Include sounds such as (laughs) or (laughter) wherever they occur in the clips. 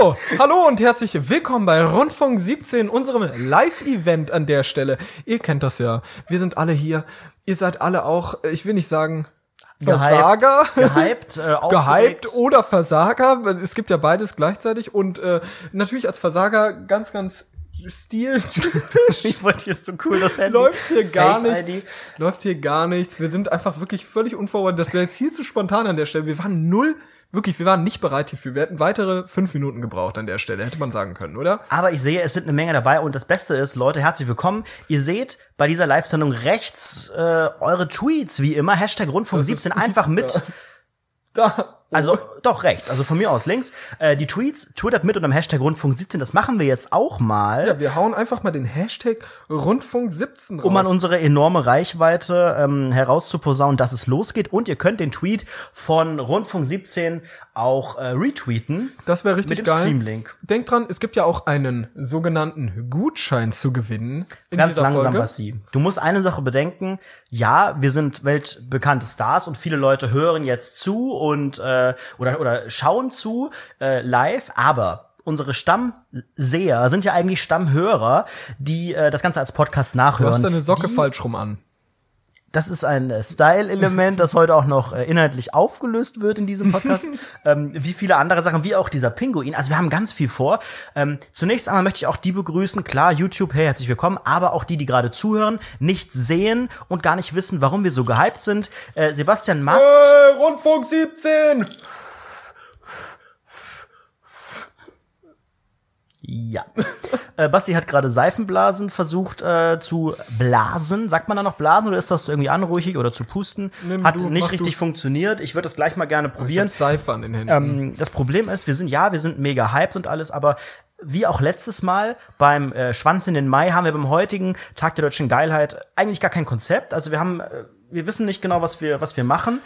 So, hallo und herzlich willkommen bei Rundfunk 17, unserem Live-Event an der Stelle. Ihr kennt das ja. Wir sind alle hier. Ihr seid alle auch, ich will nicht sagen, Versager. Gehypt, äh, (laughs) Gehypt oder Versager. Es gibt ja beides gleichzeitig. Und äh, natürlich als Versager ganz, ganz stiltypisch. (laughs) Ich wollte jetzt so cool das Handy. läuft hier gar Face nichts. ID. Läuft hier gar nichts. Wir sind einfach wirklich völlig unvorbereitet. Das wäre jetzt hier zu spontan an der Stelle. Wir waren null, wirklich, wir waren nicht bereit hierfür. Wir hätten weitere fünf Minuten gebraucht an der Stelle, hätte man sagen können, oder? Aber ich sehe, es sind eine Menge dabei und das Beste ist, Leute, herzlich willkommen. Ihr seht bei dieser Live-Sendung rechts äh, eure Tweets, wie immer, Hashtag Rundfunk Das ist 17, einfach (laughs) mit. Da. Also doch rechts, also von mir aus links. Äh, die Tweets, twittert mit unter dem Hashtag Rundfunk 17, das machen wir jetzt auch mal. Ja, wir hauen einfach mal den Hashtag Rundfunk 17 raus. um an unsere enorme Reichweite ähm, herauszuposaunen, dass es losgeht. Und ihr könnt den Tweet von Rundfunk 17 auch äh, retweeten. das wäre richtig mit dem geil. Streamlink. Denkt dran, es gibt ja auch einen sogenannten Gutschein zu gewinnen. In Ganz dieser langsam, Folge. Basti. Du musst eine Sache bedenken. Ja, wir sind weltbekannte Stars und viele Leute hören jetzt zu und äh, oder oder schauen zu äh, live, aber unsere Stammseher sind ja eigentlich Stammhörer, die äh, das Ganze als Podcast Du nachhören. hast deine Socke die, falsch rum an. Das ist ein äh, Style-Element, das heute auch noch äh, inhaltlich aufgelöst wird in diesem Podcast. (laughs) ähm, wie viele andere Sachen, wie auch dieser Pinguin. Also wir haben ganz viel vor. Ähm, zunächst einmal möchte ich auch die begrüßen. Klar, YouTube, hey, herzlich willkommen. Aber auch die, die gerade zuhören, nicht sehen und gar nicht wissen, warum wir so gehypt sind. Äh, Sebastian Mast. Hey, Rundfunk 17! Ja. äh, Basti hat gerade Seifenblasen versucht äh, zu blasen. Sagt man da noch blasen oder ist das irgendwie anrüchig oder zu pusten? Nimm hat du, nicht richtig du. funktioniert. Ich würde das gleich mal gerne Ich probieren. hab Seife an den Händen. Ähm, das Problem ist, wir sind ja, wir sind mega hyped und alles, aber wie auch letztes Mal beim äh, Schwanz in den Mai haben wir beim heutigen Tag der deutschen Geilheit eigentlich gar kein Konzept. Also wir haben, äh, wir wissen nicht genau, was wir, was wir machen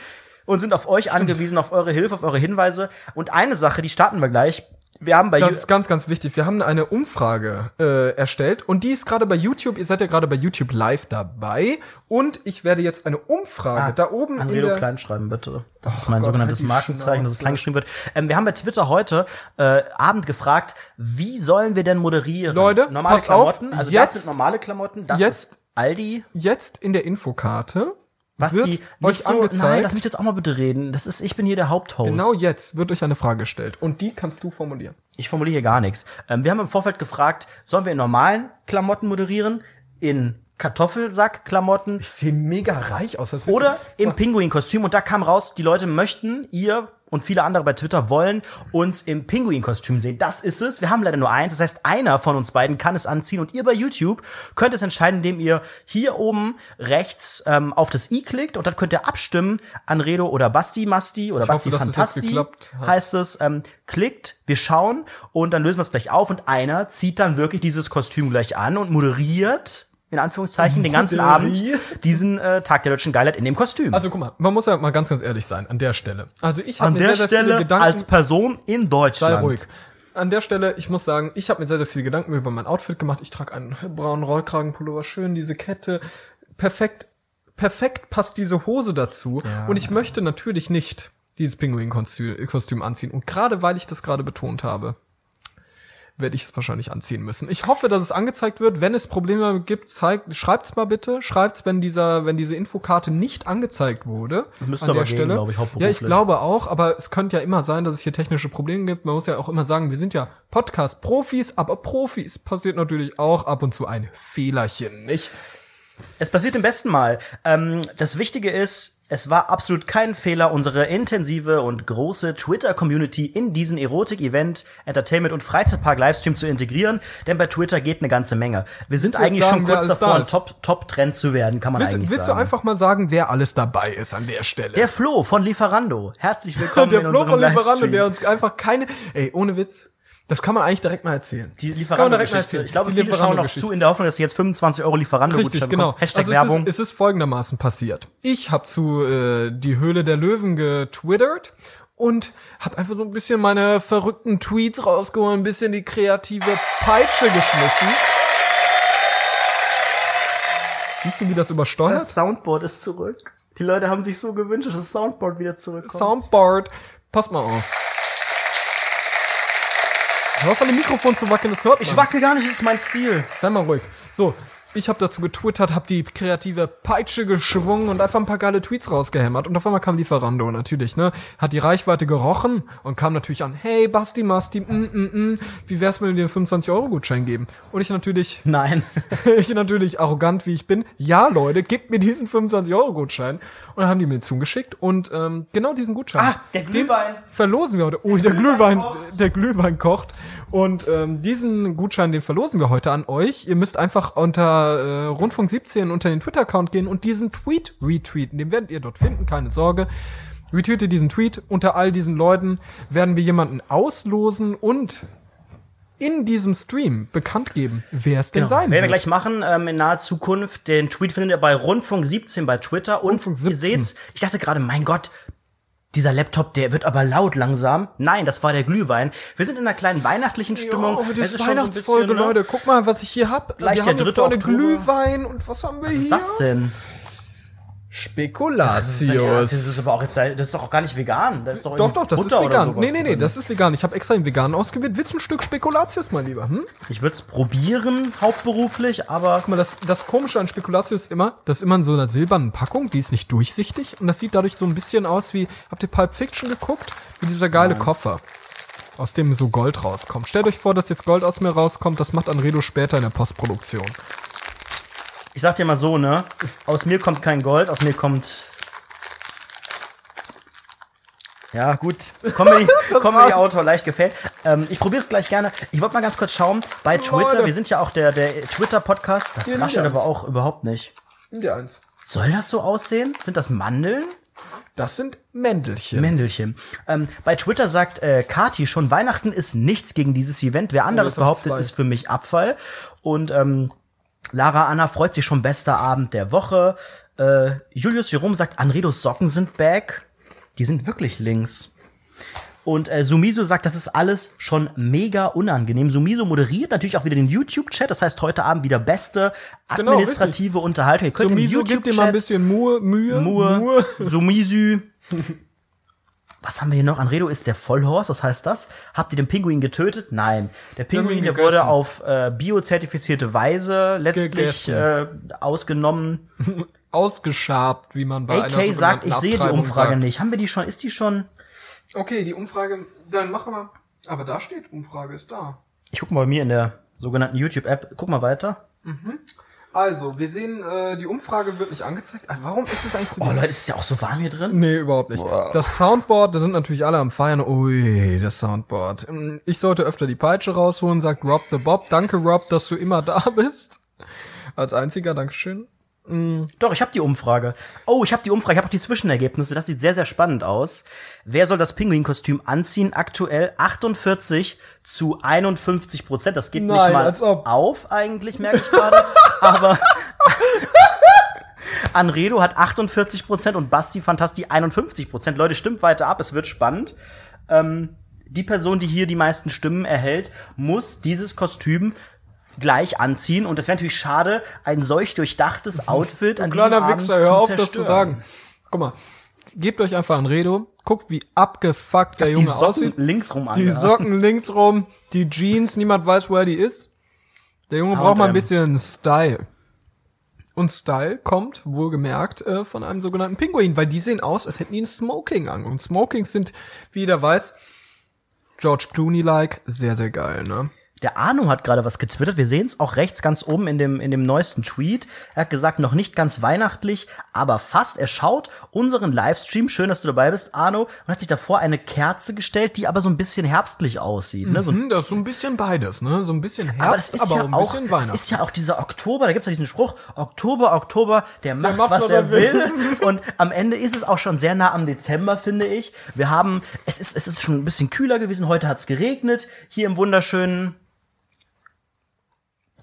und sind auf euch angewiesen, auf eure Hilfe, auf eure Hinweise. Und eine Sache, die starten wir gleich. Wir haben bei Das ist ganz, ganz wichtig. Wir haben eine Umfrage äh, erstellt und die ist gerade bei YouTube. Ihr seid ja gerade bei YouTube live dabei und ich werde jetzt eine Umfrage da oben Anredo klein schreiben, bitte. Das ist mein Gott, sogenanntes halt Markenzeichen, dass es klein geschrieben wird. Ähm, wir haben bei Twitter heute äh, Abend gefragt, wie sollen wir denn moderieren? Leute, normale passt auf, Klamotten, also jetzt- das sind normale Klamotten, das jetzt- ist Aldi. jetzt in der Infokarte Was wird die euch nicht so, angezeigt. nein, lass mich jetzt auch mal bitte reden. Das ist, ich bin hier der Haupthost. genau jetzt wird euch eine Frage gestellt und die kannst du formulieren. Ich formuliere hier gar nichts. Ähm, wir haben im Vorfeld gefragt, sollen wir in normalen Klamotten moderieren, in Kartoffelsackklamotten Ich sehe mega reich aus. Das oder im Pinguinkostüm. Und da kam raus, die Leute möchten, ihr und viele andere bei Twitter wollen uns im Pinguinkostüm sehen. Das ist es. Wir haben leider nur eins. Das heißt, einer von uns beiden kann es anziehen und ihr bei YouTube könnt es entscheiden, indem ihr hier oben rechts ähm, auf das i klickt und dann könnt ihr abstimmen, Anredo oder Basti Masti oder hoffe, Basti jetzt Fantasti heißt es. Ähm, klickt, wir schauen und dann lösen wir es gleich auf und einer zieht dann wirklich dieses Kostüm gleich an und moderiert in Anführungszeichen den ganzen Abend diesen äh, Tag der deutschen Geilheit in dem Kostüm. Also guck mal, man muss ja mal ganz, ganz ehrlich sein an der Stelle. Also ich habe mir der sehr, sehr viele Stelle Gedanken als Person in Sei Deutschland. ruhig. An der Stelle, ich muss sagen, ich habe mir sehr, sehr viele Gedanken über mein Outfit gemacht. Ich trage einen braunen Rollkragenpullover, schön diese Kette. Perfekt, perfekt passt diese Hose dazu. Und ich möchte natürlich nicht dieses Pinguin-Kostüm anziehen. Und gerade weil ich das gerade betont habe, werde ich es wahrscheinlich anziehen müssen. Ich hoffe, dass es angezeigt wird. Wenn es Probleme gibt, zeigt, schreibt's mal bitte. Schreibt's, wenn dieser, wenn diese Infokarte nicht angezeigt wurde. Müsste an aber der gehen, Stelle. glaube ich, ja, ich hauptberuflich. glaube auch, aber es könnte ja immer sein, dass es hier technische Probleme gibt. Man muss ja auch immer sagen, wir sind ja Podcast-Profis, aber Profis passiert natürlich auch ab und zu ein Fehlerchen, nicht? Es passiert im besten Mal. Ähm, das Wichtige ist, es war absolut kein Fehler, unsere intensive und große Twitter-Community in diesen Erotik-Event, Entertainment und Freizeitpark-Livestream zu integrieren, denn bei Twitter geht eine ganze Menge. Wir sind Willst eigentlich sagen, schon kurz davor, ein ist? Top- Top-Trend zu werden, kann man Willst, eigentlich willst sagen. du einfach mal sagen, wer alles dabei ist an der Stelle? der Flo von Lieferando. Herzlich (laughs) willkommen der in Flo von Lieferando, Livestream. der uns einfach keine, ey, ohne Witz, das kann man eigentlich direkt mal erzählen. Die Kann man Lieferando direkt mal Geschichte. erzählen. Ich glaube, Die viele schauen noch Lieferando-Geschichte. zu in der Hoffnung, dass sie jetzt 25 Euro Lieferando Richtig, Gutschein genau. bekommen. Hashtag also Werbung. Es ist, es ist folgendermaßen passiert. Ich habe zu äh, die Höhle der Löwen getwittert und habe einfach so ein bisschen meine verrückten Tweets rausgeholt, ein bisschen die kreative Peitsche geschmissen. Siehst du, wie das übersteuert? das Soundboard ist zurück. Die Leute haben sich so gewünscht, dass das Soundboard wieder zurückkommt. Soundboard. Pass mal auf. Hör von dem Mikrofon zu wackeln, das hört man. Ich wackel gar nicht, das ist mein Stil. Sei mal ruhig. So, ich habe dazu getwittert, habe die kreative Peitsche geschwungen und einfach ein paar geile Tweets rausgehämmert. Und auf einmal kam Lieferando natürlich, ne? Hat die Reichweite gerochen und kam natürlich an, hey, Basti, Masti, mm, mm, mm, wie wär's, wenn wir dir einen 25-Euro-Gutschein geben? Und ich natürlich, Nein. (laughs) ich natürlich arrogant, wie ich bin, ja, Leute, gebt mir diesen 25-Euro-Gutschein. Und dann haben die mir zugeschickt und ähm, genau diesen Gutschein. Ah, der Glühwein. Verlosen wir heute. Oh, der Glühwein, der Glühwein kocht. Und ähm, diesen Gutschein, den verlosen wir heute an euch. Ihr müsst einfach unter äh, Rundfunk 17 unter den Twitter-Account gehen und diesen Tweet retweeten. Den werdet ihr dort finden, keine Sorge. Retweete diesen Tweet. Unter all diesen Leuten werden wir jemanden auslosen und in diesem Stream bekannt geben, wer es denn Genau. sein Werden wir wird. gleich machen ähm, in naher Zukunft. Den Tweet findet ihr bei Rundfunk 17 bei Twitter. Und Rundfunk ihr 17. seht's, ich dachte gerade, mein Gott, dieser Laptop, der wird aber laut langsam. Nein, das war der Glühwein. Wir sind in einer kleinen weihnachtlichen Stimmung. Oh, das Es ist so Weihnachtsfolge, bisschen, ne? Leute. Guck mal, was ich hier hab. Gleich wir der haben hier 3. vorne. Glühwein und was haben wir Was hier? ist das denn? Spekulatius. Das ist aber auch jetzt, das ist doch auch gar nicht vegan. Das ist doch, Doch, doch, das Butter ist vegan. Nee, nee, nee, drin. das ist vegan. Ich habe extra den vegan ausgewählt. Willst du ein Stück Spekulatius, mein Lieber? Hm? Ich würde es probieren, hauptberuflich, aber Guck mal, das, das Komische an Spekulatius ist immer, das ist immer in so einer silbernen Packung, die ist nicht durchsichtig und das sieht dadurch so ein bisschen aus wie, habt ihr Pulp Fiction geguckt? Wie dieser geile Koffer, aus dem so Gold rauskommt. Stellt euch vor, dass jetzt Gold aus mir rauskommt, das macht Anredo später in der Postproduktion. Ich sag dir mal so, ne? Aus mir kommt kein Gold, aus mir kommt. Ja, gut. Comedy, Comedy Autor leicht gefällt. Ähm, ich probiere es gleich gerne. Ich wollte mal ganz kurz schauen bei Twitter. Wir sind ja auch der, der Twitter-Podcast. Das Hier, raschelt aber auch überhaupt nicht. Nimm dir eins. Soll das so aussehen? Sind das Mandeln? Das sind Mändelchen. Mändelchen. Ähm, bei Twitter sagt äh, Kati schon, Weihnachten ist nichts gegen dieses Event. Wer anderes jetzt auf behauptet, ist für mich Abfall. Und ähm, Lara Anna freut sich schon bester Abend der Woche. Äh, Julius Jerome sagt, Anredos Socken sind back. Die sind wirklich links. Und äh, Sumiso sagt, das ist alles schon mega unangenehm. Sumiso moderiert natürlich auch wieder den YouTube-Chat. Das heißt, heute Abend wieder beste Genau, administrative Unterhaltung. Ihr könnt So, im Miso gibt dir mal ein bisschen Mühe. Mühe. Mur, Sumisü. (laughs) Was haben wir hier noch? Anredo ist der Vollhorst, was heißt das? Habt ihr den Pinguin getötet? Nein. Der Pinguin, der wurde auf äh, biozertifizierte Weise letztlich äh, ausgenommen. (laughs) Ausgeschabt, wie man bei einer AK sagt, sogenannten ich sehe die Umfrage sagt. nicht. Haben wir die schon? Ist die schon? Okay, die Umfrage, dann machen wir. Aber da steht, Umfrage ist da. Ich guck mal bei mir in der sogenannten YouTube-App. Guck mal weiter. Also, wir sehen, äh, die Umfrage wird nicht angezeigt. Ah, Warum ist es eigentlich so? Oh Leute, es ist ja auch so warm hier drin. Nee, überhaupt nicht. Das Soundboard, da sind natürlich alle am Feiern. Ui, das Soundboard. Mm, Ich sollte öfter die Peitsche rausholen, sagt Rob the Bob. Danke, Rob, dass du immer da (laughs) bist. Als einziger, Dankeschön. Doch, ich habe die Umfrage. Oh, ich habe die Umfrage, ich habe auch die Zwischenergebnisse. Das sieht sehr, sehr spannend aus. Wer soll das Pinguinkostüm anziehen? Aktuell 48 zu 51 Prozent. Das geht Nein, nicht mal als ob. auf, eigentlich, merke ich gerade. (laughs) Aber (laughs) Anredo hat 48 Prozent und Basti Fantasti 51 Prozent. Leute, stimmt weiter ab, es wird spannend. Ähm, die Person, die hier die meisten Stimmen erhält, muss dieses Kostüm gleich anziehen. Und es wäre natürlich schade, ein solch durchdachtes (laughs) Outfit an diesem Kleiner Abend Wichser, hör zu auf, das zu zerstören. sagen. Guck mal, gebt euch einfach ein Redo. Guckt, wie abgefuckt der Die Junge Socken aussieht. links rum Die angehabt. Socken links rum, die Jeans, niemand weiß, woher die ist. Der Junge braucht mal ein H&M. bisschen Style. Und Style kommt, wohlgemerkt, äh, von einem sogenannten Pinguin, weil die sehen aus, als hätten die ein Smoking an. Und Smokings sind, wie jeder weiß, George Clooney-like, sehr, sehr geil, ne? Der Arno hat gerade was getwittert. Wir sehen es auch rechts ganz oben in dem, in dem neuesten Tweet. Er hat gesagt, noch nicht ganz weihnachtlich, aber fast. Er schaut unseren Livestream. Schön, dass du dabei bist, Arno. Und hat sich davor eine Kerze gestellt, die aber so ein bisschen herbstlich aussieht. Ne? So Hm, das ist so ein bisschen beides, ne? So ein bisschen Herbst, aber das ist aber ja ein auch, bisschen das Weihnachten. ist ja auch dieser Oktober, da gibt's ja diesen Spruch, Oktober, Oktober, der macht, macht, was er er will. will. (laughs) Und am Ende ist es auch schon sehr nah am Dezember, finde ich. Wir haben, es ist, es ist schon ein bisschen kühler gewesen, heute hat's geregnet, hier im wunderschönen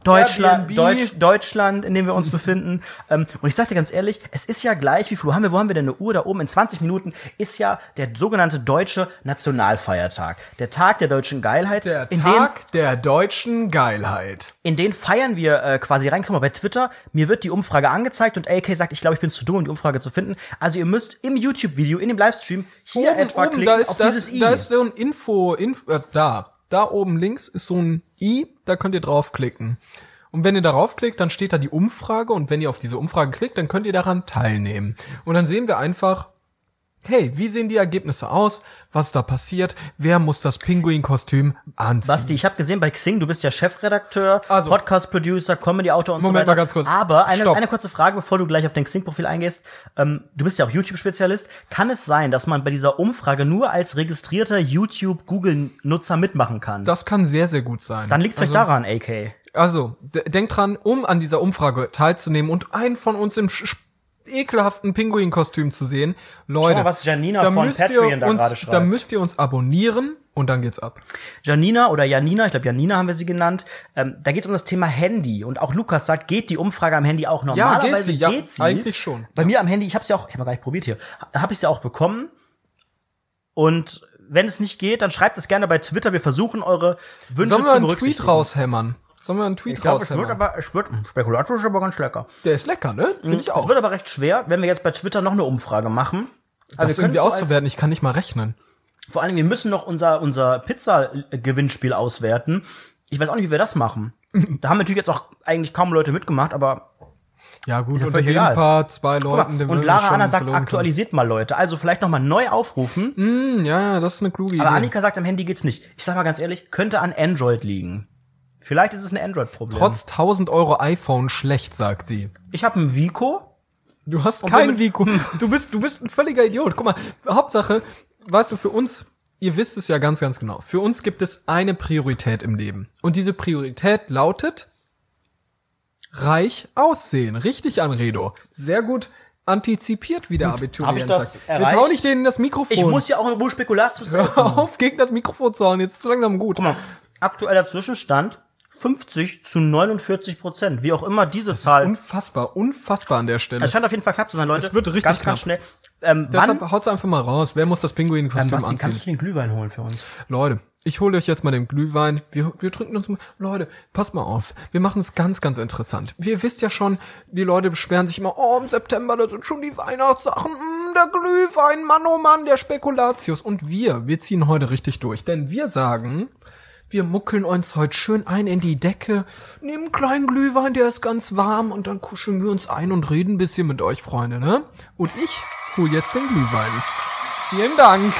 Deutschland. Deutsch, Deutschland, in dem wir uns befinden. (laughs) Ähm, und ich sag dir ganz ehrlich, es ist ja gleich, wie viel haben wir, wo haben wir denn eine Uhr da oben? In 20 Minuten ist ja der sogenannte deutsche Nationalfeiertag. Der Tag der deutschen Geilheit. der Tag der deutschen Geilheit. in den feiern wir äh, quasi rein. Guck mal, bei Twitter, mir wird die Umfrage angezeigt und AK sagt, ich glaube, ich bin zu dumm, um die Umfrage zu finden. Also ihr müsst im YouTube-Video, in dem Livestream, hier etwa klicken da ist, auf das, dieses i. da ist so ein Info, Info äh, da. Da oben links ist so ein i, da könnt ihr draufklicken. Und wenn ihr darauf klickt, dann steht da die Umfrage und wenn ihr auf diese Umfrage klickt, dann könnt ihr daran teilnehmen. Und dann sehen wir einfach, hey, wie sehen die Ergebnisse aus? Was ist da passiert? Wer muss das Pinguin-Kostüm anziehen? Basti, ich habe gesehen bei Xing, du bist ja Chefredakteur, Also. Podcast-Producer, Comedy-Autor und Moment so weiter. mal ganz kurz. Aber eine, Stopp. eine kurze Frage, bevor du gleich auf dein Xing-Profil eingehst. Ähm, du bist ja auch YouTube-Spezialist. Kann es sein, dass man bei dieser Umfrage nur als registrierter YouTube-Google-Nutzer mitmachen kann? das kann sehr, sehr gut sein. Dann liegt es also, daran, AK. Also, d- denkt dran, um an dieser Umfrage teilzunehmen und einen von uns im sch- ekelhaften Pinguin-Kostüm zu sehen, Leute, mal, was Janina da von müsst Patreon ihr da uns, gerade da schreibt. müsst ihr uns abonnieren und dann geht's ab. Janina oder Janina, ich glaube Janina haben wir sie genannt, ähm, da geht es um das Thema Handy. Und auch Lukas sagt, geht die Umfrage am Handy auch normalerweise? geht sie, ja, geht sie. eigentlich schon. Bei mir am Handy, ich habe es ja auch, ich habe gar nicht probiert hier, habe ich es ja auch bekommen. Und wenn es nicht geht, dann schreibt es gerne bei Twitter. Wir versuchen eure Wünsche Sollen wir zu einen berücksichtigen. Tweet raushämmern? Sollen wir einen Tweet Ich glaube, es wird aber, es wird, ist aber ganz lecker. Der ist lecker, ne? Finde ich Es auch. wird aber recht schwer, wenn wir jetzt bei Twitter noch eine Umfrage machen. Aber Das wir können irgendwie es so auszuwerten, ich kann nicht mal rechnen. Vor allem, wir müssen noch unser, unser Pizza-Gewinnspiel auswerten. Ich weiß auch nicht, wie wir das machen. da haben natürlich jetzt auch eigentlich kaum Leute mitgemacht, aber Ja gut, unter den paar, zwei Leuten, mal, und Lara Anna sagt, aktualisiert mal Leute. Also vielleicht nochmal neu aufrufen. ja, ja, das ist eine kluge Idee. Aber Annika sagt, am Handy geht's nicht. Ich sag mal ganz ehrlich, könnte an Android liegen. Vielleicht ist es ein Android-Problem. Trotz 1000 Euro iPhone schlecht, sagt sie. Ich habe ein Vico. Du hast kein Vico. (laughs) Du bist, du bist ein völliger Idiot. Guck mal, Hauptsache, weißt du, für uns, ihr wisst es ja ganz, ganz genau. Für uns gibt es eine Priorität im Leben. Und diese Priorität lautet reich aussehen. Richtig, Anredo. Sehr gut antizipiert, wie der Abiturient hab ich das sagt. erreicht? Jetzt hau nicht denen das Mikrofon. Ich muss ja auch irgendwo Spekulatius Hör essen. auf, gegen das Mikrofon zu hauen. Jetzt ist es langsam gut. Guck mal, aktueller Zwischenstand 50 zu 49 Prozent. Wie auch immer diese Zahl. Unfassbar, unfassbar an der Stelle. Es scheint auf jeden Fall knapp zu sein, Leute. Es wird richtig ganz, knapp. ganz schnell. Ähm, wann, Deshalb haut's einfach mal raus. Wer muss das ähm, Pinguin-Kostüm Basti, anziehen? kannst du den Glühwein holen für uns? Leute, ich hole euch jetzt mal den Glühwein. Wir, wir trinken uns mal. Leute, passt mal auf. Wir machen es ganz, ganz interessant. Ihr wisst ja schon, die Leute beschweren sich immer, oh, im September, da sind schon die Weihnachtssachen. Mm, der Glühwein, Mann, oh Mann, der Spekulatius. Und wir, wir ziehen heute richtig durch. Denn wir sagen, wir muckeln uns heute schön ein in die Decke, nehmen einen kleinen Glühwein, der ist ganz warm und dann kuscheln wir uns ein und reden ein bisschen mit euch, Freunde, ne? Und ich hol jetzt den Glühwein. Vielen Dank.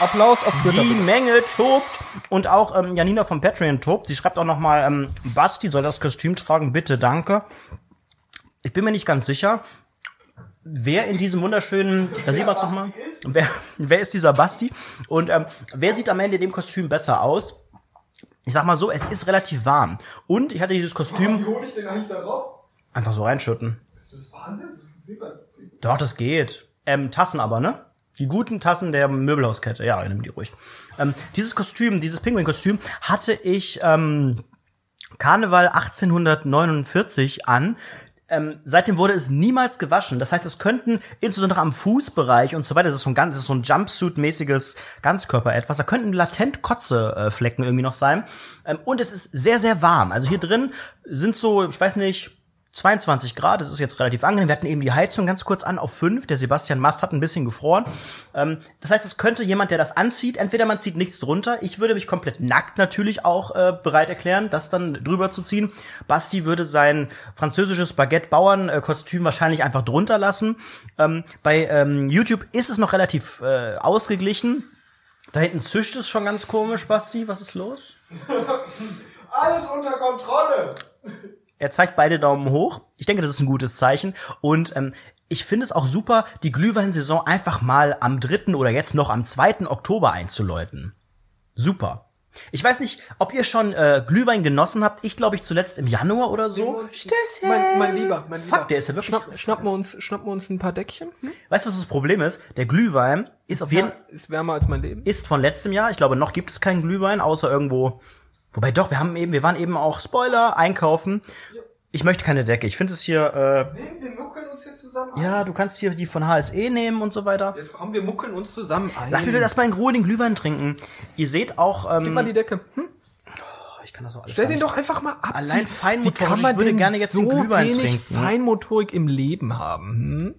Applaus auf Twitter. Die bitte. Menge tobt und auch ähm, Janina vom Patreon tobt. Sie schreibt auch noch mal, ähm, Basti soll das Kostüm tragen, bitte, danke. Ich bin mir nicht ganz sicher, wer in diesem wunderschönen, da sieht man es nochmal, wer, wer ist dieser Basti und ähm, wer sieht am Ende in dem Kostüm besser aus? Ich sag mal so, es ist relativ warm und ich hatte dieses Kostüm hole ich den eigentlich da raus? einfach so reinschütten. Das ist Wahnsinn, das bei Doch, das geht. Ähm, Tassen aber, ne? Die guten Tassen der Möbelhauskette. Ja, nimm die ruhig. Ähm, dieses Kostüm, dieses Pinguin-Kostüm hatte ich ähm, Karneval 1849 an. Ähm, seitdem wurde es niemals gewaschen. Das heißt, es könnten insbesondere am Fußbereich und so weiter, das ist so ein ganz, das ist so ein Jumpsuit-mäßiges Ganzkörper etwas, da könnten latent Kotzeflecken irgendwie noch sein. Ähm, und es ist sehr, sehr warm. Also hier drin sind so, ich weiß nicht, 22 Grad, das ist jetzt relativ angenehm. Wir hatten eben die Heizung ganz kurz an auf 5. Der Sebastian Mast hat ein bisschen gefroren. Ähm, das heißt, es könnte jemand, der das anzieht, entweder man zieht nichts drunter. Ich würde mich komplett nackt natürlich auch äh, bereit erklären, das dann drüber zu ziehen. Basti würde sein französisches Baguette-Bauern-Kostüm wahrscheinlich einfach drunter lassen. Ähm, bei ähm, YouTube ist es noch relativ äh, ausgeglichen. Da hinten zischt es schon ganz komisch, Basti. Was ist los? (laughs) Alles unter Kontrolle. Er zeigt beide Daumen hoch. Ich denke, das ist ein gutes Zeichen. Und ähm, ich finde es auch super, die Glühweinsaison einfach mal am 3. oder jetzt noch am 2. Oktober einzuläuten. Super. Ich weiß nicht, ob ihr schon äh, Glühwein genossen habt. Ich glaube ich zuletzt im Januar oder so. Stößchen. Mein, mein Lieber, mein Lieber. Fuck, der ist ja wirklich. Schnapp, schnappen wir uns, schnappen wir uns ein paar Deckchen? Hm? Weißt du, was das Problem ist? Der Glühwein ist auf jeden Ist wärmer als mein Leben. ist von letztem Jahr. Ich glaube, noch gibt es keinen Glühwein, außer irgendwo. Wobei doch, wir haben eben, wir waren eben auch Spoiler einkaufen. Ich möchte keine Decke. Ich finde es hier. Äh, Nee, wir muckeln uns jetzt zusammen ja, du kannst hier die von HSE nehmen und so weiter. Jetzt kommen wir muckeln uns zusammen ein. Lass mich doch erstmal in Ruhe den Glühwein trinken. Ihr seht auch. Ähm, Gib mal die Decke. Hm? ich kann das auch alles. Stell den doch einfach mal ab. Allein feinmotorisch, wie kann man ich würde gerne jetzt so den Glühwein wenig trinken. Feinmotorik im Leben haben. Hm?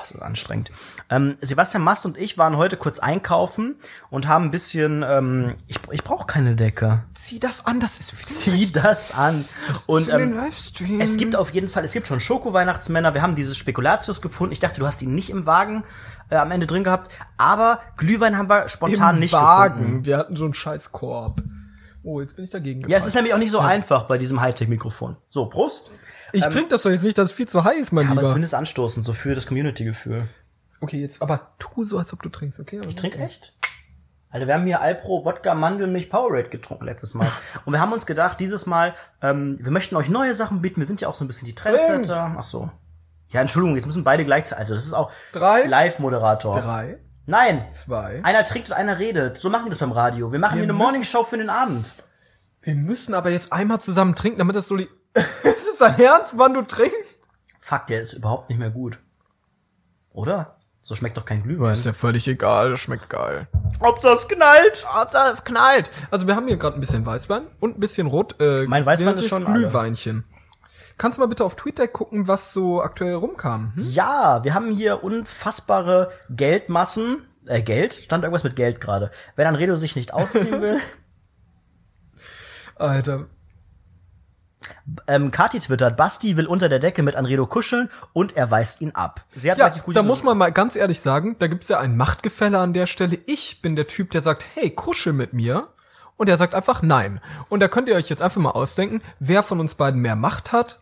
Das ist anstrengend. Ähm, Sebastian Mast und ich waren heute kurz einkaufen und haben ein bisschen, ähm, ich, ich brauche keine Decke. Zieh das an, das ist Zieh das an. und für den ähm, es gibt auf jeden Fall, es gibt schon Schoko-Weihnachtsmänner. Wir haben dieses Spekulatius gefunden. Ich dachte, du hast ihn nicht im Wagen äh, am Ende drin gehabt. Aber Glühwein haben wir spontan Im nicht Wagen. gefunden. Wir hatten so einen Scheißkorb. Oh, jetzt bin ich dagegen. Ja, es ist nämlich auch nicht so einfach bei diesem Hightech-Mikrofon. So, Prost. Ich trinke das doch jetzt nicht, das ist viel zu heiß, mein Aber Lieber. zumindest anstoßen, so für das Community-Gefühl. Okay, jetzt, aber tu so, als ob du trinkst, okay? Ich trink echt? Alter, wir haben hier Alpro Wodka Mandelmilch Powerade getrunken letztes Mal. (laughs) Und wir haben uns gedacht, dieses Mal, ähm, wir möchten euch neue Sachen bieten. Wir sind ja auch so ein bisschen die Trendsetter. Ach so. Ja, Entschuldigung, jetzt müssen beide gleichzeitig. Also, das ist auch Drei. Live-Moderator. Drei, Nein. zwei. Einer trinkt und einer redet. So machen wir das beim Radio. Wir machen Wir hier eine Morningshow für den Abend. Wir müssen aber jetzt einmal zusammen trinken, damit das so... li- (laughs) ist es dein Ernst, wann du trinkst? Fuck, der ist überhaupt nicht mehr gut. Oder? So schmeckt doch kein Glühwein. Ist ja völlig egal, schmeckt geil. Ob das knallt? Hauptsache es knallt. Also wir haben hier gerade ein bisschen Weißwein und ein bisschen Rot. Äh, Mein Weißwein ist schon alle. Glühweinchen. Kannst du mal bitte auf Twitter gucken, was so aktuell rumkam? Hm? Ja, wir haben hier unfassbare Geldmassen. Äh, Geld? Stand irgendwas mit Geld gerade. Wenn Anredo sich nicht ausziehen (laughs) will. Alter. Ähm, Kati twittert, Basti will unter der Decke mit Anredo kuscheln und er weist ihn ab. Sie hat Ja, relativ gut da muss man mal ganz ehrlich sagen, da gibt's ja ein Machtgefälle an der Stelle. Ich bin der Typ, der sagt, hey, kuschel mit mir. Und er sagt einfach nein. Und da könnt ihr euch jetzt einfach mal ausdenken, wer von uns beiden mehr Macht hat.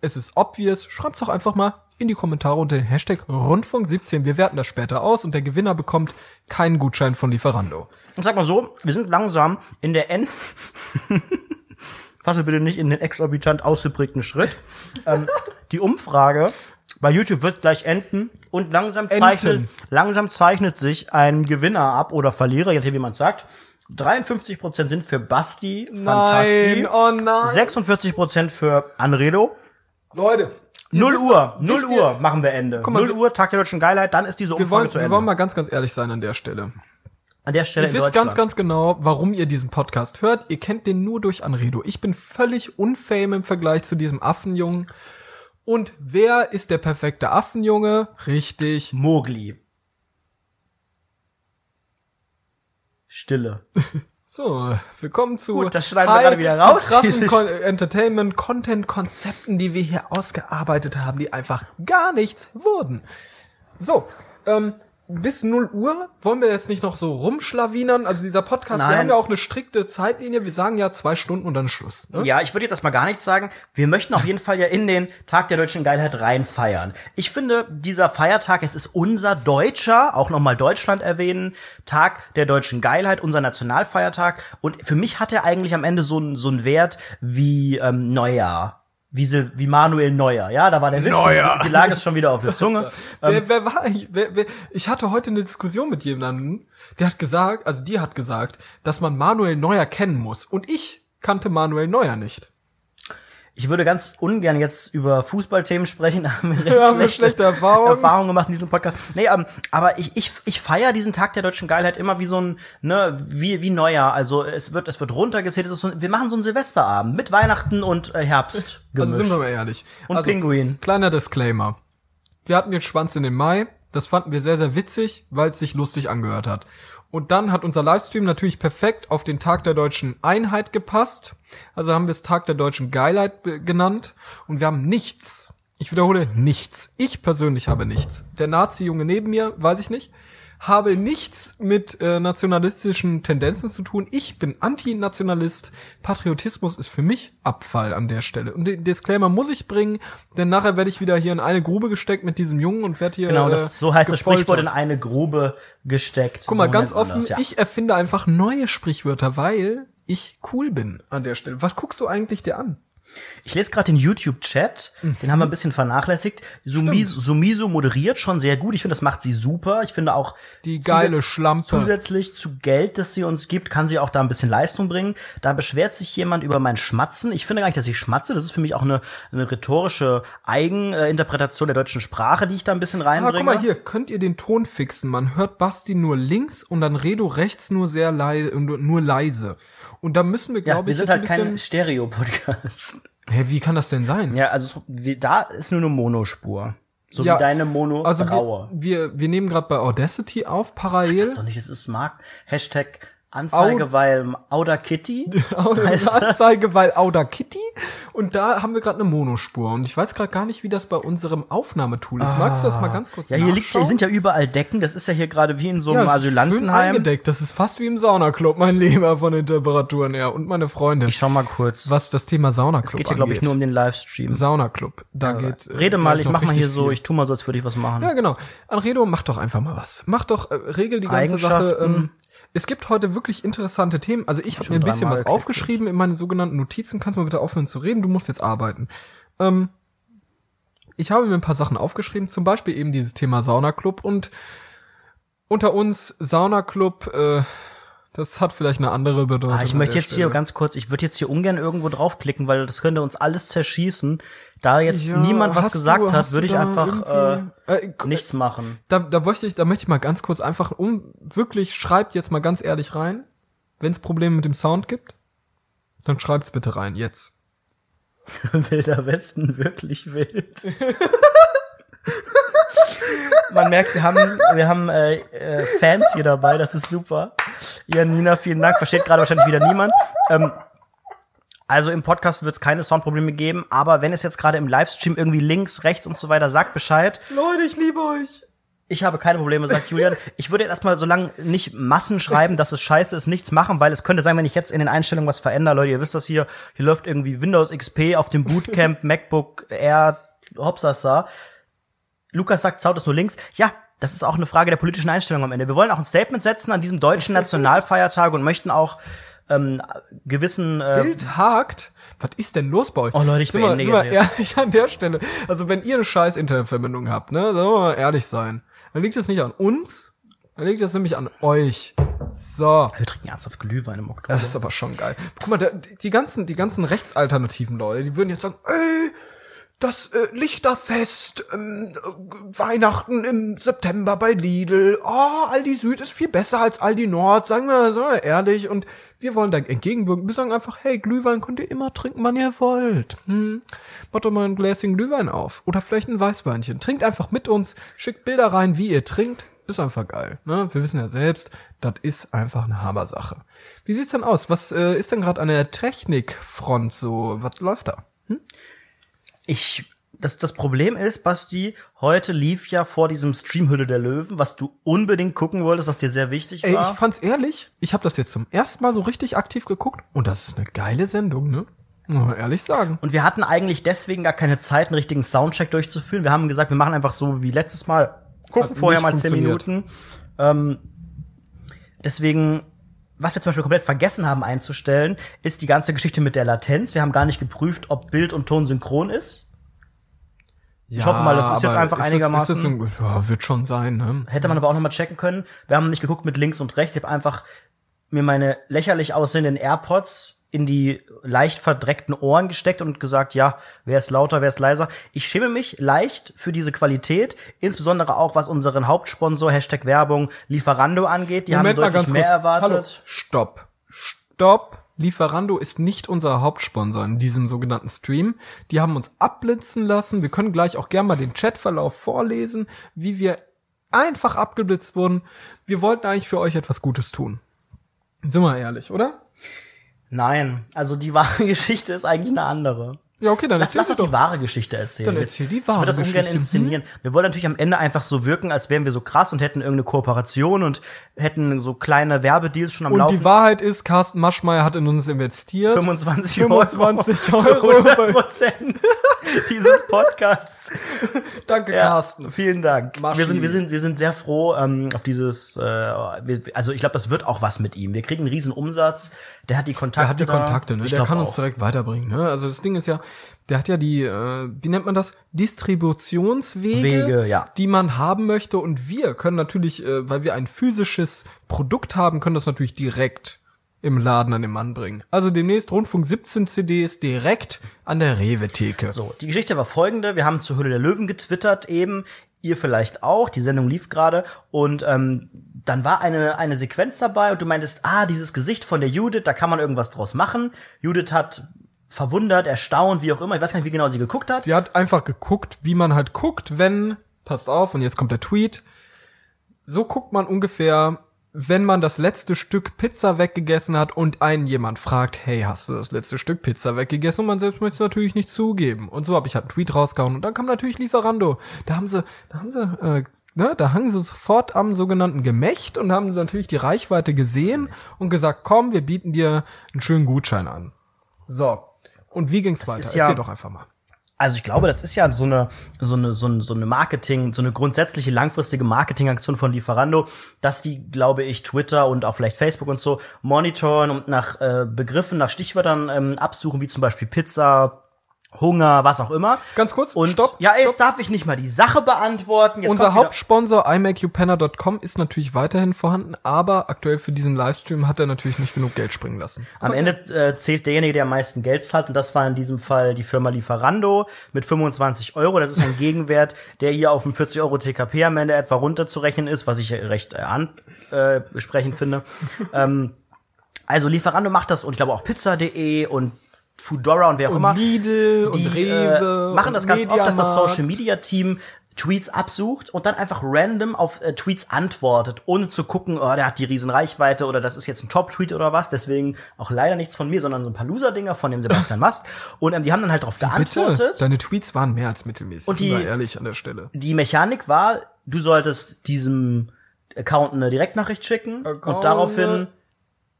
Es ist obvious. Schreibt's doch einfach mal in die Kommentare unter den Hashtag Rundfunk17. Wir werten das später aus und der Gewinner bekommt keinen Gutschein von Lieferando. Und sag mal so, wir sind langsam in der N. (laughs) Fasse bitte nicht in den exorbitant ausgeprägten Schritt. ähm, (laughs) die Umfrage bei YouTube wird gleich enden und langsam zeichnet, Enten. langsam zeichnet sich ein Gewinner ab oder Verlierer, je nachdem wie man sagt. 53% sind für Basti, Fantasti. oh nein. 46% für Anredo. Leute. 0 wisst Uhr, doch- 0 wisst ihr- Uhr machen wir Ende. mal, 0 wir- Uhr, Tag der deutschen Geilheit, dann ist diese Wir Umfrage wollen, zu wir Ende. wollen mal ganz, ganz ehrlich sein an der Stelle. An der Stelle Ihr wisst ganz, ganz genau, warum ihr diesen Podcast hört. Ihr kennt den nur durch Anredo. Ich bin völlig unfame im Vergleich zu diesem Affenjungen. Und wer ist der perfekte Affenjunge? Richtig. Mogli. Stille. (laughs) So, willkommen zu Gut, das schneiden wir gerade wieder raus. zu krassen (laughs) Kon Entertainment Content Konzepten, die wir hier ausgearbeitet haben, die einfach gar nichts wurden. So, ähm, bis 0 Uhr wollen wir jetzt nicht noch so rumschlawinern. Also dieser Podcast, wir Nein. haben ja auch eine strikte Zeitlinie. Wir sagen ja zwei Stunden und dann Schluss. Ne? Ja, ich würde jetzt erstmal gar nichts sagen. Wir möchten auf jeden Fall ja in den Tag der deutschen Geilheit rein feiern. Ich finde, dieser Feiertag, es ist unser deutscher, auch nochmal Deutschland erwähnen, Tag der deutschen Geilheit, unser Nationalfeiertag. Und für mich hat er eigentlich am Ende so einen so einen Wert wie ähm, Neujahr. Wie, Sil wie Manuel Neuer, ja, da war der Witz. Neuer. Die, die lag es schon wieder auf der Zunge. (laughs) Ähm, Wer, wer war ich? Wer, wer, ich hatte heute eine Diskussion mit jemandem, der hat gesagt, also die hat gesagt, dass man Manuel Neuer kennen muss. Und ich kannte Manuel Neuer nicht. Ich würde ganz ungern jetzt über Fußballthemen sprechen. (laughs) Da haben wir, Wir haben eine schlechte Erfahrung. Erfahrungen gemacht in diesem Podcast. Nee, ähm, aber ich, ich, ich feiere diesen Tag der deutschen Geilheit immer wie so ein, ne, wie, wie Neujahr. Also es wird, es wird runtergezählt. Es ist so, wir machen so einen Silvesterabend mit Weihnachten und äh, Herbst. (laughs) Also sind wir mal ehrlich. Und also, Pinguin. Kleiner Disclaimer. Wir hatten den Schwanz in den Mai. Das fanden wir sehr, sehr witzig, weil es sich lustig angehört hat. Und dann hat unser Livestream natürlich perfekt auf den Tag der deutschen Einheit gepasst. Also haben wir es Tag der deutschen Geilheit be- genannt. Und wir haben nichts. Ich wiederhole, nichts. Ich persönlich habe nichts. Der Nazi-Junge neben mir, weiß ich nicht, habe nichts mit äh, nationalistischen Tendenzen zu tun. Ich bin Antinationalist. Patriotismus ist für mich Abfall an der Stelle. Und den Disclaimer muss ich bringen, denn nachher werde ich wieder hier in eine Grube gesteckt mit diesem Jungen und werde hier Genau, äh, das, so heißt das gefoltert. Sprichwort in eine Grube gesteckt. Guck mal, so ganz offen, das, ja. ich erfinde einfach neue Sprichwörter, weil ich cool bin an der Stelle. Was guckst du eigentlich dir an? Ich lese gerade den YouTube-Chat, den haben wir ein bisschen vernachlässigt. Sumiso, Sumiso moderiert schon sehr gut. Ich finde, das macht sie super. Ich finde auch Die geile Schlampe. Zusätzlich zu Geld, das sie uns gibt, kann sie auch da ein bisschen Leistung bringen. Da beschwert sich jemand über mein Schmatzen. Ich finde gar nicht, dass ich schmatze. Das ist für mich auch eine, eine rhetorische Eigeninterpretation der deutschen Sprache, die ich da ein bisschen Ah, reinbringe. guck mal hier, könnt ihr den Ton fixen? Man hört Basti nur links und dann Redo rechts nur sehr leise, nur leise. Und da müssen wir, Ja, glaube wir ich, sind halt ein kein. Stereo-Podcast. Hä, wie kann das denn sein? Ja, also wie, da ist nur eine Monospur. So Ja, wie deine Mono Also wir, wir, wir nehmen gerade bei Audacity auf, parallel. Das ist doch nicht, es ist Mark. Hashtag (laughs) Anzeige, weil Auda Kitty. Anzeige, weil Auda Kitty. Und da haben wir gerade eine Monospur. Und ich weiß gerade gar nicht, wie das bei unserem Aufnahmetool ist. Magst du das mal ganz kurz Ja, hier liegt, hier sind ja überall Decken. Das ist ja hier gerade wie in so einem ja, ist schön Asylantenheim. eingedeckt. Das ist fast wie im Saunaclub, mein Lieber, von den Temperaturen her. Und meine Freunde. Ich schau mal kurz. was das Thema Saunaclub Es geht hier, glaube ich, angeht. nur um den Livestream. Saunaclub. Da geht. äh, Rede mal, gleich ich mach mal hier so, viel. ich tu mal so, als würde ich was machen. Ja, genau. Anredo, mach doch einfach mal was. Mach doch, äh, regel die ganze Sache. Ähm, es gibt heute wirklich interessante Themen. Also ich habe mir ein bisschen was aufgeschrieben in meine sogenannten Notizen. Kannst du mal bitte aufhören zu reden? Du musst jetzt arbeiten. Ähm, ich habe mir ein paar Sachen aufgeschrieben, zum Beispiel eben dieses Thema Saunaclub und unter uns Saunaclub, äh, das hat vielleicht eine andere Bedeutung. Ah, ich möchte jetzt hier Stelle. ganz kurz, ich würde jetzt hier ungern irgendwo draufklicken, weil das könnte uns alles zerschießen. Da jetzt Ja, niemand was gesagt du- hat, würde ich einfach äh, irgendwie- äh, nichts machen. Da, da möchte ich, da möchte ich mal ganz kurz einfach um wirklich schreibt jetzt mal ganz ehrlich rein, wenn es Probleme mit dem Sound gibt, dann schreibt's bitte rein jetzt. (laughs) Wilder Westen wirklich wild. (laughs) Man merkt, wir haben, wir haben äh, äh, Fans hier dabei, das ist super. Janina, vielen Dank. Versteht gerade wahrscheinlich wieder niemand. Ähm, also im Podcast wird es keine Soundprobleme geben, aber wenn es jetzt gerade im Livestream irgendwie links, rechts und so weiter sagt Bescheid. Leute, ich liebe euch. Ich habe keine Probleme, sagt Julian. Ich würde jetzt erstmal so lange nicht Massen schreiben, dass es scheiße ist, nichts machen, weil es könnte sein, wenn ich jetzt in den Einstellungen was verändere, Leute, ihr wisst das hier, hier läuft irgendwie Windows XP auf dem Bootcamp, (laughs) MacBook Air, Hopsasa. Lukas sagt, Zaut ist nur links. Ja, das ist auch eine Frage der politischen Einstellung am Ende. Wir wollen auch ein Statement setzen an diesem deutschen Nationalfeiertag und möchten auch ähm, gewissen äh, Bild hakt. Was ist denn los bei euch? Oh, Leute, ich sind wir jetzt ehrlich (laughs) an der Stelle. Also wenn ihr eine scheiß Internetverbindung habt, ne, sollen wir mal ehrlich sein. Dann liegt das nicht an uns, dann liegt das nämlich an euch. So. wir trinken ernsthaft Glühwein im Oktober. Das ist aber schon geil. Guck mal, der, die ganzen, die ganzen rechtsalternativen Leute, die würden jetzt sagen, ey, das äh, Lichterfest, ähm, äh, Weihnachten im September bei Lidl, oh, Aldi Süd ist viel besser als Aldi Nord, sagen wir, sagen wir ehrlich. Und wir wollen da entgegenwirken. Wir sagen einfach, hey, Glühwein könnt ihr immer trinken, wann ihr wollt. Hm. Macht doch mal ein Gläschen Glühwein auf. Oder vielleicht ein Weißweinchen. Trinkt einfach mit uns, schickt Bilder rein, wie ihr trinkt. Ist einfach geil. Ne? Wir wissen ja selbst, das ist einfach eine Hammersache. Wie sieht's denn aus? Was äh, ist denn gerade an der Technikfront so? Was läuft da? Ich, das, das Problem ist, Basti, heute lief ja vor diesem Stream Hülle der Löwen, was du unbedingt gucken wolltest, was dir sehr wichtig Ey, war. ich fand's ehrlich, ich habe das jetzt zum ersten Mal so richtig aktiv geguckt und das ist eine geile Sendung, ne? Muss man ehrlich sagen. und wir hatten eigentlich deswegen gar keine Zeit, einen richtigen Soundcheck durchzuführen. Wir haben gesagt, wir machen einfach so wie letztes Mal. Gucken Hat vorher mal zehn. Minuten. Ähm, deswegen, was wir zum Beispiel komplett vergessen haben einzustellen, ist die ganze Geschichte mit der Latenz. Wir haben gar nicht geprüft, ob Bild und Ton synchron ist. Ja, hoffe mal, das ist jetzt einfach ist das- einigermaßen- Ist das ein, ja, wird schon sein, ne? Hätte man aber auch noch mal checken können. Wir haben nicht geguckt mit links und rechts. Ich habe einfach mir meine lächerlich aussehenden AirPods in die leicht verdreckten Ohren gesteckt und gesagt, ja, wer ist lauter, wer ist leiser. Ich schäme mich leicht für diese Qualität, insbesondere auch was unseren Hauptsponsor, Hashtag Werbung, Lieferando angeht. Die haben deutlich mehr erwartet. Hallo, stopp. Stopp. Lieferando ist nicht unser Hauptsponsor in diesem sogenannten Stream. Die haben uns abblitzen lassen. Wir können gleich auch gerne mal den Chatverlauf vorlesen, wie wir einfach abgeblitzt wurden. Wir wollten eigentlich für euch etwas Gutes tun. Sind wir ehrlich, oder? Nein, also die wahre (laughs) Geschichte ist eigentlich eine andere. Ja, okay, dann Lass, lass doch die wahre Geschichte erzählen. Dann erzähl die Ich wahre würde das ungern Geschichte. inszenieren. Wir wollen natürlich am Ende einfach so wirken, als wären wir so krass und hätten irgendeine Kooperation und hätten so kleine Werbedeals schon am Und Laufen. die Wahrheit ist, Carsten Maschmeyer hat in uns investiert. 25 25 Euro. Euro. 100 Prozent (laughs) dieses Podcasts. Danke, Ja, Carsten. vielen Dank. Maschi. Wir sind, wir sind, wir sind sehr froh ähm, auf dieses. Äh, also ich glaube, das wird auch was mit ihm. Wir kriegen einen riesen Umsatz. Der hat die Kontakte. Der hat die. Kontakte, ne? Ich Der kann auch. uns direkt weiterbringen, ne? Also das Ding ist ja, der hat ja die, äh, wie nennt man das? Distributionswege, Wege, ja. die man haben möchte. Und wir können natürlich, äh, weil wir ein physisches Produkt haben, können das natürlich direkt im Laden an den Mann bringen. Also demnächst Rundfunk 17 CDs direkt an der Rewe-Theke. So, die Geschichte war folgende. Wir haben zur Hülle der Löwen getwittert eben. Ihr vielleicht auch. Die Sendung lief gerade. Und ähm, dann war eine, eine Sequenz dabei und du meintest, ah, dieses Gesicht von der Judith, da kann man irgendwas draus machen. Judith hat verwundert, erstaunt, wie auch immer. Ich weiß gar nicht, wie genau sie geguckt hat. Sie hat einfach geguckt, wie man halt guckt, wenn, passt auf, und jetzt kommt der Tweet. So guckt man ungefähr, wenn man das letzte Stück Pizza weggegessen hat und einen jemand fragt, hey, hast du das letzte Stück Pizza weggegessen? Und man selbst möchte es natürlich nicht zugeben. Und so habe ich halt einen Tweet rausgehauen und dann kam natürlich Lieferando. Da haben sie, da haben sie, äh, ne, da hangen sie sofort am sogenannten Gemächt und haben natürlich die Reichweite gesehen und gesagt, komm, wir bieten dir einen schönen Gutschein an. So. Und wie ging's weiter? ist ja- Erzähl doch einfach mal. Also ich glaube, das ist ja so eine, so eine, so eine, so eine Marketing, so eine grundsätzliche langfristige Marketingaktion von Lieferando, dass die, glaube ich, Twitter und auch vielleicht Facebook und so monitoren und nach äh, Begriffen, nach Stichwörtern ähm, absuchen, wie zum Beispiel Pizza, Hunger, was auch immer. Ganz kurz, Und stopp, ja, jetzt stopp. darf ich nicht mal die Sache beantworten. Jetzt Unser Hauptsponsor imakeyoupena.com ist natürlich weiterhin vorhanden, aber aktuell für diesen Livestream hat er natürlich nicht genug Geld springen lassen. Am Ende äh, zählt derjenige, der am meisten Geld zahlt, und das war in diesem Fall die Firma Lieferando mit 25 Euro. Das ist ein (laughs) Gegenwert, der hier auf dem 40 Euro TKP am Ende etwa runterzurechnen ist, was ich recht äh, ansprechend finde. (laughs) ähm, also Lieferando macht das und ich glaube auch Pizza.de und Foodora und wer auch immer. Lidl und die Rewe äh, machen das ganz oft, dass das. Social Media Team Tweets absucht und dann einfach random auf äh, Tweets antwortet, ohne zu gucken, oh, der hat die riesen Reichweite oder das ist jetzt ein Top-Tweet oder was. Deswegen auch leider nichts von mir, sondern so ein paar Loser-Dinger von dem Sebastian Mast. Und ähm, die haben dann halt darauf Bitte, geantwortet. deine Tweets waren mehr als mittelmäßig. Und die- ehrlich an der Stelle. Die Mechanik war, du solltest diesem Account eine Direktnachricht schicken Account, und daraufhin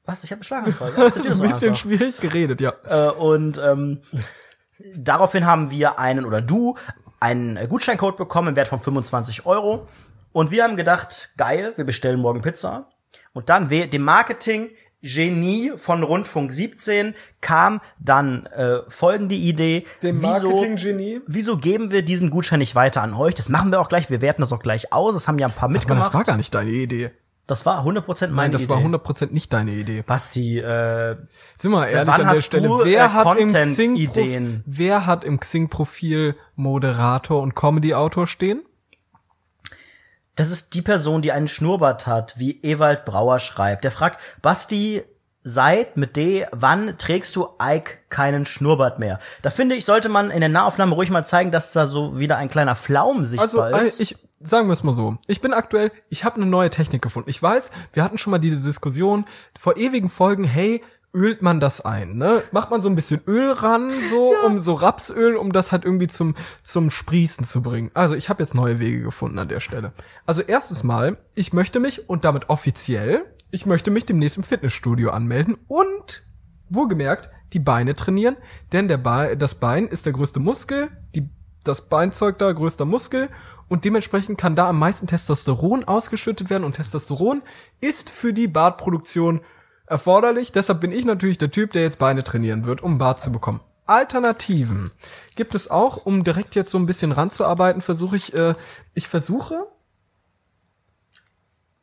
was? Ich habe einen Schlaganfall. Ja, das ist ein bisschen einfach. schwierig geredet, ja. Äh, und ähm, daraufhin haben wir einen oder du einen Gutscheincode bekommen im Wert von 25 Euro. Und wir haben gedacht, geil, wir bestellen morgen Pizza. Und dann dem Marketing Genie von Rundfunk 17 kam dann äh, folgende Idee. Dem Marketing-Genie? Wieso geben wir diesen Gutschein nicht weiter an euch? Das machen wir auch gleich. Wir werten das auch gleich aus. Das haben ja ein paar Aber mitgemacht. das war gar nicht deine Idee. Das war 100% meine Nein, das Idee. war 100% nicht deine Idee. Basti, äh, Sind wir ehrlich an der Stelle, du, wer äh, hat im Xing wer hat im Xing Profil Moderator und Comedy Autor stehen? Das ist die Person, die einen Schnurrbart hat, wie Ewald Brauer schreibt. Der fragt, Basti, seit mit D, wann trägst du Ike keinen Schnurrbart mehr? Da finde ich, sollte man in der Nahaufnahme ruhig mal zeigen, dass da so wieder ein kleiner Flaum Also sichtbar äh, ist. ich sagen wir es mal so. Ich bin aktuell, ich habe eine neue Technik gefunden. Ich weiß, wir hatten schon mal diese Diskussion vor ewigen Folgen, hey, ölt man das ein, ne? Macht man so ein bisschen Öl ran, so um so Rapsöl, um das halt irgendwie zum zum Sprießen zu bringen. Also, ich habe jetzt neue Wege gefunden an der Stelle. Also, erstes Mal, ich möchte mich und damit offiziell, ich möchte mich demnächst im Fitnessstudio anmelden und wohlgemerkt die Beine trainieren, denn der Be das Bein ist der größte Muskel, die, das Beinzeug da größter Muskel und dementsprechend kann da am meisten Testosteron ausgeschüttet werden und Testosteron ist für die Bartproduktion erforderlich. Deshalb bin ich natürlich der Typ, der jetzt Beine trainieren wird, um Bart zu bekommen. Alternativen gibt es auch, um direkt jetzt so ein bisschen ranzuarbeiten, versuche ich, äh, ich versuche,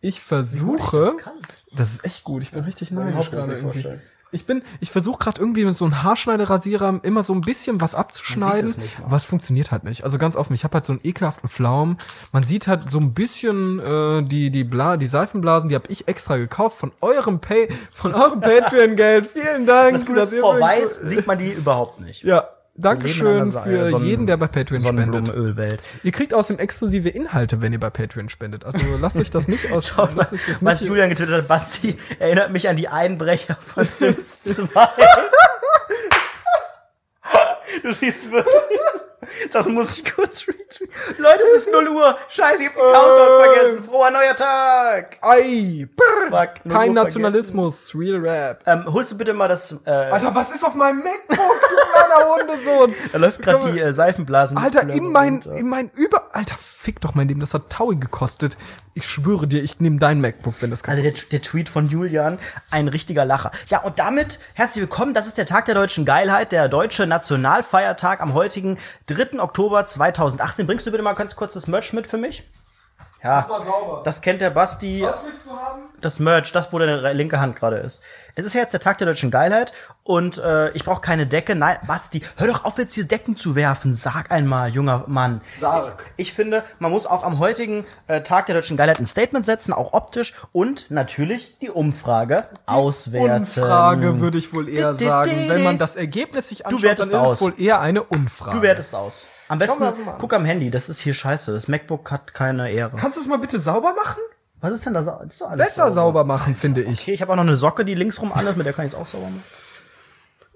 ich versuche, das das ist echt gut, ich bin richtig neidisch gerade irgendwie. vorstellen. Ich bin, ich versuche gerade irgendwie mit so einem Haarschneiderasierer immer so ein bisschen was abzuschneiden, aber es funktioniert halt nicht. Also ganz offen, ich habe halt so einen ekelhaften Pflaumen. Man sieht halt so ein bisschen äh, die die Bla die Seifenblasen, die habe ich extra gekauft von eurem Pay von eurem (laughs) Patreon Geld. Vielen Dank. das Gute ist, vor Weiß sieht man die überhaupt nicht. Ja, Dankeschön für äh, Sonnen- jeden, der bei Patreon spendet. Sonnenblumenölwelt. Ihr kriegt außerdem exklusive Inhalte, wenn ihr bei Patreon spendet. Also lasst euch das nicht (laughs) aus. lasst euch das Was nicht Julian getwittert hat, Basti erinnert mich an die Einbrecher von (laughs) Sims 2. (laughs) du siehst wirklich. Das muss ich kurz retweeten. Leute, es ist 0 Uhr. Scheiße, ich hab den Countdown vergessen. Froher neuer Tag. Ei, brr, Fuck, kein so Nationalismus, real Rap. Ähm, holst du bitte mal das, äh, Alter, was ist auf meinem MacBook, du kleiner Hundesohn? da läuft gerade die äh, Seifenblasen. Alter, in mein, in mein Über... Alter, fick doch mein Leben, das hat Taui gekostet. Ich schwöre dir, ich nehme dein MacBook, wenn das kann. Also der, der Tweet von Julian, ein richtiger Lacher. Ja, und damit herzlich willkommen. Das ist der Tag der deutschen Geilheit, der deutsche Nationalfeiertag am heutigen 3. Oktober 2018. Bringst du bitte mal ganz kurz das Merch mit für mich? Ja, das kennt der Basti. willst du haben? das Merch, das, wo deine linke Hand gerade ist. Es ist ja jetzt der Tag der deutschen Geilheit und äh, ich brauche keine Decke. Nein, Basti, hör doch auf jetzt hier Decken zu werfen. Sag einmal, junger Mann. Sag. Ich finde, man muss auch am heutigen äh, Tag der deutschen Geilheit ein Statement setzen, auch optisch und natürlich die Umfrage auswerten. Umfrage würde ich wohl eher sagen. Wenn man das Ergebnis sich anschaut, dann ist es wohl eher eine Umfrage. Du wertest aus. Am besten guck am Handy, das ist hier scheiße. Das MacBook hat keine Ehre. Kannst du es mal bitte sauber machen? Was ist denn da? sau- Das ist doch alles Besser sauber machen, finde ich. Okay, ich habe auch noch eine Socke, die links rum an ist, mit der kann ich es auch sauber machen.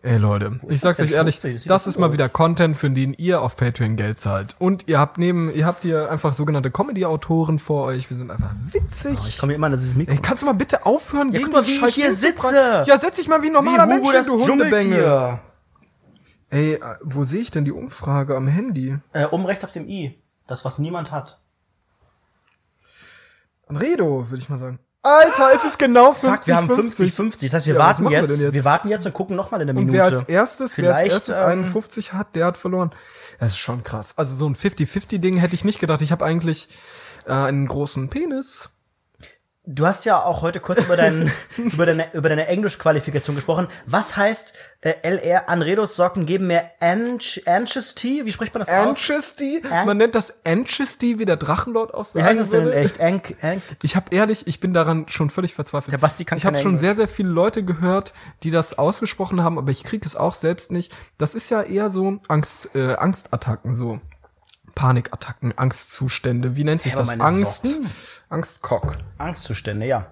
Ey Leute, ich das sag's euch ehrlich? Das das ist mal aus. wieder Content, für den ihr auf Patreon Geld zahlt. Und ihr habt neben, ihr habt hier einfach sogenannte Comedy-Autoren vor euch. Wir sind einfach witzig. Ich komme immer an dieses Mikro. Ey, kannst du mal bitte aufhören, guck mal, wie ich hier sitze. Ja, setz dich mal wie ein normaler Mensch, hin, du Hundebengel. Ey, äh, wo sehe ich denn die Umfrage am Handy? Äh, oben rechts auf dem i. Das, was niemand hat. Anredo, würde ich mal sagen. Alter, es ist genau 50, Fuck, wir haben 50, 50. 50. Das heißt, wir Ja, warten machen wir jetzt, wir, jetzt? warten jetzt und gucken nochmal in der Und Minute. wer als erstes, wer als Vielleicht, erstes ähm, 51 hat, der hat verloren. Das ist schon krass. Also so ein 50-50-Ding hätte ich nicht gedacht. Ich habe eigentlich äh, einen großen Penis. Du hast ja auch heute kurz über, deinen, (laughs) über deine, über deine Englischqualifikation gesprochen. Was heißt äh, LR Anredos Socken geben mir Anch Anchesty? Wie spricht man das aus? Anchesty? An- Man nennt das Anchesty, wie der Drachenlord aus Wie heißt das denn in echt? Ank, Ank, Ich habe ehrlich, ich bin daran schon völlig verzweifelt. Der Basti kann ich habe schon Englisch. sehr, sehr viele Leute gehört, die das ausgesprochen haben, aber ich kriege es auch selbst nicht. Das ist ja eher so Angst, äh, Angstattacken, so Panikattacken, Angstzustände. Wie nennt sich aber das? Angst, Socken? Angstkock. Angstzustände, ja.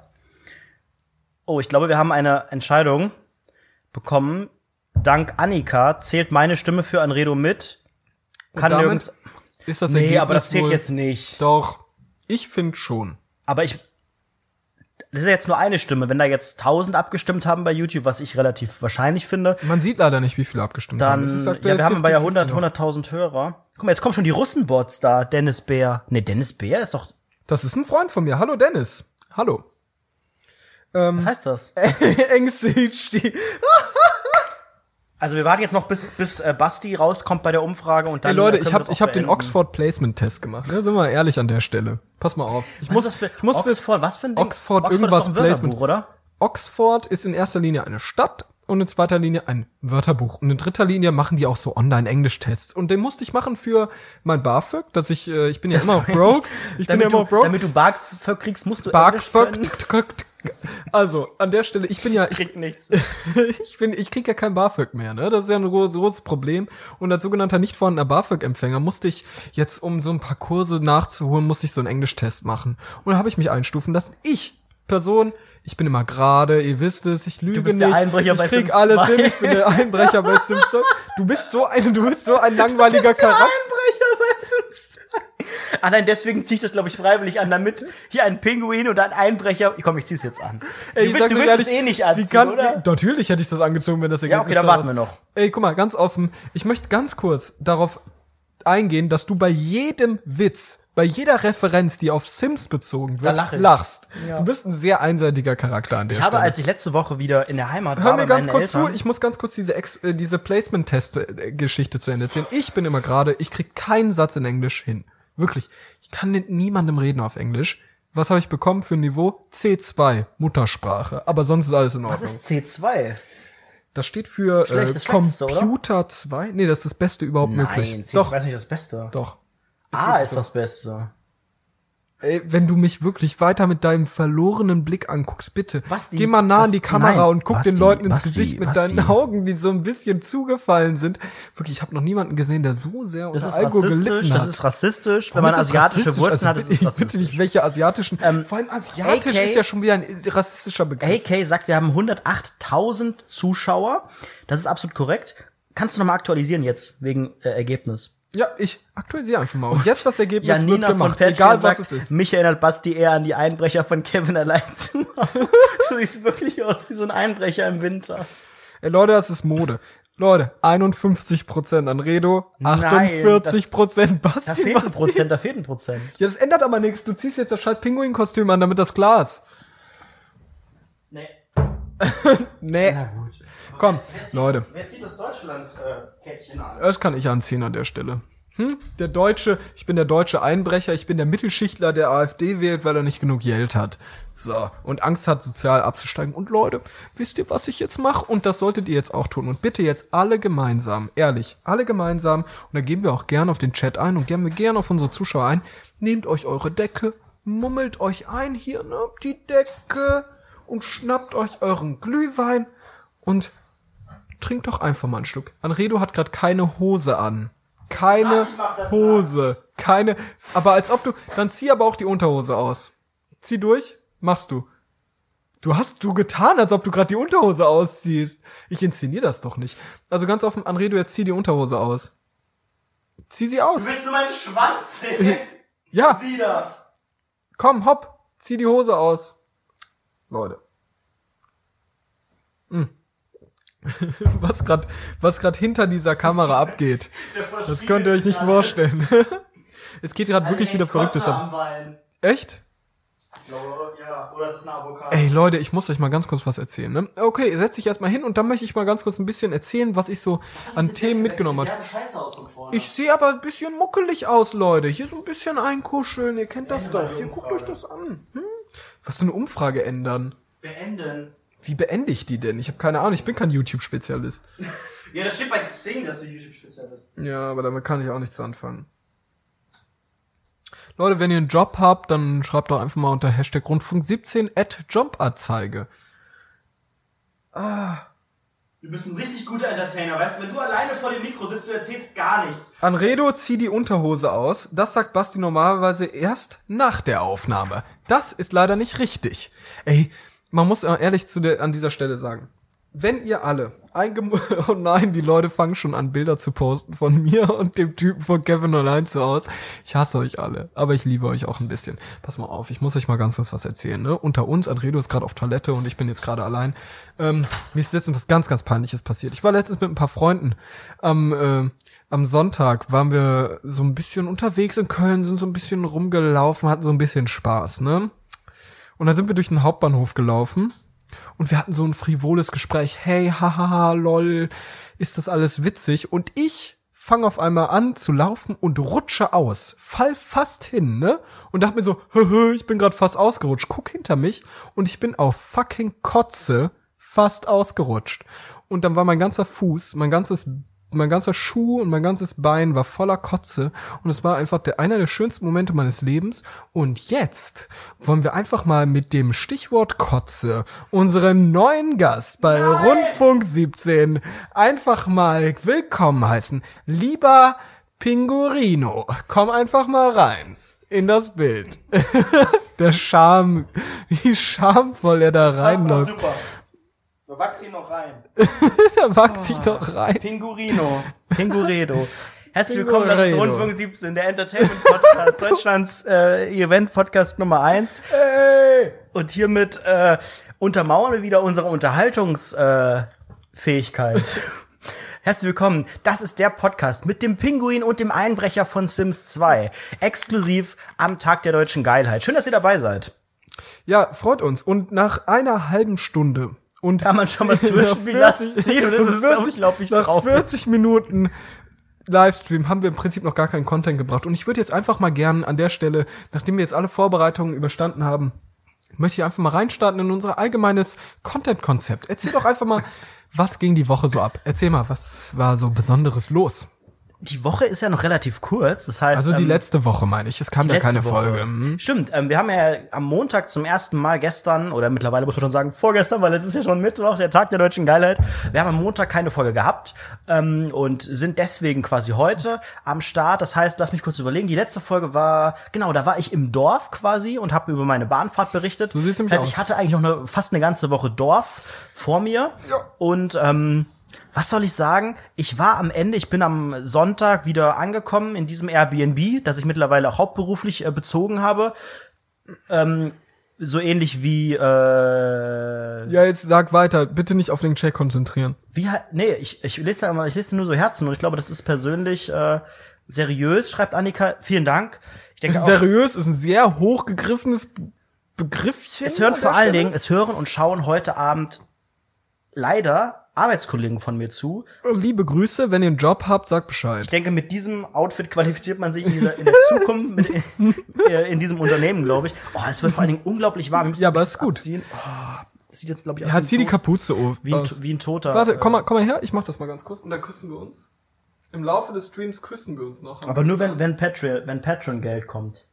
Oh, ich glaube, wir haben eine Entscheidung bekommen. Dank Annika zählt meine Stimme für Anredo mit. Kann nirgends. Ist das Nee, Ergebnis aber das zählt jetzt nicht. Doch, ich finde schon. Aber ich. Das ist ja jetzt nur eine Stimme. Wenn da jetzt 1000 abgestimmt haben bei YouTube, was ich relativ wahrscheinlich finde, Man sieht leider nicht, wie viele abgestimmt haben. dann. Es ist Ja, aktuell wir haben bei ja 50-50 100, noch. 100.000 Hörer. Guck mal, jetzt kommen schon die Russenbots da. Dennis Bär. Nee, Dennis Bär ist doch. Das ist ein Freund von mir. Hallo Dennis. Hallo. Was heißt das? (laughs) Ängste Also wir warten jetzt noch bis, bis äh, Basti rauskommt bei der Umfrage und dann. Hey Leute, äh, können ich habe ich hab den. Oxford Placement Test gemacht. Ne, sind wir ehrlich an der Stelle. Pass mal auf. Ich Was muss, ist das für, ich muss für- Oxford, was für ein Ding? Oxford, ist irgendwas Wörterbuch, Placement. oder? Oxford ist in erster Linie eine Stadt und in zweiter Linie ein Wörterbuch. Und in dritter Linie machen die auch so Online-Englisch-Tests. Und den musste ich machen für mein BAföG, dass ich, äh, ich bin ja immer noch broke. Ich bin ja immer du, broke. damit du Bark kriegst, musst du BAföG. (laughs) Also, an der Stelle, ich bin ja, ich, Kriegt nichts. (laughs) ich bin, ich krieg ja kein BAföG mehr, ne? Das ist ja ein großes, großes Problem. Und als sogenannter nicht vorhandener BAföG-Empfänger musste ich jetzt, um so ein paar Kurse nachzuholen, musste ich so einen Englisch-Test machen. Und da habe ich mich einstufen lassen. Ich, Person, ich bin immer gerade, ihr wisst es, ich lüge bist nicht. der Einbrecher ich bei krieg Sims alles 2. hin, ich bin der Einbrecher bei Sims 2. Du bist so ein, du bist so ein langweiliger Charakter. Einbrecher bei Sims 2. Allein deswegen zieh ich das, glaube ich, freiwillig an, damit hier ein Pinguin und ein Einbrecher. Komm, ich zieh's jetzt an. Ey, du willst, du willst es ehrlich, eh nicht anziehen, kann, oder? Wie, natürlich hätte ich das angezogen, wenn das Ergebnis okay, dann da warten wir noch. Ey, guck mal, ganz offen. Ich möchte ganz kurz darauf eingehen, dass du bei jedem Witz, bei jeder Referenz, die auf Sims bezogen wird, lach ich. lachst. Ja. Du bist ein sehr einseitiger Charakter an der Ich habe, Stelle. als ich letzte Woche wieder in der Heimat Hör war, mir ganz kurz Eltern, zu, ich muss ganz kurz diese, Ex äh, diese Placement-Test-Geschichte zu Ende erzählen. Ich bin immer gerade, ich krieg keinen Satz in Englisch hin. Wirklich. Ich kann mit niemandem reden auf Englisch. Was habe ich bekommen für ein Niveau? C2, Muttersprache. Aber sonst ist alles in Ordnung. was ist C2? Das steht für Schlecht- äh? Computer 2. Nee, das ist das Beste überhaupt möglich. Nein, C2 Doch, ist nicht das Beste. doch. A ist das Beste. Ey, wenn du mich wirklich weiter mit deinem verlorenen Blick anguckst, bitte. Basti, geh mal nah was- an die Kamera nein, und guck Basti, den Leuten ins Basti, Gesicht mit Basti. deinen Augen, die so ein bisschen zugefallen sind. Wirklich, ich habe noch niemanden gesehen, der so sehr Das unter ist Alkohol rassistisch, gelitten das hat. ist rassistisch. Warum Wenn man ist das asiatische rassistisch? Wurzeln also, hat, ist es bitte, bitte rassistisch. nicht, welche asiatischen. Ähm, vor allem asiatisch AK ist ja schon wieder ein rassistischer Begriff. AK sagt, wir haben 108.000 Zuschauer. Das ist absolut korrekt. Kannst du nochmal aktualisieren jetzt, wegen äh, Ergebnis? Ja, ich aktualisiere einfach mal. Und jetzt das Ergebnis wird Janina von gemacht, Patreon egal was sagt, es ist. mich erinnert Basti eher an die Einbrecher von Kevin allein zu machen. (laughs) du siehst wirklich aus wie so ein Einbrecher im Winter. Ey, Leute, das ist Mode. Leute, 51% an Redo, Nein, 48% Basti. Da fehlt ein. Prozent, da fehlt ein Prozent. Ja, das ändert aber nichts. Du ziehst jetzt das scheiß Pinguin-Kostüm an, damit das ist. Nee. (laughs) Nee. Komm, Leute, wer zieht das Deutschland-Kettchen an? das kann ich anziehen an der Stelle. Hm? Der Deutsche, ich bin der deutsche Einbrecher, ich bin der Mittelschichtler, der AfD wählt, weil er nicht genug Geld hat. So, und Angst hat, sozial abzusteigen. Und Leute, wisst ihr, was ich jetzt mache? Und das solltet ihr jetzt auch tun. Und bitte jetzt alle gemeinsam, ehrlich, alle gemeinsam, und da gehen wir auch gerne auf den Chat ein und gehen wir gerne auf unsere Zuschauer ein, nehmt euch eure Decke, mummelt euch ein hier, ne, die Decke, und schnappt euch euren Glühwein und trinkt doch einfach mal ein Stück. Anredo hat gerade keine Hose an. Keine Hose. Keine. Aber als ob du. Dann zieh aber auch die Unterhose aus. Zieh durch. Machst du. Du hast du getan, als ob du gerade die Unterhose ausziehst. Ich inszeniere das doch nicht. Also ganz offen, Anredo, jetzt zieh die Unterhose aus. Zieh sie aus. Du willst nur meinen Schwanz sehen? (laughs) Ja, Wieder. komm, hopp. Zieh die Hose aus. Leute. Hm. (laughs) Was grad, was grad hinter dieser Kamera abgeht. Das könnt ihr euch nicht vorstellen. (laughs) es geht gerade wirklich wieder Verrücktes ab. Echt? Ja, oder es ist eine Avocado. Ey Leute, ich muss euch mal ganz kurz was erzählen. Ne? Okay, setz dich erstmal hin und dann möchte ich mal ganz kurz ein bisschen erzählen, was ich so an Themen mitgenommen habe. Ich sehe aber ein bisschen muckelig aus, Leute. Hier so ein bisschen einkuscheln, ihr kennt das doch. Hier guckt euch das an. Hm? Was für eine Umfrage ändern? beenden. Wie beende ich die denn? Ich habe keine Ahnung, ich bin kein YouTube-Spezialist. (laughs) Ja, das steht bei Xing, dass du YouTube-Spezial bist. Ja, aber damit kann ich auch nichts anfangen. Leute, wenn ihr einen Job habt, dann schreibt doch einfach mal unter Hashtag Rundfunk 17 at Jobanzeige. Du bist ein richtig guter Entertainer, weißt du, wenn du alleine vor dem Mikro sitzt, du erzählst gar nichts. Anredo, zieh die Unterhose aus. Das sagt Basti normalerweise erst nach der Aufnahme. Das ist leider nicht richtig. Ey, man muss ehrlich zu der, an dieser Stelle sagen. Wenn ihr alle (laughs) oh nein, die Leute fangen schon an Bilder zu posten von (laughs) mir und dem Typen von Kevin allein zu aus. Ich hasse euch alle, aber ich liebe euch auch ein bisschen. Pass mal auf, ich muss euch mal ganz kurz was erzählen. Ne? Unter uns, Anredo ist gerade auf Toilette und ich bin jetzt gerade allein. Ähm, mir ist letztens was ganz, ganz peinliches passiert. Ich war letztens mit ein paar Freunden am äh, am Sonntag waren wir so ein bisschen unterwegs in Köln, sind so ein bisschen rumgelaufen, hatten so ein bisschen Spaß, ne? Und dann sind wir durch den Hauptbahnhof gelaufen und wir hatten so ein frivoles Gespräch. Hey, hahaha, lol, ist das alles witzig? Und ich fange auf einmal an zu laufen und rutsche aus, fall fast hin, ne? Und dachte mir so, hö, ich bin gerade fast ausgerutscht. Guck hinter mich und ich bin auf fucking Kotze fast ausgerutscht. Und dann war mein ganzer Fuß, mein ganzes mein ganzer Schuh und mein ganzes Bein war voller Kotze und es war einfach der, einer der schönsten Momente meines Lebens. Und jetzt wollen wir einfach mal mit dem Stichwort Kotze unseren neuen Gast bei Rundfunk 17 einfach mal willkommen heißen. Lieber Pingurino, komm einfach mal rein in das Bild. (laughs) der Charme, wie schamvoll er da reinläuft. super. (laughs) Da wachs ihn noch rein. da wachs ich doch rein. Pingurino. Pinguredo. (laughs) Herzlich willkommen, das ist. Rundfunk 17, der Entertainment-Podcast, (laughs) Deutschlands äh, Event-Podcast Nummer eins. Hey! Und hiermit äh, untermauern wir wieder unsere Unterhaltungsfähigkeit. Äh, Fähigkeit. Herzlich willkommen. Das ist der Podcast mit dem Pinguin und dem Einbrecher von Sims 2. Exklusiv am Tag der deutschen Geilheit. Schön, dass ihr dabei seid. Ja, freut uns. Und nach einer halben Stunde und Kann man schon mal (laughs) Zwischenbilanz ziehen und es ist unglaublich nach traurig. 40 Minuten Livestream haben wir im Prinzip noch gar keinen Content gebracht. Und ich würde jetzt einfach mal gern an der Stelle, nachdem wir jetzt alle Vorbereitungen überstanden haben, möchte ich einfach mal reinstarten in unser allgemeines Content-Konzept. Erzähl doch einfach mal, was ging die Woche so ab? Erzähl mal, was war so Besonderes los? Die Woche ist ja noch relativ kurz. Das heißt, Also die ähm, letzte Woche meine ich. Es kam ja keine Woche. Folge. Hm? Stimmt, ähm, wir haben ja am Montag zum ersten Mal gestern, oder mittlerweile muss man schon sagen, vorgestern, weil jetzt ist ja schon Mittwoch, der Tag der deutschen Geilheit. Wir haben am Montag keine Folge gehabt ähm, und sind deswegen quasi heute am Start. Das heißt, lass mich kurz überlegen, die letzte Folge war, genau, da war ich im Dorf quasi und habe über meine Bahnfahrt berichtet. So sieht's nämlich das heißt, ich aus. hatte eigentlich noch eine, fast eine ganze Woche Dorf vor mir. Und ähm, was soll ich sagen? Ich war am Ende, ich bin am Sonntag wieder angekommen in diesem Airbnb, das ich mittlerweile auch hauptberuflich äh, bezogen habe. Ähm, so ähnlich wie, äh, Ja, jetzt sag weiter. Bitte nicht auf den Chat konzentrieren. wie, nee, ich, ich lese da immer, ich lese nur so Herzen und ich glaube, das ist persönlich äh, seriös, schreibt Annika. Vielen Dank. Ich denke auch, Seriös ist ein sehr hochgegriffenes Begriffchen. es hören vor allen Stelle. Dingen, es hören und schauen heute Abend leider Arbeitskollegen von mir zu. Liebe Grüße, wenn ihr einen Job habt, sagt Bescheid. Ich denke, mit diesem Outfit qualifiziert man sich in, dieser, in der Zukunft mit, in, (laughs) äh, in diesem Unternehmen, glaube ich. Oh, es wird vor allen Dingen unglaublich warm. Ja, aber ist gut. Abziehen. Oh, sieht jetzt, glaube ich, aus Ja, zieh die Kapuze oh, wie ein, wie ein Toter. Warte, äh, komm mal, komm mal her, ich mach das mal ganz kurz und dann küssen wir uns. Im Laufe des Streams küssen wir uns noch. Aber nur wenn, wenn Patreon, wenn Patreon Geld kommt.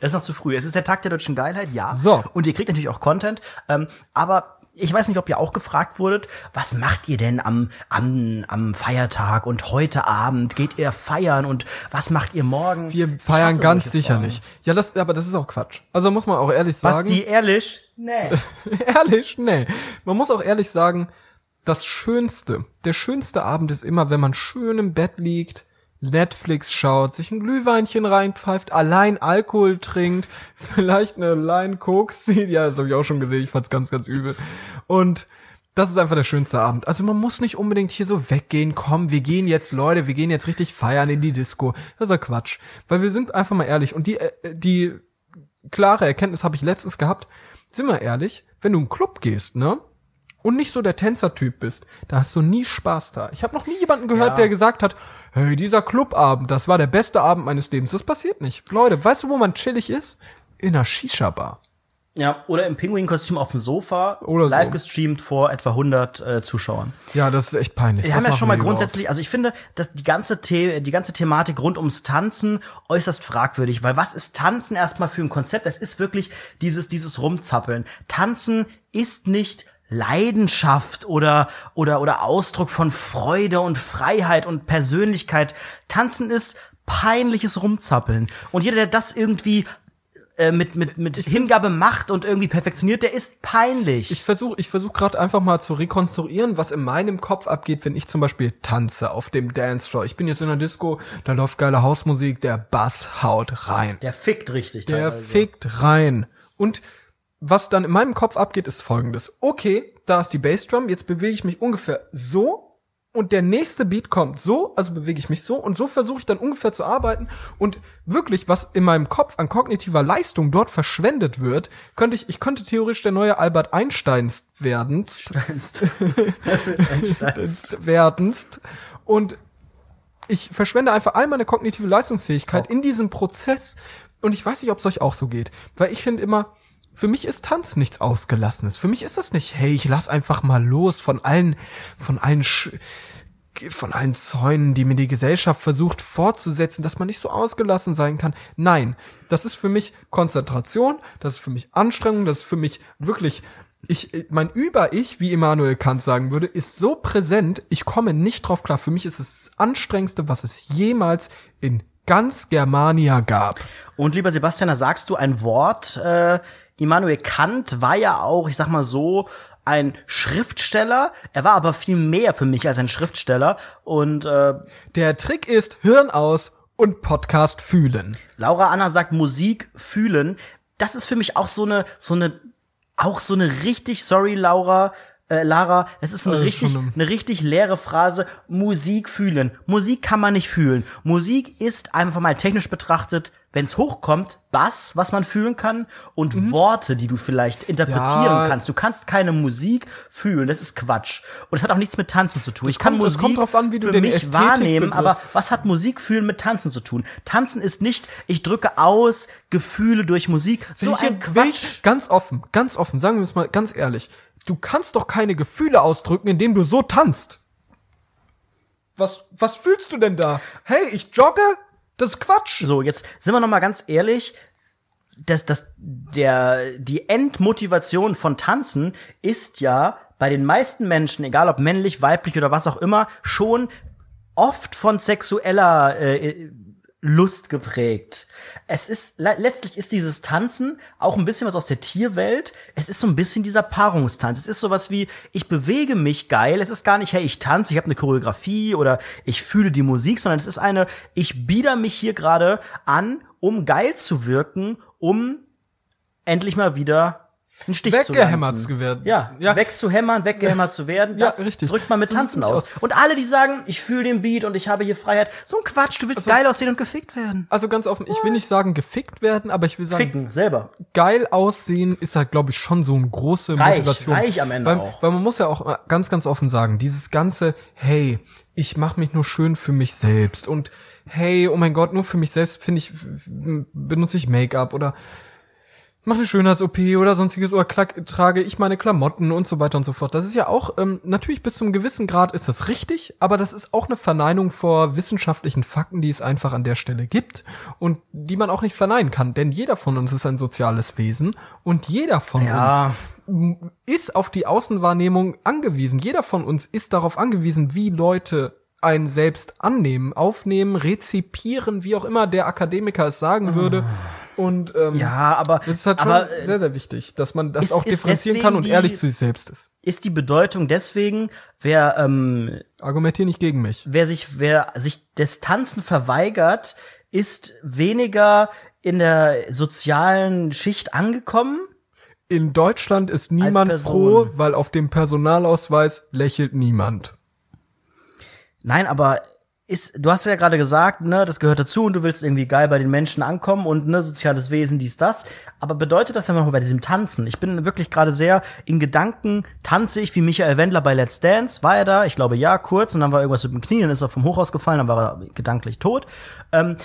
Das ist noch zu früh. Es ist der Tag der deutschen Geilheit, ja. So. Und ihr kriegt natürlich auch Content. Ähm, aber ich weiß nicht, ob ihr auch gefragt wurdet, was macht ihr denn am, am, am Feiertag und heute Abend? Geht ihr feiern und was macht ihr morgen? wir feiern ganz sicher Fragen. nicht. Ja, das, aber das ist auch Quatsch. Also muss man auch ehrlich sagen. Was die ehrlich? Nee. (laughs) ehrlich, nee. Man muss auch ehrlich sagen, das Schönste, der schönste Abend ist immer, wenn man schön im Bett liegt, Netflix schaut, sich ein Glühweinchen reinpfeift, allein Alkohol trinkt, (laughs) vielleicht eine Line Koks zieht. Ja, das habe ich auch schon gesehen. Ich fand's ganz, ganz übel. Und das ist einfach der schönste Abend. Also man muss nicht unbedingt hier so weggehen, komm, wir gehen jetzt, Leute, wir gehen jetzt richtig feiern in die Disco. Das ist ja Quatsch. Weil wir sind einfach mal ehrlich. Und die, äh, die klare Erkenntnis habe ich letztens gehabt. Sind wir ehrlich, wenn du in einen Club gehst, ne? Und nicht so der Tänzertyp bist, da hast du nie Spaß da. Ich habe noch nie jemanden gehört, Ja. der gesagt hat, hey, dieser Clubabend, das war der beste Abend meines Lebens. Das passiert nicht. Leute, weißt du, wo man chillig ist? In einer Shisha-Bar. Ja, oder im Pinguin-Kostüm auf dem Sofa, Oder so. live gestreamt vor etwa 100 äh, Zuschauern. Ja, das ist echt peinlich. Wir Was haben ja schon mal grundsätzlich, also ich finde, dass die ganze, The die ganze Thematik rund ums Tanzen äußerst fragwürdig, weil was ist Tanzen erstmal für ein Konzept? Es ist wirklich dieses, dieses Rumzappeln. Tanzen ist nicht Leidenschaft oder, oder, oder Ausdruck von Freude und Freiheit und Persönlichkeit. Tanzen ist peinliches Rumzappeln. Und jeder, der das irgendwie äh, mit, mit, mit Hingabe macht und irgendwie perfektioniert, der ist peinlich. Ich versuche ich versuch gerade einfach mal zu rekonstruieren, was in meinem Kopf abgeht, wenn ich zum Beispiel tanze auf dem Dancefloor. Ich bin jetzt in einer Disco, da läuft geile Hausmusik, der Bass haut rein. der fickt richtig. Der teilweise. fickt rein. Und was dann in meinem Kopf abgeht, ist folgendes. Okay, da ist die Bassdrum, jetzt bewege ich mich ungefähr so und der nächste Beat kommt so, also bewege ich mich so und so versuche ich dann ungefähr zu arbeiten und wirklich, was in meinem Kopf an kognitiver Leistung dort verschwendet wird, könnte ich, ich könnte theoretisch der neue Albert Einstein werden, werdenst und ich verschwende einfach all meine kognitive Leistungsfähigkeit in diesem Prozess. Und ich weiß nicht, ob es euch auch so geht, weil ich finde immer, für mich ist Tanz nichts Ausgelassenes. Für mich ist das nicht, hey, ich lass einfach mal los von allen, von allen, Sch von allen Zäunen, die mir die Gesellschaft versucht fortzusetzen, dass man nicht so ausgelassen sein kann. Nein, das ist für mich Konzentration, das ist für mich Anstrengung, das ist für mich wirklich ich, mein Über-Ich, wie Immanuel Kant sagen würde, ist so präsent, ich komme nicht drauf klar. Für mich ist es das Anstrengendste, was es jemals in ganz Germania gab. Und lieber Sebastian, da sagst du ein Wort. Äh, Immanuel Kant war ja auch, ich sag mal so, ein Schriftsteller. Er war aber viel mehr für mich als ein Schriftsteller. Und äh, Der Trick ist Hirn aus und Podcast fühlen. Laura Anna sagt Musik fühlen. Das ist für mich auch so eine, so eine, auch so eine richtig, sorry Laura, äh, Lara, es ist eine Äh, richtig, eine richtig leere Phrase. Musik fühlen. Musik kann man nicht fühlen. Musik ist einfach mal technisch betrachtet, wenn es hochkommt, Bass, was man fühlen kann und Worte, die du vielleicht interpretieren Mhm. Ja. kannst. Du kannst keine Musik fühlen. Das ist Quatsch. Und es hat auch nichts mit Tanzen zu tun. Das ich kann kommt- Musik an, wie du für mich Ästhetikbegriff- wahrnehmen, aber was hat Musik fühlen mit Tanzen zu tun? Tanzen ist nicht, ich drücke aus Gefühle durch Musik. So Welche- ein Quatsch. Ganz offen, ganz offen, sagen wir es mal ganz ehrlich. Du kannst doch keine Gefühle ausdrücken, indem du so tanzt. Was, was fühlst du denn da? Hey, ich jogge? Das ist Quatsch. So, jetzt sind wir noch mal ganz ehrlich. Das, das, der, die Endmotivation von Tanzen ist ja bei den meisten Menschen, egal ob männlich, weiblich oder was auch immer, schon oft von sexueller äh, Lust geprägt. Es ist le letztlich ist dieses Tanzen auch ein bisschen was aus der Tierwelt. Es ist so ein bisschen dieser Paarungstanz. Es ist sowas wie ich bewege mich geil. Es ist gar nicht hey ich tanze, ich habe eine Choreografie oder ich fühle die Musik, sondern es ist eine ich bieder mich hier gerade an, um geil zu wirken, um endlich mal wieder einen Stich Weggehämmert zu werden. Ja, Ja. weg zu hämmern, weggehämmert (laughs) zu werden, Ja, das richtig. drückt man mit So Tanzen aus. aus. Und alle, die sagen, ich fühle den Beat und ich habe hier Freiheit, so ein Quatsch, du willst geil aussehen und gefickt werden. Also ganz offen, ich will nicht sagen gefickt werden, aber ich will sagen, Ficken, selber. geil aussehen ist halt, glaube ich, schon so eine große Reich, Motivation. reich am Ende weil, auch. Weil man muss ja auch ganz, ganz offen sagen, dieses ganze, hey, ich mache mich nur schön für mich selbst und hey, oh mein Gott, nur für mich selbst finde ich, benutze ich Make-up oder mache eine Schönheits-OP oder sonstiges oder klack, trage ich meine Klamotten und so weiter und so fort. Das ist ja auch, ähm, natürlich bis zum gewissen Grad ist das richtig, aber das ist auch eine Verneinung vor wissenschaftlichen Fakten, die es einfach an der Stelle gibt und die man auch nicht verneinen kann. Denn jeder von uns ist ein soziales Wesen und jeder von Ja. uns ist auf die Außenwahrnehmung angewiesen. Jeder von uns ist darauf angewiesen, wie Leute einen selbst annehmen, aufnehmen, rezipieren, wie auch immer der Akademiker es sagen würde. Und ähm, Ja, aber, das ist halt aber äh, sehr, sehr wichtig, dass man das ist- auch differenzieren kann und die- ehrlich zu sich selbst ist. ist die Bedeutung deswegen, wer, ähm, Argumentier nicht gegen mich. wer sich, wer sich des Tanzen verweigert, ist weniger in der sozialen Schicht angekommen? In Deutschland ist niemand froh, weil auf dem Personalausweis lächelt niemand. Nein, aber ist, du hast ja gerade gesagt, ne, das gehört dazu und du willst irgendwie geil bei den Menschen ankommen und ne, soziales Wesen, dies, das. Aber bedeutet das, wenn wir mal bei diesem Tanzen, ich bin wirklich gerade sehr in Gedanken, tanze ich wie Michael Wendler bei Let's Dance, war er da? Ich glaube ja, kurz, und dann war irgendwas mit dem Knie, dann ist er vom Hochhaus gefallen, dann war er gedanklich tot. Ähm,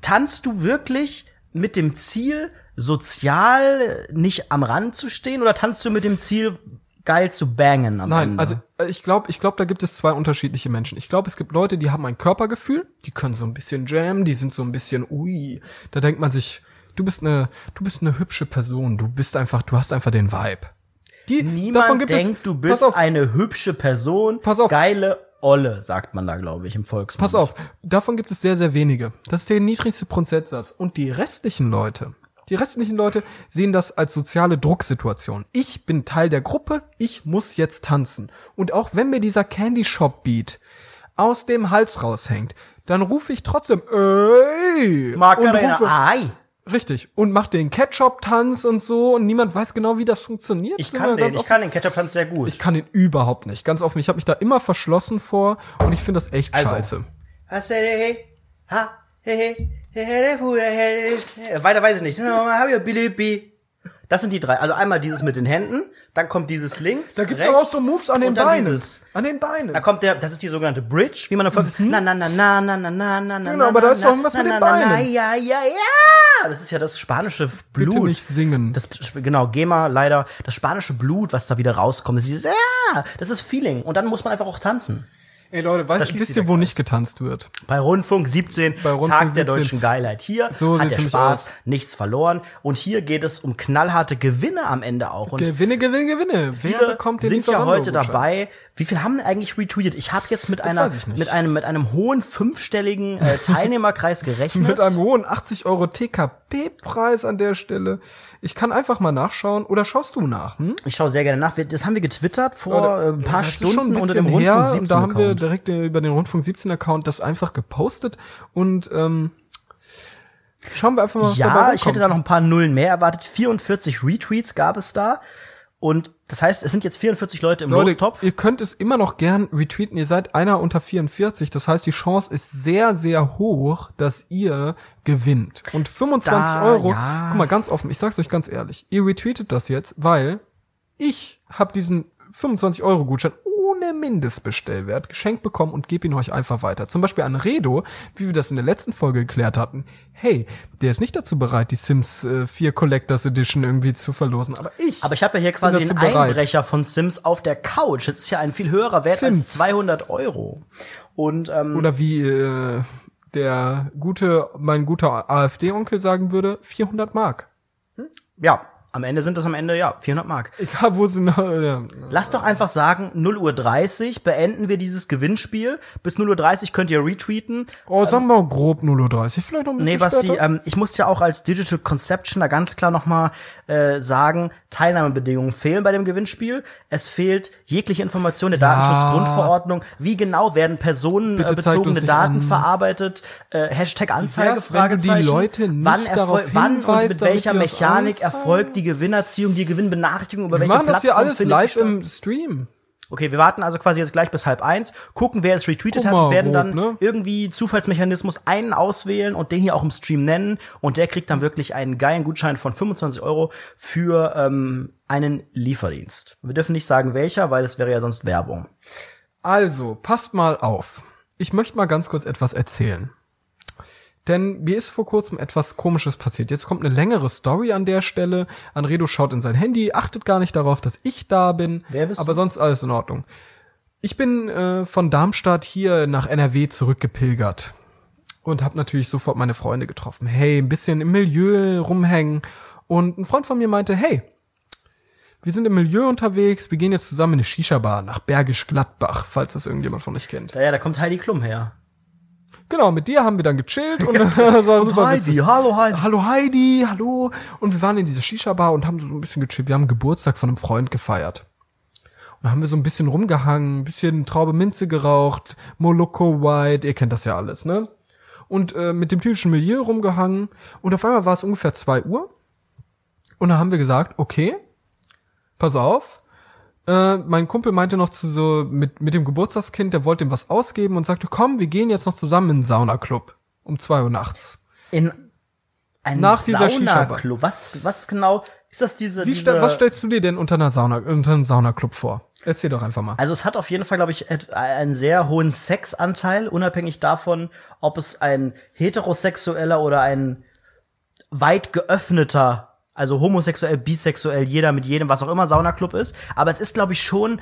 tanzt du wirklich mit dem Ziel, sozial nicht am Rand zu stehen, oder tanzt du mit dem Ziel, geil zu bangen am Nein, Ende? also äh, ich glaube, ich glaube, da gibt es zwei unterschiedliche Menschen. Ich glaube, es gibt Leute, die haben ein Körpergefühl, die können so ein bisschen jammen, die sind so ein bisschen ui. Da denkt man sich, du bist eine, du bist eine hübsche Person, du bist einfach, du hast einfach den Vibe. Die, Niemand denkt, du bist auf, eine hübsche Person. Pass auf. Geile Olle, sagt man da, glaube ich, im Volksmund. Pass auf, davon gibt es sehr, sehr wenige. Das ist der niedrigste Prozentsatz. Und die restlichen Leute, die restlichen Leute sehen das als soziale Drucksituation. Ich bin Teil der Gruppe, ich muss jetzt tanzen. Und auch wenn mir dieser Candy Shop Beat aus dem Hals raushängt, dann rufe ich trotzdem, ey! Macarena, und rufe, richtig. Und mach den Ketchup-Tanz und so und niemand weiß genau, wie das funktioniert. Ich kann den, ich kann den Ketchup-Tanz sehr gut. ich kann den überhaupt nicht. Ganz offen, ich habe mich da immer verschlossen vor und ich finde das echt Also. scheiße. Weiter weiß ich nicht. Das sind die drei. Also einmal dieses mit den Händen, dann kommt dieses links. Da gibt's rechts, auch so Moves an den Beinen. Dieses. An den Beinen. Da kommt der, das ist die sogenannte Bridge, wie man davon. Na na na na na na na na na. Genau, aber da ist doch was na, mit den na, na, na, Beinen. Ja ja ja. Das ist ja das spanische Blut. Bitte nicht singen. Das genau GEMA leider das spanische Blut, was da wieder rauskommt. Das ist dieses, ja, das ist Feeling und dann muss man einfach auch tanzen. Ey Leute, weißt, schließt wisst ihr, der wo nicht getanzt wird? Bei Rundfunk 17, Bei Rundfunk Tag der 17. deutschen Geilheit. Hier So hat der Spaß aus. nichts verloren. Und hier geht es um knallharte Gewinne am Ende auch. Und Gewinne, Gewinne, Gewinne. Wer bekommt den sind ja heute dabei. Wie viel haben eigentlich retweetet? Ich habe jetzt mit einer ich nicht. mit einem mit einem hohen fünfstelligen äh, (laughs) Teilnehmerkreis gerechnet. Mit einem hohen 80 Euro TKP-Preis an der Stelle. Ich kann einfach mal nachschauen. Oder schaust du nach? Hm? ich schaue sehr gerne nach. Das haben wir getwittert vor äh, ein paar Das Stunden ein unter dem Rundfunk her, 17 und Da haben wir direkt über den Rundfunk 17 Account das einfach gepostet. Und ähm, schauen wir einfach mal, was dabei Ja, ich hätte da noch ein paar Nullen mehr erwartet. 44 Retweets gab es da. Und das heißt, es sind jetzt 44 Leute im Leute, Lostopf. ihr könnt es immer noch gern retweeten. Ihr seid einer unter 44. Das heißt, die Chance ist sehr, sehr hoch, dass ihr gewinnt. Und 25 Da, Euro, ja. guck mal, ganz offen, ich sag's euch ganz ehrlich. Ihr retweetet das jetzt, weil ich habe diesen 25 Euro Gutschein ohne Mindestbestellwert geschenkt bekommen und gebe ihn euch einfach weiter. Zum Beispiel an Redo, wie wir das in der letzten Folge geklärt hatten. Hey, der ist nicht dazu bereit, die Sims äh, 4 Collectors Edition irgendwie zu verlosen. Aber ich. Aber ich habe ja hier quasi den bereit. Einbrecher von Sims auf der Couch. Das ist ja ein viel höherer Wert Sims. als 200 Euro. Und ähm, Oder wie äh, der gute, mein guter AfD-Onkel sagen würde, 400 Mark. ja, am Ende sind das am Ende, ja, 400 Mark. Egal, wo sie noch, äh, Lass doch einfach sagen, 0 Uhr 30 beenden wir dieses Gewinnspiel. Bis 0 Uhr 30 könnt ihr retweeten. Oh, sagen wir mal grob 0.30 Uhr, vielleicht noch ein bisschen Nee, Basti, später. ähm, ich muss ja auch als Digital Conceptioner ganz klar nochmal äh, sagen, Teilnahmebedingungen fehlen bei dem Gewinnspiel. Es fehlt jegliche Information der Datenschutzgrundverordnung. Wie genau werden personenbezogene Daten an. verarbeitet? Äh, Hashtag Anzeige, Fragezeichen. Die Leute nicht wann, wann und mit welcher Mechanik erfolgt die Gewinnerziehung, die Gewinnbenachrichtigung, über Wir welche machen das hier alles live im Stream. Okay, wir warten also quasi jetzt gleich bis halb eins, gucken, wer es retweetet hat und werden dann ne? irgendwie Zufallsmechanismus einen auswählen und den hier auch im Stream nennen und der kriegt dann wirklich einen geilen Gutschein von 25 Euro für ähm, einen Lieferdienst. Wir dürfen nicht sagen welcher, weil es wäre ja sonst Werbung. Also, passt mal auf. Ich möchte mal ganz kurz etwas erzählen. Denn mir ist vor kurzem etwas Komisches passiert. Jetzt kommt eine längere Story an der Stelle. Anredo schaut in sein Handy, achtet gar nicht darauf, dass ich da bin. Wer bist aber du? sonst alles in Ordnung. Ich bin äh, von Darmstadt hier nach NRW zurückgepilgert und habe natürlich sofort meine Freunde getroffen. Hey, ein bisschen im Milieu rumhängen. Und ein Freund von mir meinte, hey, wir sind im Milieu unterwegs, wir gehen jetzt zusammen in eine Shisha-Bar nach Bergisch Gladbach, falls das irgendjemand von euch kennt. Ja, ja, da kommt Heidi Klum her. Genau, mit dir haben wir dann gechillt und (laughs) (laughs) das war und super Heidi, witzig. hallo Heidi. Hallo Heidi, hallo. Und wir waren in dieser Shisha-Bar und haben so ein bisschen gechillt. Wir haben Geburtstag von einem Freund gefeiert. Und dann haben wir so ein bisschen rumgehangen, ein bisschen Traube Minze geraucht, Moloko White, ihr kennt das ja alles, ne? Und äh, mit dem typischen Milieu rumgehangen. Und auf einmal war es ungefähr zwei Uhr. Und dann haben wir gesagt, okay, pass auf, äh, mein Kumpel meinte noch zu so mit mit dem Geburtstagskind, der wollte ihm was ausgeben und sagte, komm, wir gehen jetzt noch zusammen in den Saunaclub um zwei Uhr nachts. In einen Nach Saunaclub. Was was genau ist das diese, Wie diese Was stellst du dir denn unter einer Sauna unter einem Saunaclub vor? Erzähl doch einfach mal. Also es hat auf jeden Fall, glaube ich, einen sehr hohen Sexanteil, unabhängig davon, ob es ein heterosexueller oder ein weit geöffneter also homosexuell, bisexuell, jeder mit jedem, was auch immer Saunaclub ist. Aber es ist, glaube ich, schon,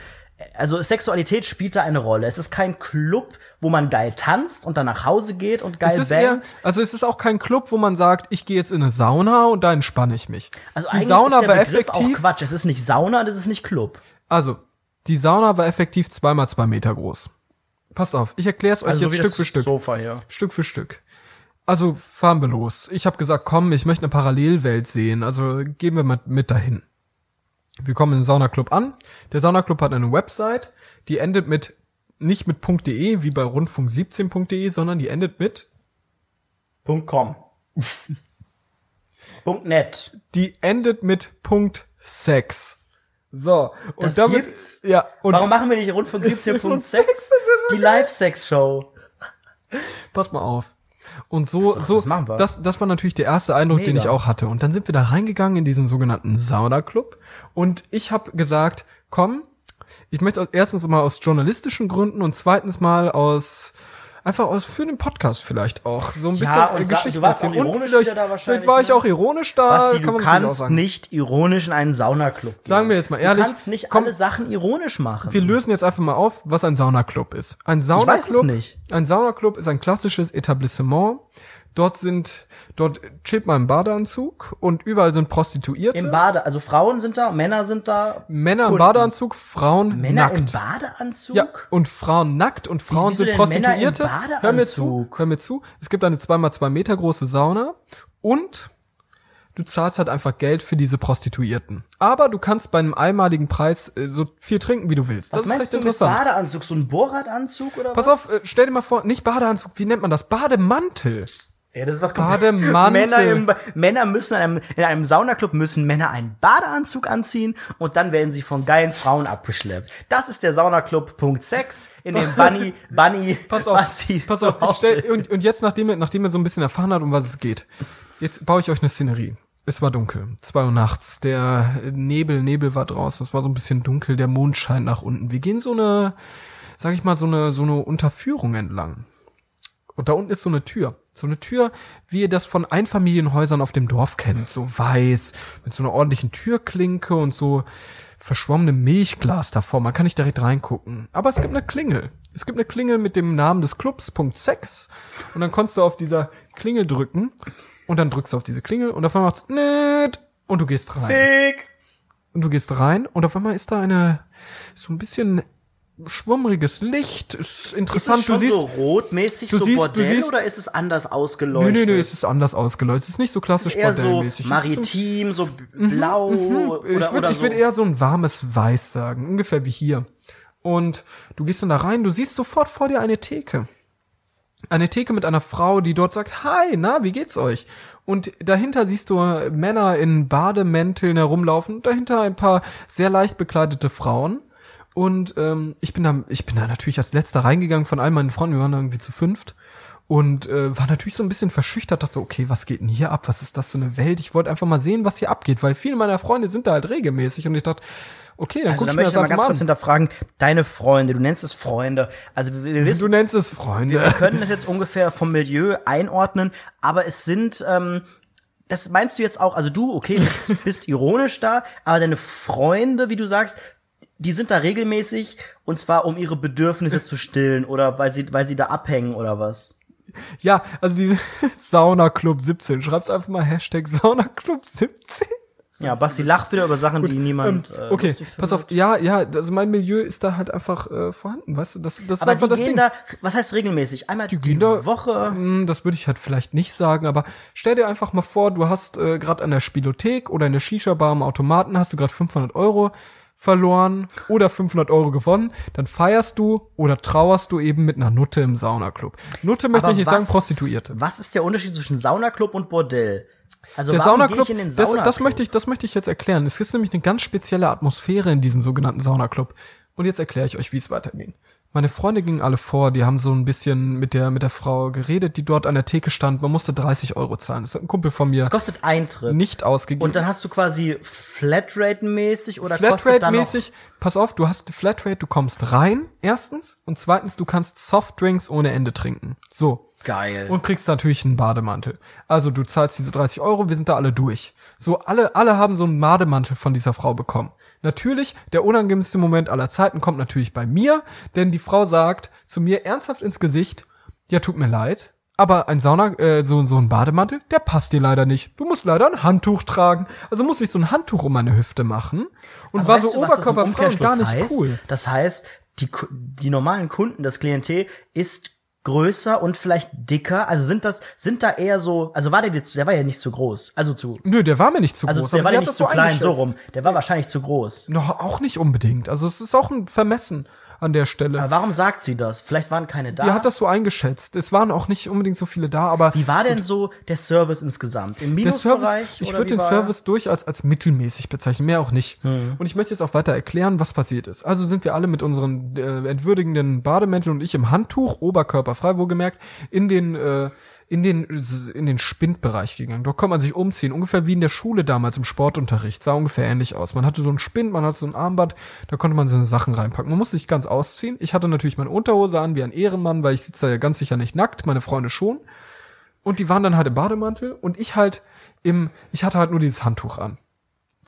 also Sexualität spielt da eine Rolle. Es ist kein Club, wo man geil tanzt und dann nach Hause geht und geil es eher, also es ist auch kein Club, wo man sagt, ich gehe jetzt in eine Sauna und da entspanne ich mich. Also die Sauna ist der war Begriff effektiv. Auch Quatsch, es ist nicht Sauna, das ist nicht Club. Also, die Sauna war effektiv zweimal zwei Meter groß. Passt auf, ich erkläre es euch also jetzt Stück für Stück. Sofa hier. Stück für Stück. Also fahren wir los. Ich habe gesagt, komm, ich möchte eine Parallelwelt sehen. Also gehen wir mal mit dahin. Wir kommen im Saunaclub an. Der Saunaclub hat eine Website, die endet mit nicht mit .de wie bei rundfunk17.de, sondern die endet mit .com. (laughs) .net. Die endet mit .sex. So, und das damit gibt's? ja, und Warum machen wir nicht rundfunk17.sex? (laughs) die Live-Sex Show. Pass mal auf. Und so, das so, das, das, das war natürlich der erste Eindruck, Mega. den ich auch hatte. Und dann sind wir da reingegangen in diesen sogenannten Sauna-Club. Und ich habe gesagt, komm, ich möchte erstens mal aus journalistischen Gründen und zweitens mal aus einfach aus für den Podcast vielleicht auch so ein bisschen ja, und Geschichte. Du warst auch ironisch vielleicht, da wahrscheinlich. Vielleicht war ich ne? auch ironisch da. Basti, kann du kannst nicht ironisch in einen Saunaclub gehen. Sagen wir jetzt mal ehrlich. Du kannst nicht komm, alle Sachen ironisch machen. Wir lösen jetzt einfach mal auf, was ein Saunaclub ist. Ein Saunaclub, ein Saunaclub ist ein klassisches Etablissement. Dort sind Dort chillt man im Badeanzug und überall sind Prostituierte. Im Bade, also Frauen sind da, Männer sind da. Männer im Badeanzug, Frauen Männer nackt. im Badeanzug? Ja, und Frauen nackt und Frauen sind Prostituierte. Hör mir zu, hör mir zu. Es gibt eine zwei mal zwei Meter große Sauna und du zahlst halt einfach Geld für diese Prostituierten. Aber du kannst bei einem einmaligen Preis äh, so viel trinken, wie du willst. Was das meinst du mit Badeanzug? So ein Bohrradanzug oder Pass was? auf, äh, stell dir mal vor, nicht Badeanzug, wie nennt man das? Bademantel. Ja, das ist was Bademantel. Männer, im, Männer müssen in einem, in einem Saunaclub müssen Männer einen Badeanzug anziehen und dann werden sie von geilen Frauen abgeschleppt. Das ist der Saunaclub Punkt 6, in dem Bunny, (laughs) Bunny, pass auf, pass auf, stell, und, und jetzt, nachdem er, nachdem er so ein bisschen erfahren hat, um was es geht, jetzt baue ich euch eine Szenerie. Es war dunkel, zwei Uhr nachts, der Nebel, Nebel war draußen, es war so ein bisschen dunkel, der Mond scheint nach unten. Wir gehen so eine, sag ich mal, so eine, so eine Unterführung entlang. Und da unten ist so eine Tür. So eine Tür, wie ihr das von Einfamilienhäusern auf dem Dorf kennt. So weiß, mit so einer ordentlichen Türklinke und so verschwommenem Milchglas davor. Man kann nicht direkt reingucken. Aber es gibt eine Klingel. Es gibt eine Klingel mit dem Namen des Clubs, Punkt 6. Und dann kannst du auf dieser Klingel drücken. Und dann drückst du auf diese Klingel und auf einmal macht's nett und du gehst rein. Fick. Und du gehst rein und auf einmal ist da eine so ein bisschen schwummriges Licht, ist Ist interessant. es schon du siehst, so rotmäßig, du so siehst- du Bordell siehst- oder ist es anders nö, ausgeleuchtet? nö, nö, es ist anders ausgeleuchtet. Es ist nicht so klassisch bordellmäßig. Es ist so- maritim, so blau oder, ich würde oder ich so. würd eher so ein warmes Weiß sagen, ungefähr wie hier. Und du gehst dann da rein, du siehst sofort vor dir eine Theke. Eine Theke mit einer Frau, die dort sagt, hi, na, wie geht's euch? Und dahinter siehst du Männer in Bademänteln herumlaufen, dahinter ein paar sehr leicht bekleidete Frauen. Und ähm, ich bin da, ich bin da natürlich als letzter reingegangen von all meinen Freunden, wir waren da irgendwie zu fünft. Und äh, war natürlich so ein bisschen verschüchtert, dachte so, okay, was geht denn hier ab? Was ist das für eine Welt? Ich wollte einfach mal sehen, was hier abgeht, weil viele meiner Freunde sind da halt regelmäßig. Und ich dachte, okay, dann Also guck da ich mir möchte ich das mal einfach ganz mal kurz hinterfragen, deine Freunde, du nennst es Freunde. Also wir, wir wissen, Du nennst es wir Freunde. können es jetzt ungefähr vom Milieu einordnen, aber es sind, ähm, das meinst du jetzt auch, also du, okay, bist, bist ironisch da, aber deine Freunde, wie du sagst, die sind da regelmäßig und zwar um ihre Bedürfnisse (laughs) zu stillen oder weil sie, weil sie da abhängen oder was? Ja, also diese (laughs) Sauna Club 17. Schreib's einfach mal Hashtag Sauna Club 17. Ja, Basti lacht wieder über Sachen, die niemand. Ähm, äh, okay, pass auf. Ja, ja, also mein Milieu ist da halt einfach äh, vorhanden, weißt du? Das, das ist Aber einfach die das gehen Ding. da, was heißt regelmäßig? Einmal die, gehen da- Woche. Hm, Das würde ich halt vielleicht nicht sagen, aber stell dir einfach mal vor, du hast äh, gerade an der Spielothek oder in der Shisha-Bar am Automaten hast du gerade 500 Euro verloren oder 500 Euro gewonnen, dann feierst du oder trauerst du eben mit einer Nutte im Saunaclub. Nutte möchte Aber ich nicht was- sagen, Prostituierte. Was ist der Unterschied zwischen Saunaclub und Bordell? Also Der Saunaclub, den das, das möchte ich, das möchte ich jetzt erklären. Es ist nämlich eine ganz spezielle Atmosphäre in diesem sogenannten Saunaclub. Und jetzt erkläre ich euch, wie es weitergeht. Meine Freunde gingen alle vor, die haben so ein bisschen mit der, mit der Frau geredet, die dort an der Theke stand. Man musste 30 Euro zahlen. Das hat ein Kumpel von mir Es kostet Eintritt. nicht ausgegeben. Und dann hast du quasi Flatrate-mäßig oder Flatrate-mäßig, pass auf, du hast Flatrate, du kommst rein, erstens. Und zweitens, du kannst Softdrinks ohne Ende trinken. So. geil. Und kriegst natürlich einen Bademantel. Also du zahlst diese 30 Euro, wir sind da alle durch. So, alle, alle haben so einen Bademantel von dieser Frau bekommen. Natürlich, der unangenehmste Moment aller Zeiten kommt natürlich bei mir, denn die Frau sagt zu mir ernsthaft ins Gesicht, ja, tut mir leid, aber ein Sauna, äh, so, so ein Bademantel, der passt dir leider nicht. Du musst leider ein Handtuch tragen. Also muss ich so ein Handtuch um meine Hüfte machen. Und Aber war so du, oberkörperfrei und gar nicht heißt? cool. Das heißt, die, die normalen Kunden, das Klientel ist größer und vielleicht dicker. Also sind das, sind da eher so, also war der jetzt, der war ja nicht zu groß. Also zu, Nö, der war mir nicht zu also groß. der war ja nicht zu klein, so rum. Der war wahrscheinlich zu groß. Noch auch nicht unbedingt. Also es ist auch ein Vermessen an der Stelle. Aber warum sagt sie das? Vielleicht waren keine da. Die hat das so eingeschätzt. Es waren auch nicht unbedingt so viele da, aber wie war denn so der Service insgesamt? Im der Service, Minusbereich? ich würde den er? Service durchaus als mittelmäßig bezeichnen, mehr auch nicht. Hm. Und ich möchte jetzt auch weiter erklären, was passiert ist. Also sind wir alle mit unseren äh, entwürdigenden Bademänteln und ich im Handtuch, oberkörperfrei wohlgemerkt, in den äh, in den in den Spindbereich gegangen. Dort konnte man sich umziehen, ungefähr wie in der Schule damals im Sportunterricht. Sah ungefähr ähnlich aus. Man hatte so einen Spind, man hatte so ein Armband, da konnte man seine Sachen reinpacken. Man musste sich ganz ausziehen. Ich hatte natürlich meine Unterhose an wie ein Ehrenmann, weil ich sitze da ja ganz sicher nicht nackt, meine Freunde schon. Und die waren dann halt im Bademantel und ich halt im, ich hatte halt nur dieses Handtuch an.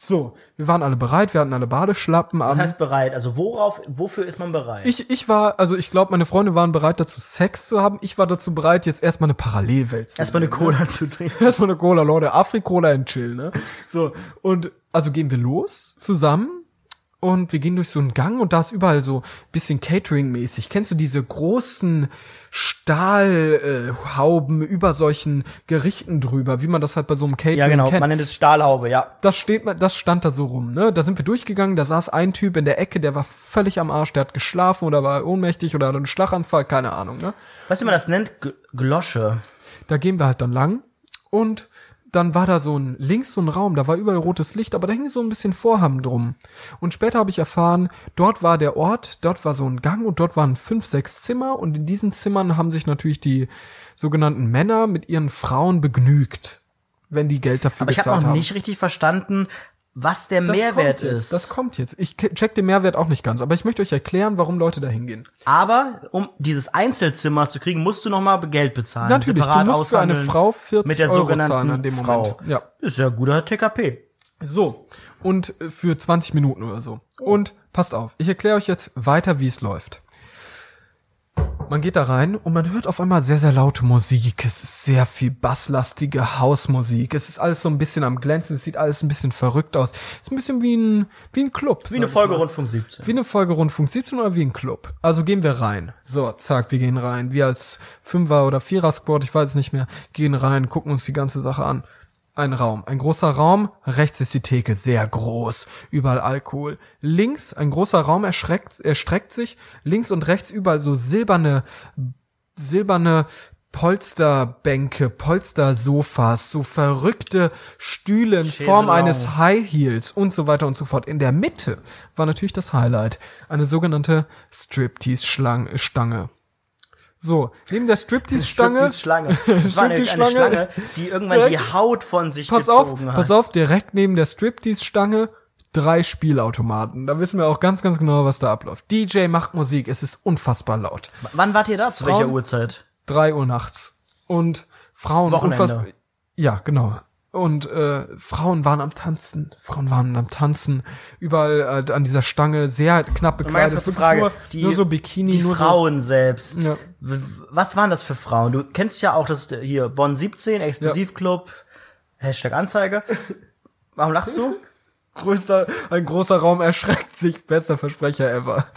So, wir waren alle bereit, wir hatten alle Badeschlappen an. Was heißt bereit? Also worauf, wofür ist man bereit? ich, ich war, also ich glaube, meine Freunde waren bereit dazu, Sex zu haben. Ich war dazu bereit, jetzt erstmal eine Parallelwelt zu Erstmal eine sehen, Cola zu trinken. ne? (laughs) Erstmal eine Cola, Leute. Afri-Cola and chill, ne? So, und also gehen wir los zusammen und wir gehen durch so einen Gang und da ist überall so bisschen Catering-mäßig. Kennst du diese großen Stahlhauben über solchen Gerichten drüber, wie man das halt bei so einem Catering Ja, genau. kennt? Man nennt es Stahlhaube, ja. das steht, das stand da so rum, ne? Da sind wir durchgegangen, da saß ein Typ in der Ecke, der war völlig am Arsch, der hat geschlafen oder war ohnmächtig oder hat einen Schlaganfall, keine Ahnung, ne? Weißt du, wie man das nennt? G Glosche. Da gehen wir halt dann lang und dann war da so ein, links so ein Raum, da war überall rotes Licht, aber da hing so ein bisschen Vorhang drum. Und später habe ich erfahren, dort war der Ort, dort war so ein Gang und dort waren fünf, sechs Zimmer und in diesen Zimmern haben sich natürlich die sogenannten Männer mit ihren Frauen begnügt, wenn die Geld dafür Aber ich habe gezahlt noch haben. nicht richtig verstanden, was der Das Mehrwert jetzt, ist. Das kommt jetzt. Ich check den Mehrwert auch nicht ganz, aber ich möchte euch erklären, warum Leute da hingehen. Aber um dieses Einzelzimmer zu kriegen, musst du noch mal Geld bezahlen. Natürlich, du musst für eine Frau 40 mit der Euro sogenannten zahlen an dem Frau. Moment. Ja. Ist ja guter TKP. So. Und äh, für 20 Minuten oder so. Und passt auf, ich erkläre euch jetzt weiter, wie es läuft. Man geht da rein und man hört auf einmal sehr, sehr laute Musik. Es ist sehr viel basslastige Hausmusik. Es ist alles so ein bisschen am Glänzen. Es sieht alles ein bisschen verrückt aus. Es ist ein bisschen wie ein, wie ein Club. Wie eine Folge Rundfunk 17. Wie eine Folge Rundfunk 17 oder wie ein Club. Also gehen wir rein. So, zack, wir gehen rein. Wir als Fünfer- oder Vierer-Squad, ich weiß es nicht mehr, gehen rein, gucken uns die ganze Sache an. Ein Raum, ein großer Raum, rechts ist die Theke, sehr groß, überall Alkohol. Links, ein großer Raum erschreckt, erstreckt sich, links und rechts überall so silberne, silberne Polsterbänke, Polstersofas, so verrückte Stühle in Form eines High Heels und so weiter und so fort. In der Mitte war natürlich das Highlight, eine sogenannte Striptease-Stange. So, neben der Striptease-Stange Die Schlange. (laughs) Das war eine, Striptease-Schlange. Schlange, die irgendwann die Direkt- Haut von sich pass auf, gezogen hat. pass auf, direkt neben der Striptease-Stange drei Spielautomaten. Da wissen wir auch ganz, ganz genau, was da abläuft. DJ macht Musik, es ist unfassbar laut. Wann wart ihr da? Zu Frauen- welcher Uhrzeit? Drei Uhr nachts. Und Frauen Wochenende. Ja, genau. Und äh, Frauen waren am Tanzen. Frauen waren am Tanzen. Überall äh, an dieser Stange, sehr knapp bekleidet. Wirklich Frage. Nur, die, nur so Bikini, die Frauen selbst. Ja. Was waren das für Frauen? Du kennst ja auch das hier Bonn 17, Exklusivclub, Hashtag Anzeige. Warum lachst du? so (laughs) größter, ein großer Raum erschreckt sich. Bester Versprecher ever.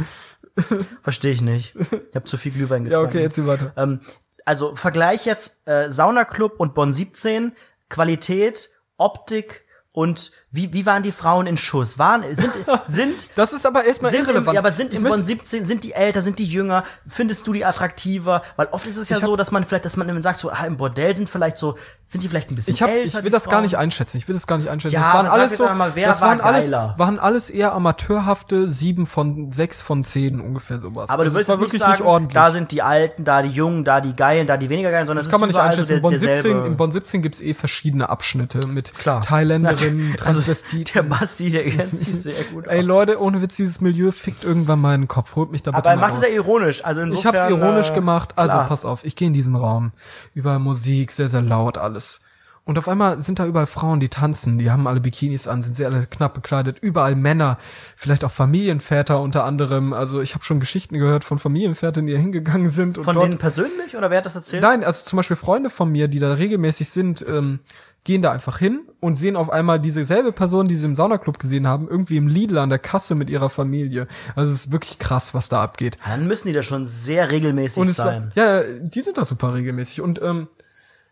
(laughs) Verstehe ich nicht. Ich habe zu viel Glühwein Ja, getrunken. okay, jetzt weiter. Ähm, also Vergleich jetzt äh, Saunaclub und Bonn 17, Qualität, Optik und wie, wie waren die Frauen in Schuss? Waren, sind, (laughs) sind, Das ist aber erstmal sind im, irrelevant. ja, aber sind im möchte- Bonn 17, sind die älter, sind die jünger? Findest du die attraktiver? Weil oft ist es ja so, dass man vielleicht, dass man immer sagt, so, ah, im Bordell sind vielleicht so, sind die vielleicht ein bisschen Ich, hab, älter? ich will das gar Frauen? nicht einschätzen. Ich will das gar nicht einschätzen. Ja, das waren alles so, mal, das war waren alles, waren alles eher amateurhafte sieben von sechs von zehn ungefähr sowas. Aber du Also es willst jetzt nicht wirklich sagen, nicht ordentlich. da sind die Alten, da die Jungen, da die Geilen, da die weniger Geilen, sondern das kann man nicht einschätzen. In der- Bonn 17, derselbe- in Bonn 17 gibt's eh verschiedene Abschnitte mit Klar. Thailänderinnen, (laughs) Also, Transvestiten. der Basti, der kennt sich (laughs) sehr gut Ey aus. Leute, ohne Witz, dieses Milieu fickt irgendwann meinen Kopf. Holt mich da bitte Aber er macht es ja ironisch. Also Ich insofern, hab's ironisch äh, gemacht. Also klar. pass auf, ich gehe in diesen Raum. Überall Musik, sehr, sehr laut alles. Und auf einmal sind da überall Frauen, die tanzen, die haben alle Bikinis an, sind sehr alle knapp bekleidet, überall Männer, vielleicht auch Familienväter unter anderem. Also ich habe schon Geschichten gehört von Familienvätern, die da hingegangen sind und Von denen persönlich oder wer hat das erzählt? Nein, also zum Beispiel Freunde von mir, die da regelmäßig sind, ähm, gehen da einfach hin und sehen auf einmal diese selbe Person, die sie im Saunaclub gesehen haben, irgendwie im Lidl an der Kasse mit ihrer Familie. Also es ist wirklich krass, was da abgeht. Dann müssen die da schon sehr regelmäßig Und es war, sein. ja, die sind da super regelmäßig. Und ähm,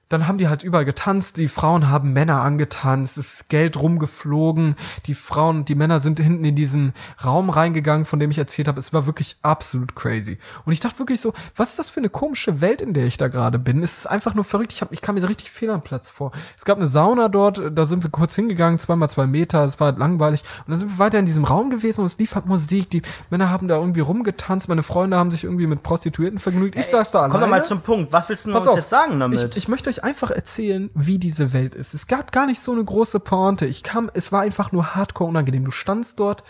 dann haben die halt überall getanzt, die Frauen haben Männer angetanzt, es ist Geld rumgeflogen, die Frauen und die Männer sind hinten in diesen Raum reingegangen, von dem ich erzählt habe. Es war wirklich absolut crazy. Und ich dachte wirklich so, was ist das für eine komische Welt, in der ich da gerade bin? Es ist einfach nur verrückt. Ich, hab, ich kam mir so richtig fehl am Platz vor. Es gab eine Sauna dort, da sind wir kurz hingegangen, zweimal zwei Meter, es war halt langweilig. Und dann sind wir weiter in diesem Raum gewesen und es lief halt Musik. Die Männer haben da irgendwie rumgetanzt, meine Freunde haben sich irgendwie mit Prostituierten vergnügt. Ich saß da alleine. Komm mal zum Punkt. Was willst du uns auf, jetzt sagen damit? Ich, ich möchte euch einfach erzählen, wie diese Welt ist. Es gab gar nicht so eine große Pointe. Ich kam, es war einfach nur hardcore unangenehm. Du standst dort,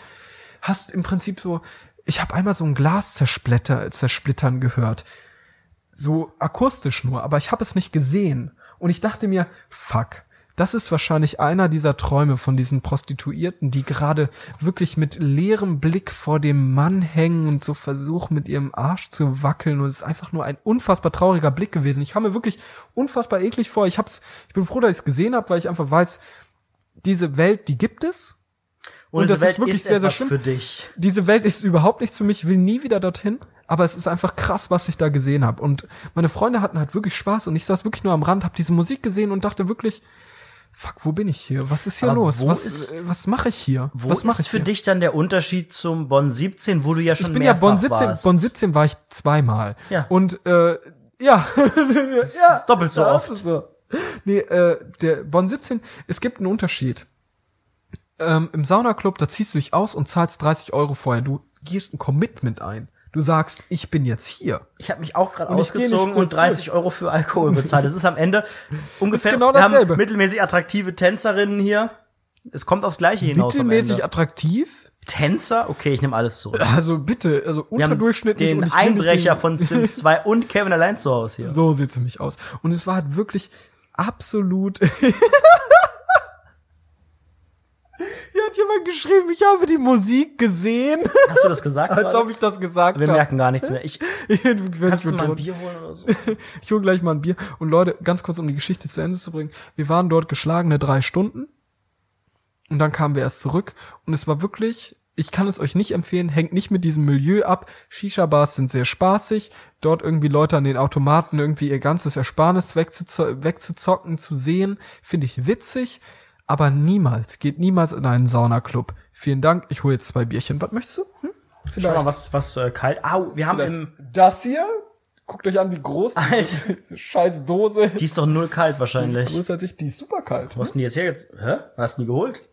hast im Prinzip so, ich habe einmal so ein Glas zersplitter, zersplittern gehört. So akustisch nur, aber ich habe es nicht gesehen. Und ich dachte mir, fuck. Das ist wahrscheinlich einer dieser Träume von diesen Prostituierten, die gerade wirklich mit leerem Blick vor dem Mann hängen und so versuchen, mit ihrem Arsch zu wackeln. Und es ist einfach nur ein unfassbar trauriger Blick gewesen. Ich kam mir wirklich unfassbar eklig vor. Ich hab's, ich bin froh, dass ich es gesehen habe, weil ich einfach weiß, diese Welt, die gibt es. und und das Welt ist wirklich ist sehr, sehr schlimm. für dich. Diese Welt ist überhaupt nichts für mich, ich will nie wieder dorthin. Aber es ist einfach krass, was ich da gesehen habe. Und meine Freunde hatten halt wirklich Spaß und ich saß wirklich nur am Rand, habe diese Musik gesehen und dachte wirklich, fuck, wo bin ich hier? Was ist hier Aber los? Was, ist- was mache ich hier? Wo was ist ich für hier? dich dann der Unterschied zum Bonn 17, wo du ja schon Ich bin ja Bonn 17, warst? Bonn 17 war ich zweimal. Ja. Und äh, ja, (laughs) Das ist doppelt so Ja, oft. ist so. Nee, äh, der Bonn 17, es gibt einen Unterschied. Ähm, Im Saunaclub, da ziehst du dich aus und zahlst 30 Euro vorher. Du gehst ein Commitment ein. Du sagst, ich bin jetzt hier. Ich habe mich auch gerade ausgezogen und 30 Euro für Alkohol bezahlt. Das ist am Ende ungefähr genau wir haben dasselbe. mittelmäßig attraktive Tänzerinnen hier. Es kommt aufs Gleiche hinaus Mittelmäßig attraktiv. Tänzer? Okay, ich nehme alles zurück. Also bitte, also unterdurchschnittlich. den und ich Einbrecher den- von Sims 2 und Kevin allein zu Hause hier. So sieht's nämlich aus. Und es war halt wirklich absolut. (laughs) Hier hat jemand geschrieben, ich habe die Musik gesehen. Hast du das gesagt? Als ob ich das gesagt Wir habe. merken gar nichts mehr. Ich, (laughs) Wenn kannst ich du mal ein Bier holen oder so? (laughs) Ich hole gleich mal ein Bier. Und Leute, ganz kurz, um die Geschichte zu Ende zu bringen. Wir waren dort geschlagene drei Stunden. Und dann kamen wir erst zurück. Und es war wirklich, ich kann es euch nicht empfehlen, hängt nicht mit diesem Milieu ab. Shisha-Bars sind sehr spaßig. Dort irgendwie Leute an den Automaten irgendwie ihr ganzes Ersparnis wegzuzo wegzuzocken, zu sehen, finde ich witzig. Aber niemals, geht niemals in einen Saunaclub. Vielen Dank, ich hole jetzt zwei Bierchen. Was möchtest du? Hm? Schau mal, was, was äh, kalt. Au, wir haben im. das hier? Guckt euch an, wie groß Alter. (laughs) diese scheiß Dose ist. Die ist doch null kalt wahrscheinlich. größer als ich, die ist super kalt. Wo hast du die jetzt her? Jetzt, hä? Hast du die geholt?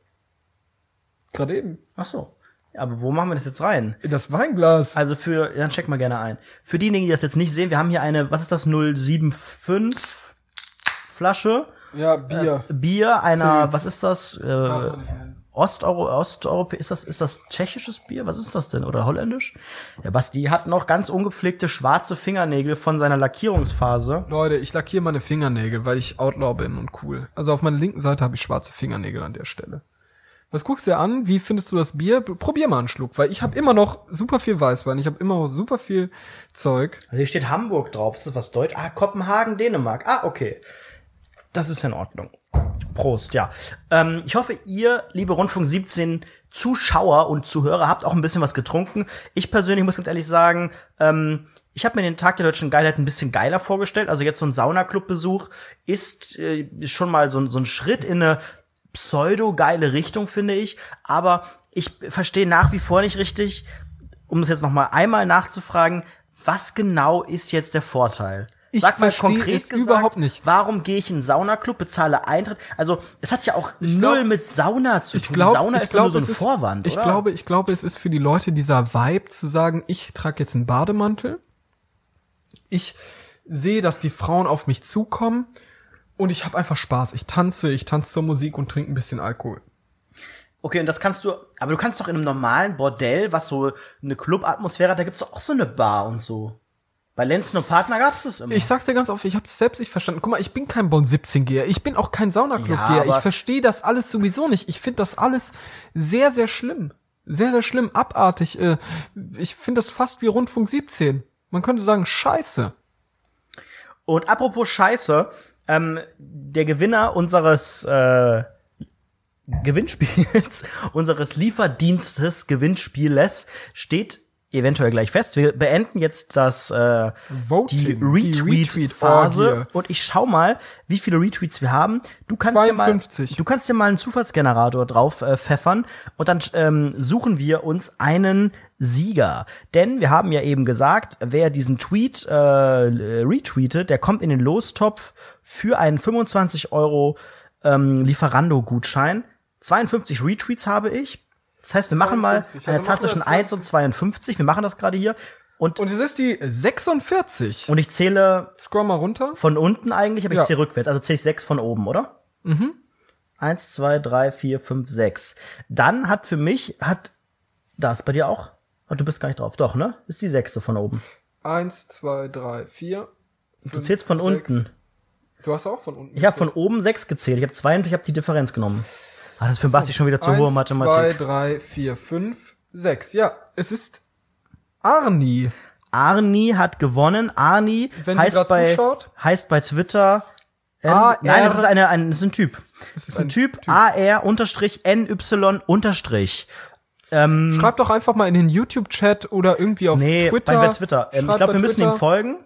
Gerade eben. Ach so. Ja, aber wo machen wir das jetzt rein? In das Weinglas. Also für, dann check mal gerne ein. Für diejenigen, die das jetzt nicht sehen, wir haben hier eine, was ist das, 075 Flasche Ja, Bier. Bier einer, Pilz. was ist das? Äh. Osteuro, Osteuropa, ist das, ist das tschechisches Bier? Was ist das denn? Oder holländisch? Der Basti hat noch ganz ungepflegte schwarze Fingernägel von seiner Lackierungsphase. Leute, ich lackiere meine Fingernägel, weil ich Outlaw bin und cool. Also auf meiner linken Seite habe ich schwarze Fingernägel an der Stelle. Was guckst du dir an? Wie findest du das Bier? Probier mal einen Schluck, weil ich habe immer noch super viel Weißwein. Ich habe immer noch super viel Zeug. Also hier steht Hamburg drauf. Ist das was Deutsch? Ah, Kopenhagen, Dänemark. Ah, okay. Das ist in Ordnung. Prost, ja. Ähm, ich hoffe, ihr, liebe Rundfunk 17 Zuschauer und Zuhörer, habt auch ein bisschen was getrunken. Ich persönlich muss ganz ehrlich sagen, ähm, ich habe mir den Tag der deutschen Geilheit ein bisschen geiler vorgestellt. Also jetzt so ein Saunaclub-Besuch ist äh, schon mal so, ein- so ein Schritt in eine pseudo-geile Richtung, finde ich. Aber ich verstehe nach wie vor nicht richtig, um das jetzt noch mal einmal nachzufragen, was genau ist jetzt der Vorteil? Ich Sag mal konkret es gesagt, überhaupt nicht. warum gehe ich in einen Saunaclub, bezahle Eintritt? Also, es hat ja auch Ich null glaub- mit Sauna zu Ich tun. glaube, Sauna ich ist doch nur so ein ist, Vorwand, ich oder? glaube, ich glaube, es ist für die Leute dieser Vibe zu sagen, ich trage jetzt einen Bademantel. Ich sehe, dass die Frauen auf mich zukommen und ich habe einfach Spaß. Ich tanze, ich tanze zur Musik und trinke ein bisschen Alkohol. Okay, und das kannst du, aber du kannst doch in einem normalen Bordell, was so eine Clubatmosphäre hat, da gibt's doch auch so eine Bar und so. Bei Lenzen und Partner gab's das immer. Ich sag's dir ganz offen, ich habe das selbst nicht verstanden. Guck mal, ich bin kein Bon 17 Geher, ich bin auch kein Ja, Saunaclub-Geher. aber- ich verstehe das alles sowieso nicht. Ich finde das alles sehr, sehr schlimm. Sehr, sehr schlimm, abartig. Äh, Ich finde das fast wie Rundfunk 17. Man könnte sagen, scheiße. Und apropos Scheiße, ähm, der Gewinner unseres äh, Gewinnspiels, (laughs) unseres Lieferdienstes Gewinnspieles steht eventuell gleich fest. Wir beenden jetzt das äh, Voting, die Retweet-Phase Retweet-Orgie. und ich schau mal, wie viele Retweets wir haben. Du kannst 52. dir mal, du kannst dir mal einen Zufallsgenerator drauf äh, pfeffern und dann ähm, suchen wir uns einen Sieger. Denn wir haben ja eben gesagt, wer diesen Tweet äh, retweetet, der kommt in den Lostopf für einen 25 Euro ähm, Lieferando-Gutschein. 52 Retweets habe ich. Das heißt, wir machen mal 52, eine Zahl zwischen 1 und 52. Wir machen das gerade hier. Und, Und es ist die 46. und ich zähle Scroll mal runter. von unten eigentlich, aber ich Ja. zähle rückwärts. Also zähle ich sechs von oben, oder? Mhm. Eins, zwei, drei, vier, fünf, sechs. Dann hat für mich, hat das bei dir auch? Ah, Du bist gar nicht drauf. Doch, ne? Ist die sechste von oben. Eins, zwei, drei, vier. Du zählst von unten. Du hast auch von unten. Ich habe von oben sechs gezählt. Ich habe zwei und ich habe die Differenz genommen. Ah, das ist für den Basti schon wieder zu hohe Eins, Mathematik. Zwei, drei, vier, fünf, sechs. Ja, es ist Arni. Arni hat gewonnen. Arni Wenn heißt bei, zuschaut? heißt bei Twitter. Es ist, nein, es ist, eine, ein, es ist ein Typ. Es ist ein, ein Typ. Typ. AR unterstrich NY unterstrich. Schreib doch einfach mal in den YouTube-Chat oder irgendwie auf Nee, Twitter. bei, bei Twitter. Ähm, ich glaube, wir müssen Twitter. ihm folgen,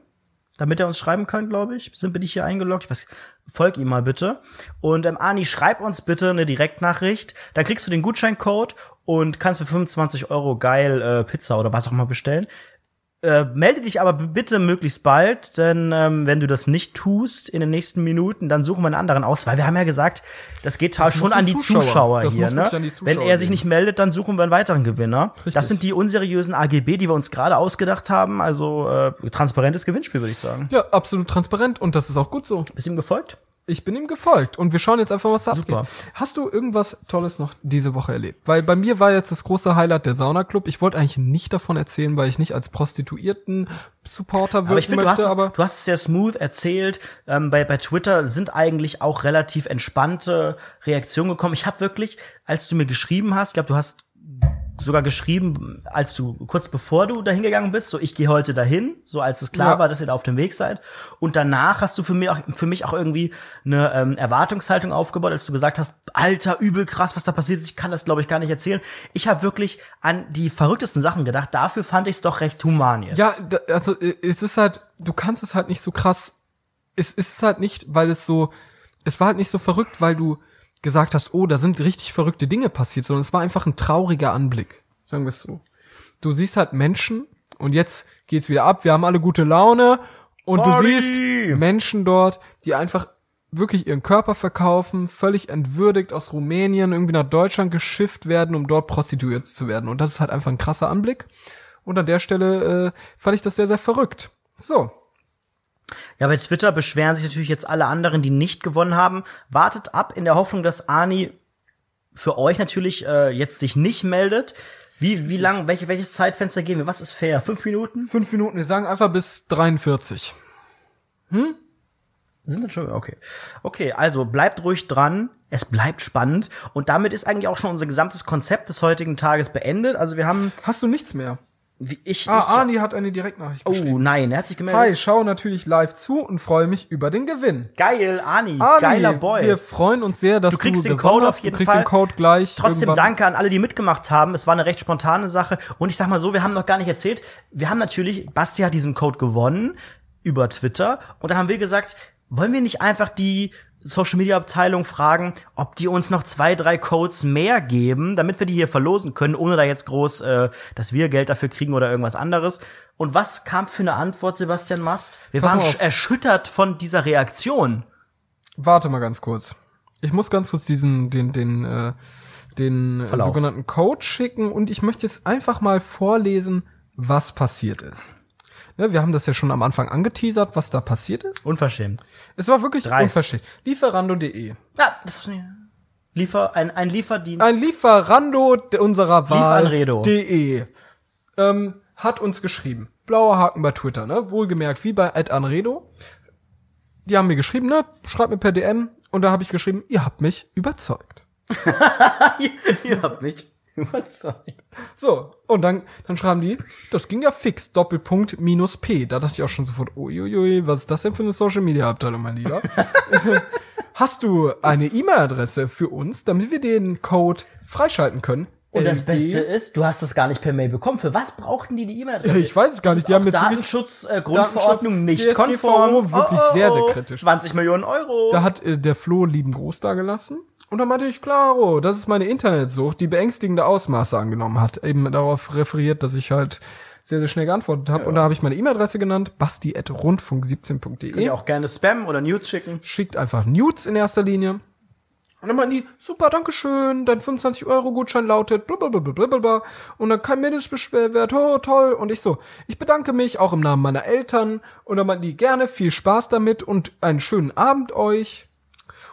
damit er uns schreiben kann, glaube ich. Sind wir nicht hier eingeloggt? Ich weiß, folg ihm mal bitte. Und ähm, Ani, schreib uns bitte eine Direktnachricht. Dann kriegst du den Gutscheincode und kannst für 25 Euro geil äh, Pizza oder was auch immer bestellen. Äh, melde dich aber bitte möglichst bald, denn ähm, wenn du das nicht tust in den nächsten Minuten, dann suchen wir einen anderen aus, weil wir haben ja gesagt, das geht Das schon an die Zuschauer. Zuschauer, Das hier. Ne? die Wenn Zuschauer er sich nicht meldet, dann suchen wir einen weiteren Gewinner. Richtig. Das sind die unseriösen AGB, die wir uns gerade ausgedacht haben. Also äh, transparentes Gewinnspiel, würde ich sagen. Ja, absolut transparent und das ist auch gut so. Bist du ihm gefolgt? Ich bin ihm gefolgt und wir schauen jetzt einfach, was da Super. abgeht. Hast du irgendwas Tolles noch diese Woche erlebt? Weil bei mir war jetzt das große Highlight der Saunaclub. Ich wollte eigentlich nicht davon erzählen, weil ich nicht als Prostituierten-Supporter wirken Aber ich finde, du, möchte, hast es- aber du hast es sehr smooth erzählt. Ähm, bei, bei Twitter sind eigentlich auch relativ entspannte Reaktionen gekommen. Ich habe wirklich, als du mir geschrieben hast, ich glaube, du hast sogar geschrieben, als du kurz bevor du dahin gegangen bist, so ich gehe heute dahin, so als es klar Ja. war, dass ihr da auf dem Weg seid. Und danach hast du für mich auch, für mich auch irgendwie eine ähm, Erwartungshaltung aufgebaut, als du gesagt hast, Alter, übel krass, was da passiert ist. Ich kann das, glaube ich, gar nicht erzählen. Ich habe wirklich an die verrücktesten Sachen gedacht. Dafür fand ich es doch recht human jetzt. Ja, also äh, es ist halt, du kannst es halt nicht so krass, es ist halt nicht, weil es so, es war halt nicht so verrückt, weil du gesagt hast, oh, da sind richtig verrückte Dinge passiert, sondern es war einfach ein trauriger Anblick, sagen wir es so. Du siehst halt Menschen und jetzt geht's wieder ab, wir haben alle gute Laune und Party! du siehst Menschen dort, die einfach wirklich ihren Körper verkaufen, völlig entwürdigt aus Rumänien irgendwie nach Deutschland geschifft werden, um dort prostituiert zu werden. Und das ist halt einfach ein krasser Anblick. Und an der Stelle äh, fand ich das sehr, sehr verrückt. So. Ja, bei Twitter beschweren sich natürlich jetzt alle anderen, die nicht gewonnen haben. Wartet ab in der Hoffnung, dass Ani für euch natürlich äh, jetzt sich nicht meldet. Wie, wie lang, welche, welches Zeitfenster geben wir? Was ist fair? Fünf Minuten? Fünf Minuten, wir sagen einfach bis 43. Sind das schon? Okay. Okay, also bleibt ruhig dran. Es bleibt spannend. Und damit ist eigentlich auch schon unser gesamtes Konzept des heutigen Tages beendet. Also wir haben, Hast du nichts mehr? Wie ich, Ah, ich Arni hat eine Direktnachricht oh geschrieben. nein, er hat sich gemeldet. Hi, schau natürlich live zu und freue mich über den Gewinn. Geil, Ani, Arni, geiler Boy. wir freuen uns sehr, dass Du kriegst den gewonnen Code hast. auf jeden du kriegst Fall. den Code gleich. Trotzdem irgendwann. danke an alle, die mitgemacht haben. Es war eine recht spontane Sache. Und ich sag mal so, wir haben noch gar nicht erzählt. Wir haben natürlich, Basti hat diesen Code gewonnen über Twitter. Und dann haben wir gesagt, wollen wir nicht einfach die Social Media Abteilung fragen, ob die uns noch zwei, drei Codes mehr geben, damit wir die hier verlosen können, ohne da jetzt groß, äh, dass wir Geld dafür kriegen oder irgendwas anderes. Und was kam für eine Antwort, Sebastian Mast? Wir Pass waren auf. erschüttert von dieser Reaktion. Warte mal ganz kurz. Ich muss ganz kurz diesen, den, den, äh, den äh, Verlauf. sogenannten Code schicken und ich möchte jetzt einfach mal vorlesen, was passiert ist. Ne, wir haben das ja schon am Anfang angeteasert, was da passiert ist. Unverschämt. Es war wirklich Dreist. unverschämt. Lieferando.de. Ja, das ist nicht. Liefer, ein, ein Lieferdienst. Ein Lieferando unserer Wahl. Lieferanredo. De. Ähm, hat uns geschrieben. Blauer Haken bei Twitter, ne? Wohlgemerkt, wie bei Ed Anredo. Die haben mir geschrieben, ne? Schreibt mir per DM. Und da habe ich geschrieben, ihr habt mich überzeugt. (laughs) Ihr habt mich überzeugt. So, und dann, dann schreiben die, das ging ja fix, Doppelpunkt minus P. Da dachte ich auch schon sofort, uiuiui, was ist das denn für eine Social Media Abteilung, mein Lieber? (laughs) Hast du eine E-Mail-Adresse für uns, damit wir den Code freischalten können? Und das? Beste ist, du hast das gar nicht per Mail bekommen. Für was brauchten die die E-Mail-Adresse? Ich weiß es gar nicht. Die haben jetzt Datenschutz, äh, Grundverordnung nicht DSGVO, konform. wirklich sehr, sehr kritisch. 20 Millionen Euro. Da hat äh, der Flo lieben Gruß da gelassen. Und dann meinte ich, klaro, das ist meine Internetsucht, die beängstigende Ausmaße angenommen hat. Eben darauf referiert, dass ich halt sehr, sehr schnell geantwortet habe. Und da habe ich meine E-Mail-Adresse genannt, basti.rundfunk17.de. Könnt ihr auch gerne Spam oder News schicken. Schickt einfach Nudes in erster Linie. Und dann meinten die, super, dankeschön, dein 25-Euro-Gutschein lautet blablabla. Und dann kein Mindestbeschwerwert, oh, toll. Und ich so, ich bedanke mich auch im Namen meiner Eltern. Und dann meinten die, gerne, viel Spaß damit und einen schönen Abend euch.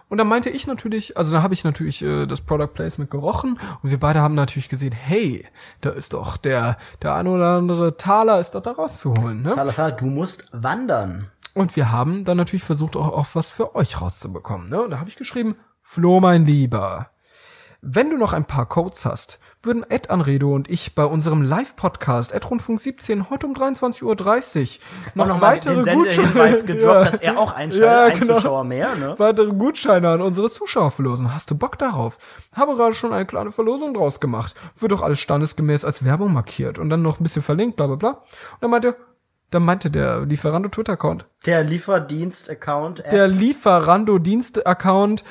Und dann meinte ich natürlich, also da habe ich natürlich äh, das Product Placement gerochen und wir beide haben natürlich gesehen, hey, da ist doch der der ein oder andere Taler ist doch da rauszuholen, ne? Salazar, du musst wandern. Und wir haben dann natürlich versucht, auch, auch was für euch rauszubekommen. Ne? Und da habe ich geschrieben, Flo, mein Lieber, wenn du noch ein paar Codes hast, würden Ed Anredo und ich bei unserem Live-Podcast Ed Rundfunk 17 heute um 23.30 Uhr noch, noch weitere den Sendehinweis gedroppt, (laughs) dass er auch einschaltet. Ja, Ein genau. Zuschauer mehr, ne? weitere Gutscheine an unsere Zuschauer verlosen. Hast du Bock darauf? Habe gerade schon eine kleine Verlosung draus gemacht. Wird doch alles standesgemäß als Werbung markiert und dann noch ein bisschen verlinkt, bla bla bla. Und dann meinte, dann meinte der Lieferando Twitter-Account, Der Lieferdienst-Account. der Lieferando-Dienst-Account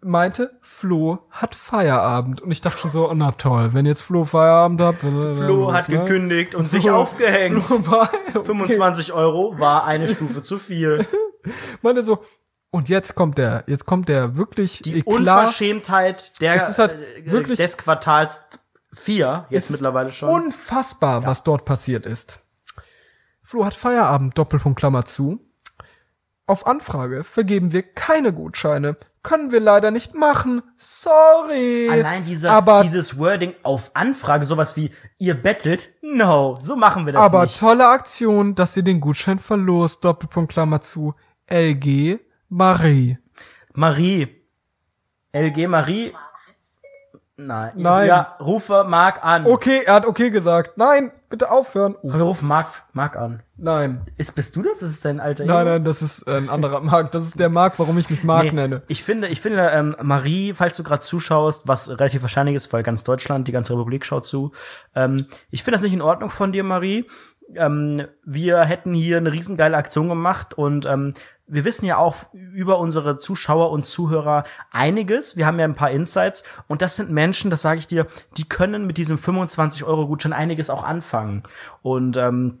meinte, Flo hat Feierabend. Und ich dachte schon so, na toll, wenn jetzt Flo Feierabend hat. (laughs) Flo Flo hat gekündigt und sich aufgehängt. Flo war, (laughs) okay. 25 Euro war eine Stufe zu viel. (laughs) Meinte so, und jetzt kommt der, jetzt kommt der wirklich Die Eklat. Unverschämtheit der, Es ist halt äh, wirklich- des Quartals 4, jetzt mittlerweile schon. Unfassbar, was dort passiert ist. Flo hat Feierabend, Doppelpunkt Klammer zu. Auf Anfrage vergeben wir keine Gutscheine. Können wir leider nicht machen. Sorry. Allein dieser, aber, dieses Wording auf Anfrage, sowas wie, ihr bettelt, no, so machen wir das aber nicht. tolle Aktion, dass ihr den Gutschein verlost. Doppelpunkt Klammer zu. LG Marie. Marie. LG Marie. Nein. Nein. Ja, rufe Marc an. Okay, er hat okay gesagt. Nein, bitte aufhören. Komm, wir rufen Marc, Marc an. nein. Ist, bist du das? Ist es dein alter Nein, nein, das ist ein anderer Mark. Das ist der Mark, warum ich mich Mark Nee, nenne. Ich finde, ich finde, ähm, Marie, falls du gerade zuschaust, was relativ wahrscheinlich ist, weil ganz Deutschland, die ganze Republik schaut zu. Ähm, ich finde das nicht in Ordnung von dir, Marie. Ähm, wir hätten hier eine riesengeile Aktion gemacht und ähm, wir wissen ja auch über unsere Zuschauer und Zuhörer einiges. Wir haben ja ein paar Insights und das sind Menschen, das sage ich dir, die können mit diesem 25 Euro Gutschein einiges auch anfangen. Und ähm,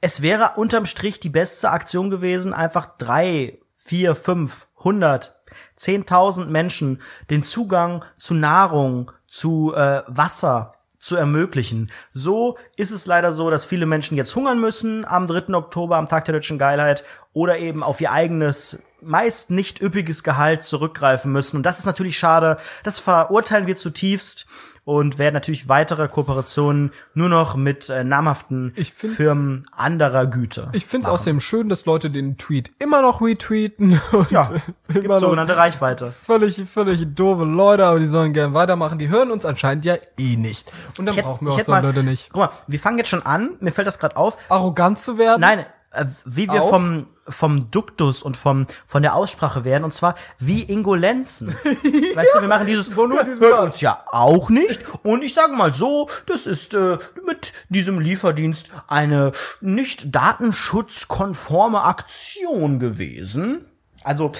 es wäre unterm Strich die beste Aktion gewesen, einfach drei, vier, fünf, hundert, zehntausend Menschen den Zugang zu Nahrung, zu äh, Wasser zu ermöglichen. So ist es leider so, dass viele Menschen jetzt hungern müssen am 3. Oktober, am Tag der deutschen Geilheit, oder eben auf ihr eigenes, meist nicht üppiges Gehalt zurückgreifen müssen. Und das ist natürlich schade. Das verurteilen wir zutiefst und werden natürlich weitere Kooperationen nur noch mit äh, namhaften Firmen anderer Güter. Ich finde es außerdem schön, dass Leute den Tweet immer noch retweeten. (laughs) Und ja, (laughs) immer gibt sogenannte Reichweite. völlig, völlig doofe Leute, aber die sollen gern weitermachen. Die hören uns anscheinend ja eh nicht. Und dann hätt- brauchen wir auch so mal- Leute nicht. Guck mal, wir fangen jetzt schon an, mir fällt das gerade auf. Arrogant zu werden? Nein, wie wir Auch? vom vom Duktus und vom von der Aussprache werden und zwar wie Ingolenzen. (laughs) weißt du, wir machen dieses Wo nur "Ja, diesen hört Satz." uns ja auch nicht und ich sage mal so, das ist äh, mit diesem Lieferdienst eine nicht datenschutzkonforme Aktion gewesen. Also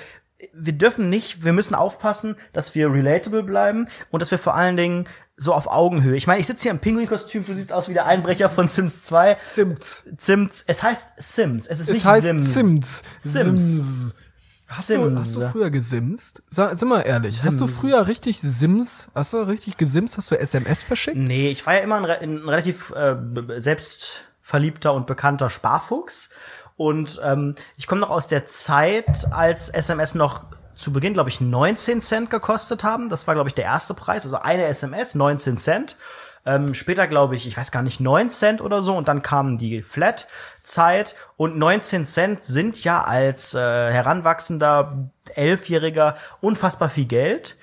wir dürfen nicht, wir müssen aufpassen, dass wir relatable bleiben und dass wir vor allen Dingen so auf Augenhöhe. Ich meine, ich sitze hier im Pinguin-Kostüm, du siehst aus wie der Einbrecher von Sims 2. Zimt. Sims, es heißt Sims, es ist Es nicht heißt Sims. Sims. Sims. Sims. Hast du, Sims. hast du früher gesimst? Sag, sind wir ehrlich, hast du früher richtig Sims, hast du richtig gesimst? Hast du SMS verschickt? Nee, ich war ja immer ein, ein relativ äh, selbstverliebter und bekannter Sparfuchs. Und ähm, ich komme noch aus der Zeit, als SMS noch zu Beginn, glaube ich, 19 Cent gekostet haben. Das war, glaube ich, der erste Preis. Also eine SMS, 19 Cent. Ähm, später, glaube ich, ich weiß gar nicht, 9 Cent oder so. Und dann kam die Flat-Zeit. Und 19 Cent sind ja als äh, heranwachsender Elfjähriger unfassbar viel Geld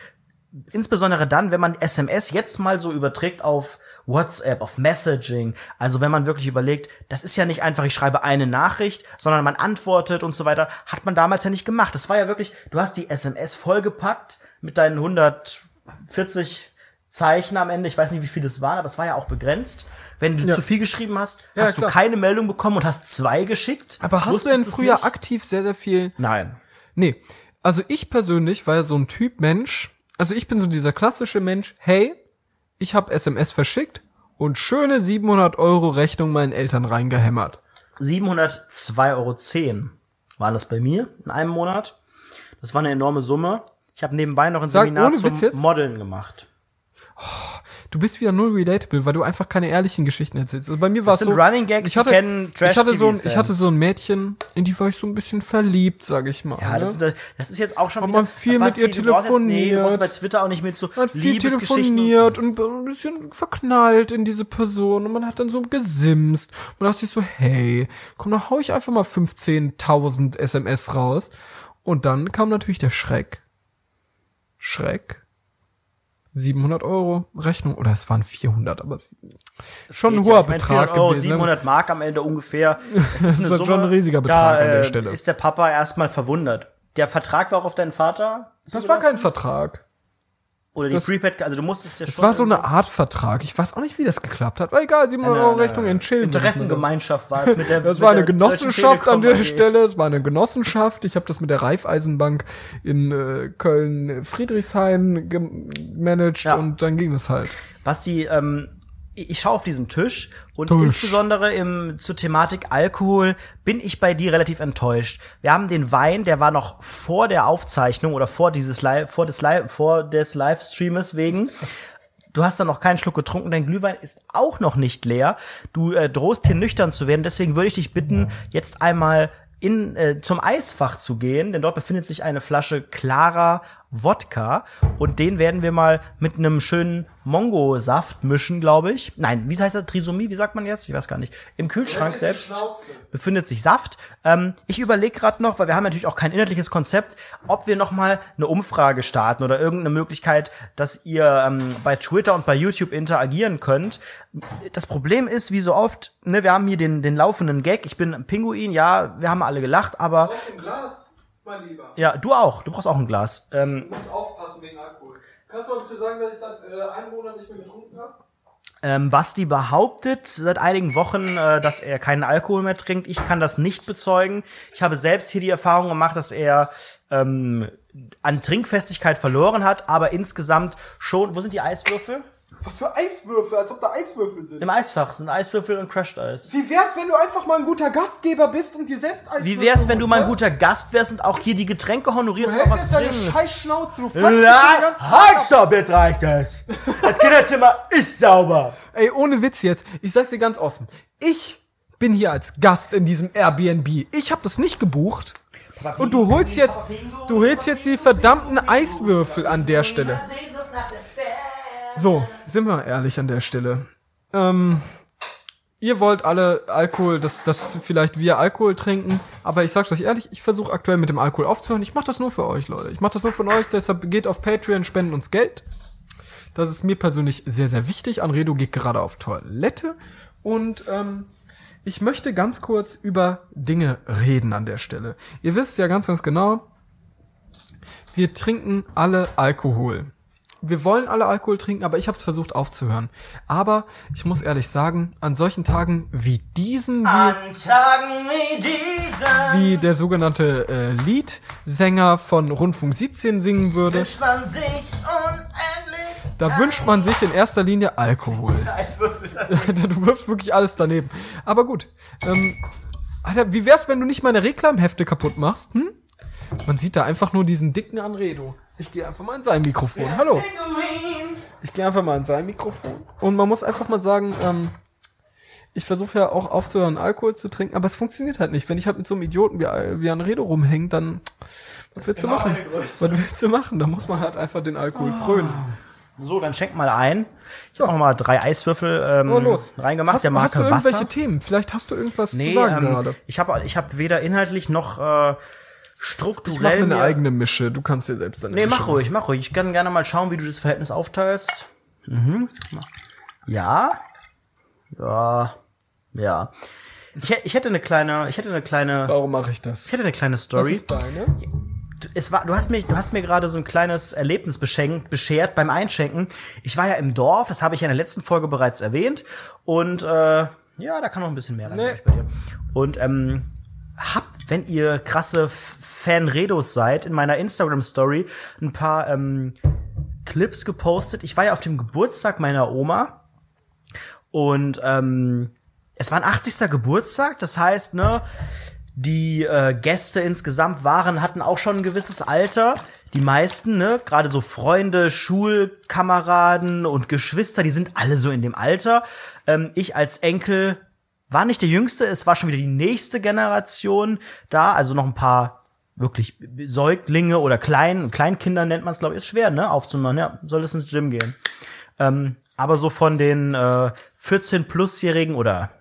insbesondere dann, wenn man SMS jetzt mal so überträgt auf WhatsApp, auf Messaging, also wenn man wirklich überlegt, das ist ja nicht einfach, ich schreibe eine Nachricht, sondern man antwortet und so weiter, hat man damals ja nicht gemacht. Das war ja wirklich, du hast die SMS vollgepackt mit deinen 140 Zeichen am Ende, ich weiß nicht, wie viel das waren, aber es war ja auch begrenzt. Wenn du Ja. zu viel geschrieben hast, Ja, hast klar. du keine Meldung bekommen und hast zwei geschickt. Aber hast du denn früher nicht? aktiv sehr, sehr viel Nein. Nee, also ich persönlich war ja so ein Typ Mensch, also ich bin so dieser klassische Mensch, hey, ich habe SMS verschickt und schöne 700 Euro Rechnung meinen Eltern reingehämmert. 702,10 Euro waren das bei mir in einem Monat. Das war eine enorme Summe. Ich habe nebenbei noch ein Sag, Seminar zum? Modeln gemacht. Du bist wieder null relatable, weil du einfach keine ehrlichen Geschichten erzählst. Also bei mir war es so, Running Gags, ich hatte, ich hatte so ein, ich hatte so ein Mädchen, in die war ich so ein bisschen verliebt, sag ich mal. Ja, ne? das, ist, das ist jetzt auch schon Hat man viel mit ihr brauchst jetzt- Nee, telefoniert. bei Twitter auch nicht mit so Man hat viel telefoniert und ein bisschen verknallt in diese Person und man hat dann so gesimst. Man dachte sich so, hey, komm, dann hau ich einfach mal 15.000 SMS raus. Und dann kam natürlich der Schreck. Schreck. 700 Euro Rechnung. Oder es waren 400, aber schon ein ja. hoher mein, Betrag 400 Euro, gewesen. ne? 700 Mark am Ende ungefähr. (laughs) Das Das ist schon ein riesiger Betrag da, an der äh, Stelle. Ist der Papa erstmal verwundert. Der Vertrag war auch auf deinen Vater? Das war kein Vertrag. Oder die das- Prepaid, also du musstest ja Es schon. war so eine Art Vertrag. Ich weiß auch nicht, wie das geklappt hat. Aber egal, 700 Eine- Euro eine Rechnung in. Interessengemeinschaft war es mit der. (laughs) Das war eine Genossenschaft an der. Stelle. Es war eine Genossenschaft. Ich habe das mit der Raiffeisenbank in äh, Köln Friedrichshain gemanagt Ja. und dann ging es halt. Was die, ähm, ich schaue auf diesen Tisch und Tisch. insbesondere im, zur Thematik Alkohol bin ich bei dir relativ enttäuscht. Wir haben den Wein, der war noch vor der Aufzeichnung oder vor dieses Live, vor des Live, vor des Livestreames wegen. Du hast da noch keinen Schluck getrunken, dein Glühwein ist auch noch nicht leer. Du äh, drohst hier nüchtern zu werden, deswegen würde ich dich bitten, jetzt einmal in, äh, zum Eisfach zu gehen, denn dort befindet sich eine Flasche klarer Wodka und den werden wir mal mit einem schönen Mongo-Saft mischen, glaube ich. Nein, wie heißt das? Trisomie? Wie sagt man jetzt? Ich weiß gar nicht. Im Kühlschrank selbst befindet sich Saft. Ähm, ich überlege gerade noch, weil wir haben natürlich auch kein inhaltliches Konzept, ob wir noch mal eine Umfrage starten oder irgendeine Möglichkeit, dass ihr ähm, bei Twitter und bei YouTube interagieren könnt. Das Problem ist, wie so oft, ne, wir haben hier den, den laufenden Gag. Ich bin ein Pinguin, ja, wir haben alle gelacht, aber Auf dem Glas, mein Lieber. ja, du auch. Du brauchst auch ein Glas. Ähm, Du musst aufpassen wegen Alkohol. Kannst du mal bitte sagen, dass ich seit äh, einem Monat nicht mehr getrunken habe? Ähm, Basti behauptet seit einigen Wochen, äh, dass er keinen Alkohol mehr trinkt. Ich kann das nicht bezeugen. Ich habe selbst hier die Erfahrung gemacht, dass er ähm, an Trinkfestigkeit verloren hat, aber insgesamt schon. Wo sind die Eiswürfel? Was für Eiswürfel, als ob da Eiswürfel sind. Im Eisfach sind Eiswürfel und Crushed Eis. Wie wär's, wenn du einfach mal ein guter Gastgeber bist und dir selbst Eiswürfel Wie wär's, wenn du mal ein guter Gast wärst und auch hier die Getränke honorierst und Du auch was trinkst? scheiß Schnauze, du halt ab. stopp, jetzt reicht es. Das Kinderzimmer ist sauber. (laughs) Ey, ohne Witz jetzt. Ich sag's dir ganz offen. Ich bin hier als Gast in diesem Airbnb. Ich habe das nicht gebucht. Und du holst jetzt, du holst jetzt die verdammten Eiswürfel an der Stelle. So, sind wir ehrlich an der Stelle. Ähm, ihr wollt alle Alkohol, dass, dass vielleicht wir Alkohol trinken, aber ich sag's euch ehrlich, ich versuche aktuell mit dem Alkohol aufzuhören. Ich mach das nur für euch, Leute. Ich mach das nur von euch, deshalb geht auf Patreon, spenden uns Geld. Das ist mir persönlich sehr, sehr wichtig. Anredo geht gerade auf Toilette und ähm, ich möchte ganz kurz über Dinge reden an der Stelle. Ihr wisst ja ganz, ganz genau, wir trinken alle Alkohol. Wir wollen alle Alkohol trinken, aber ich habe es versucht aufzuhören. Aber ich muss ehrlich sagen, an solchen Tagen wie diesen, wie, An Tagen wie dieser wie der sogenannte äh, Liedsänger von Rundfunk 17 singen würde, wünscht man sich unendlich da wünscht man sich in erster Linie Alkohol. (laughs) (laughs) Du wirfst wirklich alles daneben. Aber gut. Ähm, Alter, wie wär's, wenn du nicht meine Reklamhefte kaputt machst? Hm? Man sieht da einfach nur diesen dicken Anredo. Ich gehe einfach mal in sein Mikrofon. Hallo. Ich gehe einfach mal in sein Mikrofon. Und man muss einfach mal sagen, ähm, ich versuche ja auch aufzuhören, Alkohol zu trinken, aber es funktioniert halt nicht. Wenn ich halt mit so einem Idioten wie, wie Anredo rumhänge, dann was willst du genau machen? meine Größe. Was willst du machen? Da muss man halt einfach den Alkohol frönen. So, dann schenk mal ein. Ich habe noch mal drei Eiswürfel ähm, Oh, los. reingemacht, hast, der hast du Marke irgendwelche Wasser. Themen? Vielleicht hast du irgendwas Nee, zu sagen ähm, gerade. ich habe ich hab weder inhaltlich noch äh, Ich mach strukturell mir eine eigene Mische. Du kannst dir selbst deine Nee, Mische mach ruhig, mach ruhig. Ich kann gerne mal schauen, wie du das Verhältnis aufteilst. Mhm. Ja. Ja. Ja. Ich, ich hätte eine kleine, ich hätte eine kleine, Warum mache ich das? ich hätte eine kleine Was Story. ist deine? Du- es war, du hast mir, du hast mir gerade so ein kleines Erlebnis beschenkt, beschert beim Einschenken. Ich war ja im Dorf, das habe ich ja in der letzten Folge bereits erwähnt. Und äh, ja, da kann noch ein bisschen mehr rein, Nee. bei dir. Und ähm, habt, wenn ihr krasse Fanredos seid, in meiner Instagram-Story ein paar ähm, Clips gepostet. Ich war ja auf dem Geburtstag meiner Oma und ähm, es war ein 80. Geburtstag, das heißt, ne, die äh, Gäste insgesamt waren, hatten auch schon ein gewisses Alter. Die meisten, ne, gerade so Freunde, Schulkameraden und Geschwister, die sind alle so in dem Alter. Ähm, ich als Enkel war nicht der Jüngste, es war schon wieder die nächste Generation da, also noch ein paar wirklich Säuglinge oder Klein, Kleinkinder nennt man es, glaube ich, ist schwer, ne, aufzumachen. Ja, soll es ins Gym gehen. Ähm, aber so von den äh, 14-Plus-Jährigen oder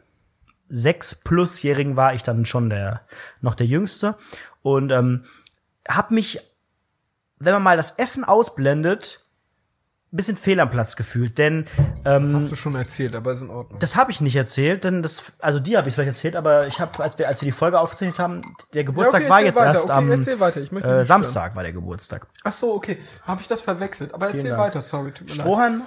6-Plus-Jährigen war ich dann schon der noch der Jüngste und ähm, hab mich, wenn man mal das Essen ausblendet, bisschen fehl am Platz gefühlt, denn ähm, Hast du schon erzählt, aber ist in Ordnung. das habe ich nicht erzählt, denn das, also die habe ich vielleicht erzählt, aber ich habe, als wir, als wir die Folge aufgezeichnet haben, der Geburtstag okay, war jetzt weiter, erst okay, am äh, Samstag war der Geburtstag. Ach so, okay. Habe ich das verwechselt? Aber erzähl weiter, sorry, tut mir leid. Strohhalm,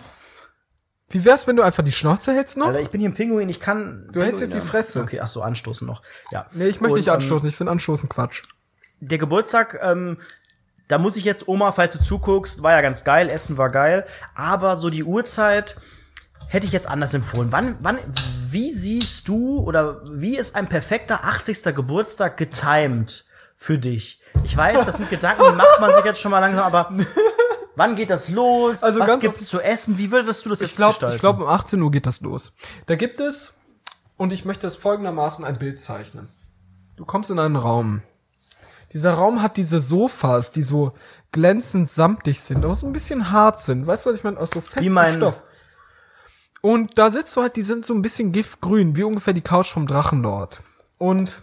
Wie wär's, wenn du einfach die Schnauze hältst noch? Alter, ich bin hier ein Pinguin, ich kann. Du hältst jetzt die Fresse. Okay, ach so, anstoßen noch. Ja. nee, ich möchte Und, nicht anstoßen. Ich finde Anstoßen Quatsch. Ähm, der Geburtstag, ähm, da muss ich jetzt, Oma, falls du zuguckst, war ja ganz geil, Essen war geil, aber so die Uhrzeit hätte ich jetzt anders empfohlen. Wann, wann, wie siehst du oder wie ist ein perfekter 80. Geburtstag getimed für dich? Ich weiß, das sind Gedanken, die macht man sich jetzt schon mal langsam, aber (laughs) wann geht das los? Also Was gibt's zu essen? Wie würdest du das jetzt Ich glaube, gestalten? ich glaube, um 18 Uhr geht das los. Da gibt es, und ich möchte es folgendermaßen ein Bild zeichnen. Du kommst in einen Raum. Dieser Raum hat diese Sofas, die so glänzend samtig sind, aber so ein bisschen hart sind. Weißt du, was ich meine? Aus so festem Wie mein- Stoff. Und da sitzt du halt, die sind so ein bisschen giftgrün, wie ungefähr die Couch vom Drachenlord. Und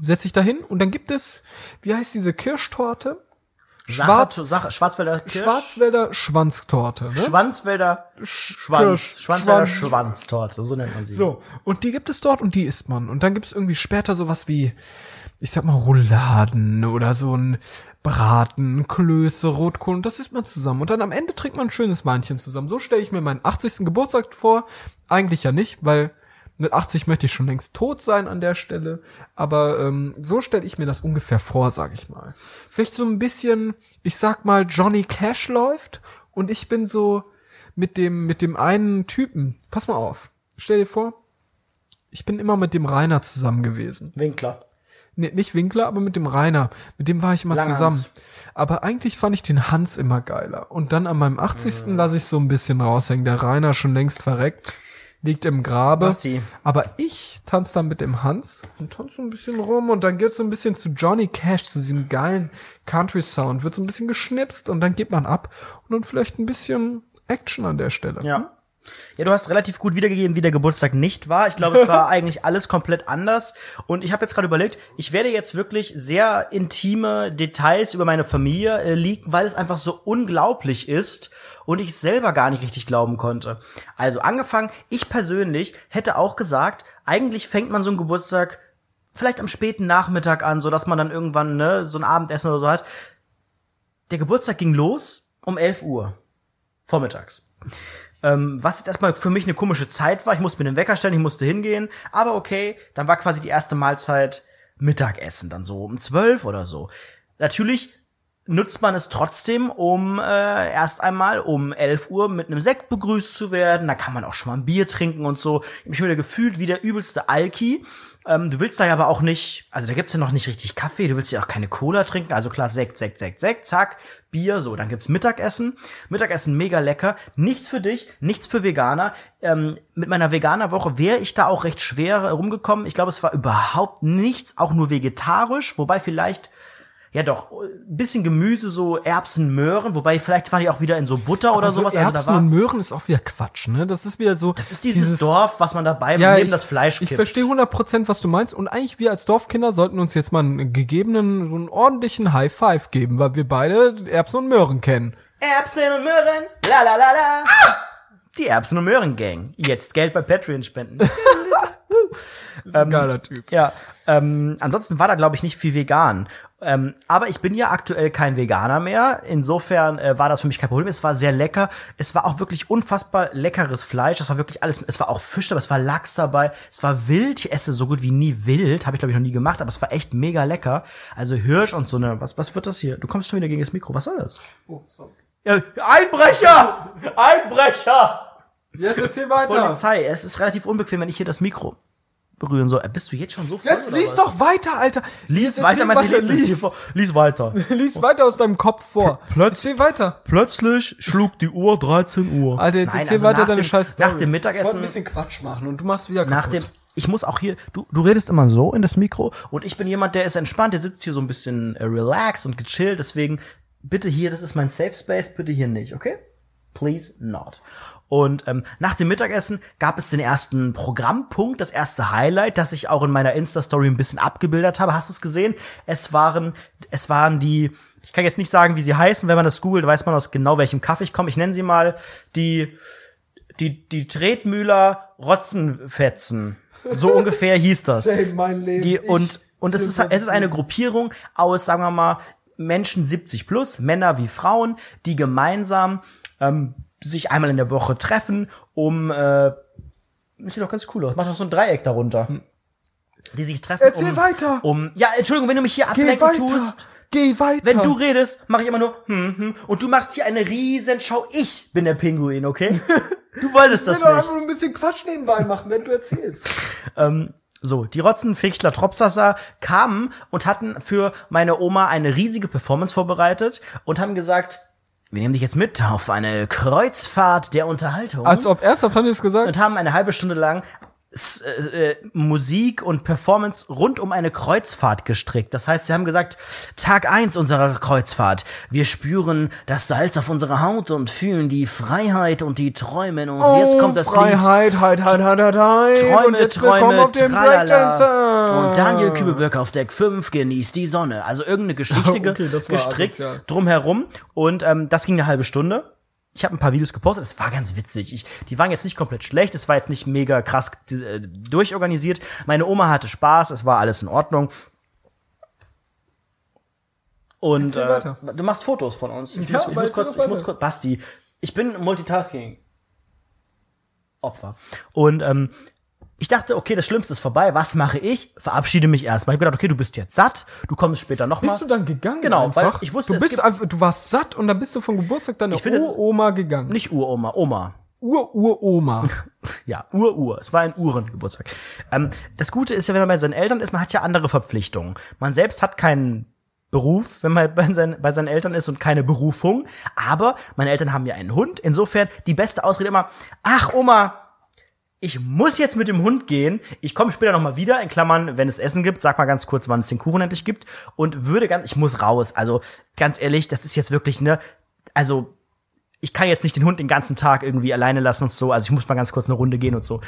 setz dich da hin und dann gibt es, wie heißt diese Kirschtorte? Schwarz, Sache, Schwarzwälder Kirsch, Schwarzwälder Schwanztorte, ne? Schwanzwälder Schwanz, Kirsch, Schwanzwälder Schwanz. Schwanztorte, so nennt man sie. So, und die gibt es dort und die isst man. Und dann gibt es irgendwie später sowas wie, ich sag mal, Rouladen oder so ein Braten, Klöße, Rotkohl das isst man zusammen. Und dann am Ende trinkt man ein schönes Weinchen zusammen. So stelle ich mir meinen 80. Geburtstag vor. Eigentlich ja nicht, weil mit 80 möchte ich schon längst tot sein an der Stelle. Aber ähm, so stelle ich mir das ungefähr vor, sag ich mal. Vielleicht so ein bisschen, ich sag mal, Johnny Cash läuft und ich bin so mit dem, mit dem einen Typen. Pass mal auf. Stell dir vor, ich bin immer mit dem Rainer zusammen gewesen. Winkler. Nee, nicht Winkler, aber mit dem Rainer. Mit dem war ich immer Langhans. zusammen. Aber eigentlich fand ich den Hans immer geiler. Und dann an meinem 80. lasse ich so ein bisschen raushängen. Der Rainer schon längst verreckt, liegt im Grabe. Basti. Aber ich tanze dann mit dem Hans und tanze so ein bisschen rum und dann geht's so ein bisschen zu Johnny Cash, zu diesem geilen Country-Sound, wird so ein bisschen geschnipst und dann geht man ab und dann vielleicht ein bisschen Action an der Stelle. Ja. Ja, du hast relativ gut wiedergegeben, wie der Geburtstag nicht war. Ich glaube, es war (laughs) eigentlich alles komplett anders. Und ich habe jetzt gerade überlegt, ich werde jetzt wirklich sehr intime Details über meine Familie äh, leaken, weil es einfach so unglaublich ist und ich selber gar nicht richtig glauben konnte. Also angefangen, ich persönlich hätte auch gesagt, eigentlich fängt man so einen Geburtstag vielleicht am späten Nachmittag an, so dass man dann irgendwann ne, so ein Abendessen oder so hat. Der Geburtstag ging los um 11 Uhr vormittags. Ähm, was jetzt erstmal für mich eine komische Zeit war. Ich musste mir den Wecker stellen, ich musste hingehen. Aber okay, dann war quasi die erste Mahlzeit Mittagessen, dann so um zwölf oder so. Natürlich nutzt man es trotzdem, um äh, erst einmal um 11 Uhr mit einem Sekt begrüßt zu werden. Da kann man auch schon mal ein Bier trinken und so. Ich hab mich wieder gefühlt wie der übelste Alki. Ähm, du willst da ja aber auch nicht, also da gibt's ja noch nicht richtig Kaffee, du willst ja auch keine Cola trinken, also klar Sekt, Sekt, Sekt, Sekt, zack, Bier, so, dann gibt's Mittagessen. Mittagessen mega lecker, nichts für dich, nichts für Veganer. Ähm, mit meiner Veganerwoche wäre ich da auch recht schwer rumgekommen. Ich glaube, es war überhaupt nichts, auch nur vegetarisch, wobei vielleicht ja doch, ein bisschen Gemüse, so Erbsen, Möhren, wobei vielleicht waren die auch wieder in so Butter oder Also sowas. Erbsen also da war, und Möhren ist auch wieder Quatsch, ne? Das ist wieder so. das ist dieses, Dorf, was man dabei ja, neben ich, das Fleisch Ich kippt. verstehe 100%, was du meinst. Und eigentlich wir als Dorfkinder sollten uns jetzt mal einen gegebenen, so einen ordentlichen High Five geben, weil wir beide Erbsen und Möhren kennen. Erbsen und Möhren, la la la la. Die Erbsen und Möhren Gang. Jetzt Geld bei Patreon spenden. (laughs) Das ist ein geiler Typ. ja, ähm, ansonsten war da glaube ich nicht viel vegan. Ähm, aber ich bin ja aktuell kein Veganer mehr. Insofern äh, war das für mich kein Problem. Es war sehr lecker. Es war auch wirklich unfassbar leckeres Fleisch. Es war wirklich alles. Es war auch Fisch dabei. Es war Lachs dabei. Es war wild. Ich esse so gut wie nie wild. Habe ich glaube ich noch nie gemacht. Aber es war echt mega lecker. Also Hirsch und so eine. Was was wird das hier? Du kommst schon wieder gegen das Mikro. Was soll das? Oh, sorry. Ja, Einbrecher! Einbrecher! Jetzt erzähl weiter. Polizei. Es ist relativ unbequem, wenn ich hier das Mikro berühren soll. Äh, Bist du jetzt schon so voll? Jetzt lies doch weiter, Alter. Lies weiter, du, lies, lies, lies. vor. lies weiter. Lies weiter aus deinem Kopf vor. Erzähl weiter. Plötzlich schlug die Uhr 13 Uhr. Alter, jetzt Nein, erzähl also weiter nach deine dem- scheiß nach Story. dem Mittagessen- Ich ein bisschen Quatsch machen und du machst wieder Nach kaputt. dem, ich muss auch hier, du, du redest immer so in das Mikro und ich bin jemand, der ist entspannt, der sitzt hier so ein bisschen äh, relaxed und gechillt, deswegen bitte hier, das ist mein Safe Space, bitte hier nicht, okay? Please not. Und ähm, nach dem Mittagessen gab es den ersten Programmpunkt, das erste Highlight, das ich auch in meiner Insta-Story ein bisschen abgebildet habe. Hast du es gesehen? Es waren, es waren die, ich kann jetzt nicht sagen, wie sie heißen, wenn man das googelt, weiß man aus genau welchem Kaffee ich komme. Ich nenne sie mal die die, die Tretmühler Rotzenfetzen. So (laughs) ungefähr hieß das. Save mein Leben. Die, und, und es ist, es ist eine Gruppierung aus, sagen wir mal, Menschen 70 plus, Männer wie Frauen, die gemeinsam ähm, sich einmal in der Woche treffen, um äh, sieht doch ganz cool aus. Mach doch so ein Dreieck darunter. Die sich treffen, Erzähl um, weiter. um. Ja, Entschuldigung, wenn du mich hier ablenken tust. Geh weiter. Wenn du redest, mache ich immer nur hm, hm, und du machst hier eine Riesenschau. Ich bin der Pinguin, okay? (laughs) Du wolltest das Ich will nicht. einfach nur ein bisschen Quatsch nebenbei machen, wenn du erzählst. (laughs) So, die Rotzenfichtler Tropsasser kamen und hatten für meine Oma eine riesige Performance vorbereitet und haben gesagt, wir nehmen dich jetzt mit auf eine Kreuzfahrt der Unterhaltung. Als ob ernsthaft haben die es gesagt? und haben eine halbe Stunde lang S äh, Musik und Performance rund um eine Kreuzfahrt gestrickt. Das heißt, sie haben gesagt, Tag eins unserer Kreuzfahrt. Wir spüren das Salz auf unserer Haut und fühlen die Freiheit und die Träume in uns. Oh, jetzt kommt das Freiheit, Lied. Heit, Heit, Heit, Heit, Heit. Und Träume, Träume, auf tralala. Und Daniel Kübelberg auf Deck 5 genießt die Sonne. Also irgendeine (laughs) Geschichte ge- Okay, gestrickt asozial. drumherum. Und ähm, das ging eine halbe Stunde. Ich habe ein paar Videos gepostet, es war ganz witzig. Ich, die waren jetzt nicht komplett schlecht, es war jetzt nicht mega krass äh, durchorganisiert. Meine Oma hatte Spaß, es war alles in Ordnung. Und äh, du machst Fotos von uns. Ich, Ja, muss, ich, muss kurz, ich muss kurz, Basti, ich bin Multitasking. Opfer. Und ähm, ich dachte, okay, das Schlimmste ist vorbei. Was mache ich? Verabschiede mich erstmal. Ich habe gedacht, okay, du bist jetzt satt, du kommst später nochmal. Bist du dann gegangen? Genau, einfach? weil ich wusste, du bist einfach, du warst satt und dann bist du vom Geburtstag deiner Uroma gegangen. Nicht Uroma, Oma. Ur-Ur-Oma. (laughs) Ja, Ur-Ur. Es war ein Urengeburtstag. Ähm, das Gute ist ja, wenn man bei seinen Eltern ist, man hat ja andere Verpflichtungen. Man selbst hat keinen Beruf, wenn man bei seinen, bei seinen Eltern ist und keine Berufung. Aber meine Eltern haben ja einen Hund. Insofern die beste Ausrede immer, ach Oma, ich muss jetzt mit dem Hund gehen. Ich komme später noch mal wieder. In Klammern, wenn es Essen gibt, sag mal ganz kurz, wann es den Kuchen endlich gibt. Und würde ganz, ich muss raus. Also ganz ehrlich, das ist jetzt wirklich ne, also ich kann jetzt nicht den Hund den ganzen Tag irgendwie alleine lassen und so. Also ich muss mal ganz kurz eine Runde gehen und so.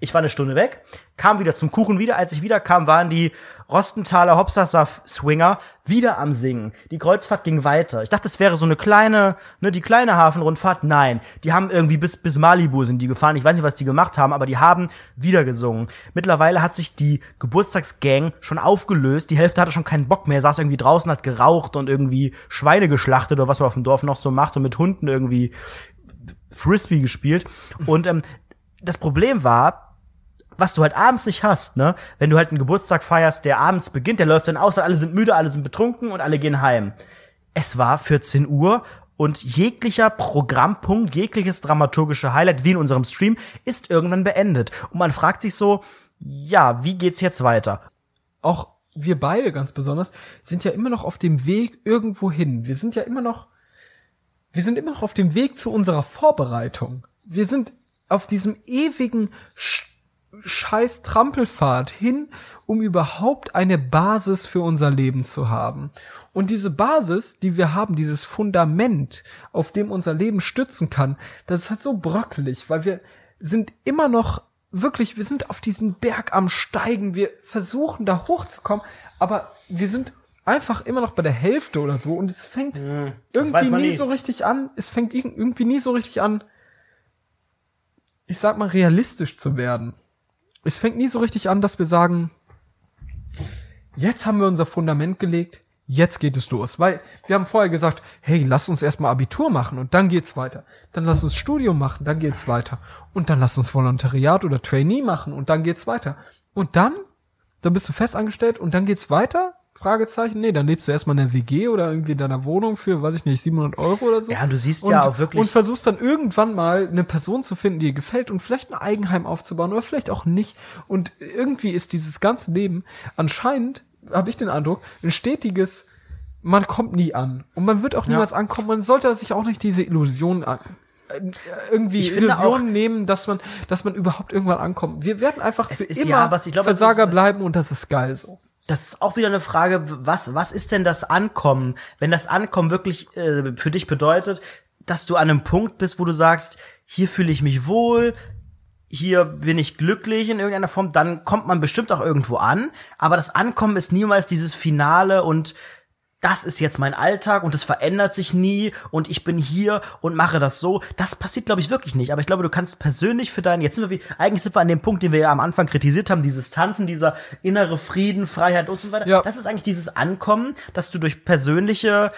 Ich war eine Stunde weg, kam wieder zum Kuchen wieder. Als ich wieder kam, waren die Rostenthaler Hopsasaf-Swinger wieder am Singen. Die Kreuzfahrt ging weiter. Ich dachte, es wäre so eine kleine, ne, die kleine Hafenrundfahrt. Nein, die haben irgendwie bis, bis Malibu sind die gefahren. Ich weiß nicht, was die gemacht haben, aber die haben wieder gesungen. Mittlerweile hat sich die Geburtstagsgang schon aufgelöst. Die Hälfte hatte schon keinen Bock mehr, saß irgendwie draußen, hat geraucht und irgendwie Schweine geschlachtet oder was man auf dem Dorf noch so macht und mit Hunden irgendwie Frisbee gespielt. Und ähm, das Problem war, was du halt abends nicht hast, ne? Wenn du halt einen Geburtstag feierst, der abends beginnt, der läuft dann aus, weil alle sind müde, alle sind betrunken und alle gehen heim. Es war 14 Uhr und jeglicher Programmpunkt, jegliches dramaturgische Highlight, wie in unserem Stream, ist irgendwann beendet. Und man fragt sich so, ja, wie geht's jetzt weiter? Auch wir beide ganz besonders sind ja immer noch auf dem Weg irgendwo hin. Wir sind ja immer noch, wir sind immer noch auf dem Weg zu unserer Vorbereitung. Wir sind auf diesem ewigen Sch scheiß Trampelfahrt hin, um überhaupt eine Basis für unser Leben zu haben. Und diese Basis, die wir haben, dieses Fundament, auf dem unser Leben stützen kann, das ist halt so bröckelig, weil wir sind immer noch wirklich, wir sind auf diesen Berg am Steigen, wir versuchen da hochzukommen, aber wir sind einfach immer noch bei der Hälfte oder so und es fängt weiß irgendwie man nie nie. so richtig an, es fängt irg- irgendwie nie so richtig an, ich sag mal, realistisch zu werden. Es fängt nie so richtig an, dass wir sagen, jetzt haben wir unser Fundament gelegt, jetzt geht es los. Weil wir haben vorher gesagt, hey, lass uns erstmal Abitur machen und dann geht's weiter. Dann lass uns Studium machen, dann geht's weiter. Und dann lass uns Volontariat oder Trainee machen und dann geht's weiter. Und dann, dann bist du festangestellt und dann geht's weiter? Fragezeichen. Nee, dann lebst du erstmal in der WG oder irgendwie in deiner Wohnung für, weiß ich nicht, 700 Euro oder so. Ja, und du siehst und, ja auch wirklich- Und versuchst dann irgendwann mal eine Person zu finden, die dir gefällt und vielleicht ein Eigenheim aufzubauen oder vielleicht auch nicht. Und irgendwie ist dieses ganze Leben anscheinend, habe ich den Eindruck, ein stetiges, man kommt nie an. Und man wird auch niemals ankommen. Man sollte sich auch nicht diese Illusion an, äh, irgendwie Ich Illusionen nehmen, dass man, dass man überhaupt irgendwann ankommt. Wir werden einfach für immer ja, was ich glaube, es Versager ist- bleiben und das ist geil so. Das ist auch wieder eine Frage, was, was ist denn das Ankommen? Wenn das Ankommen wirklich äh, für dich bedeutet, dass du an einem Punkt bist, wo du sagst, hier fühle ich mich wohl, hier bin ich glücklich in irgendeiner Form, dann kommt man bestimmt auch irgendwo an. Aber das Ankommen ist niemals dieses Finale und das ist jetzt mein Alltag und es verändert sich nie und ich bin hier und mache das so. Das passiert, glaube ich, wirklich nicht. Aber ich glaube, du kannst persönlich für deinen, jetzt sind wir wie, eigentlich sind wir an dem Punkt, den wir ja am Anfang kritisiert haben, dieses Tanzen, dieser innere Frieden, Freiheit und so weiter. Ja. Das ist eigentlich dieses Ankommen, dass du durch persönliche,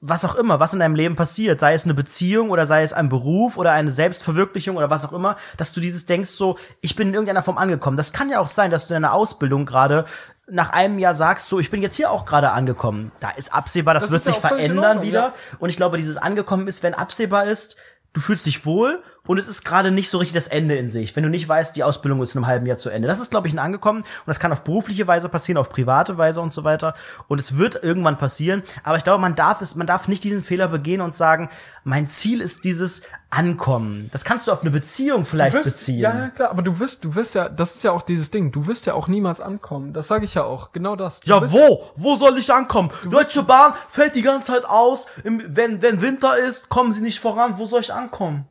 was auch immer, was in deinem Leben passiert, sei es eine Beziehung oder sei es ein Beruf oder eine Selbstverwirklichung oder was auch immer, dass du dieses denkst so, ich bin in irgendeiner Form angekommen. Das kann ja auch sein, dass du in deiner Ausbildung gerade nach einem Jahr sagst, so, ich bin jetzt hier auch gerade angekommen. Da ist absehbar, das, Das wird ja sich verändern Ordnung, wieder. ja. Und ich glaube, dieses angekommen ist, wenn absehbar ist, du fühlst dich wohl und es ist gerade nicht so richtig das Ende in sich, wenn du nicht weißt, die Ausbildung ist in einem halben Jahr zu Ende. Das ist, glaube ich, ein angekommen und das kann auf berufliche Weise passieren, auf private Weise und so weiter. Und es wird irgendwann passieren. Aber ich glaube, man darf es, man darf nicht diesen Fehler begehen und sagen, mein Ziel ist dieses Ankommen. Das kannst du auf eine Beziehung vielleicht wirst, beziehen. Ja, klar, aber du wirst, du wirst ja, das ist ja auch dieses Ding, du wirst ja auch niemals ankommen. Das sage ich ja auch, genau das. Du Ja, wirst, wo? Wo soll ich ankommen? Deutsche Bahn fällt die ganze Zeit aus. Wenn, wenn Winter ist, kommen sie nicht voran. Wo soll ich ankommen?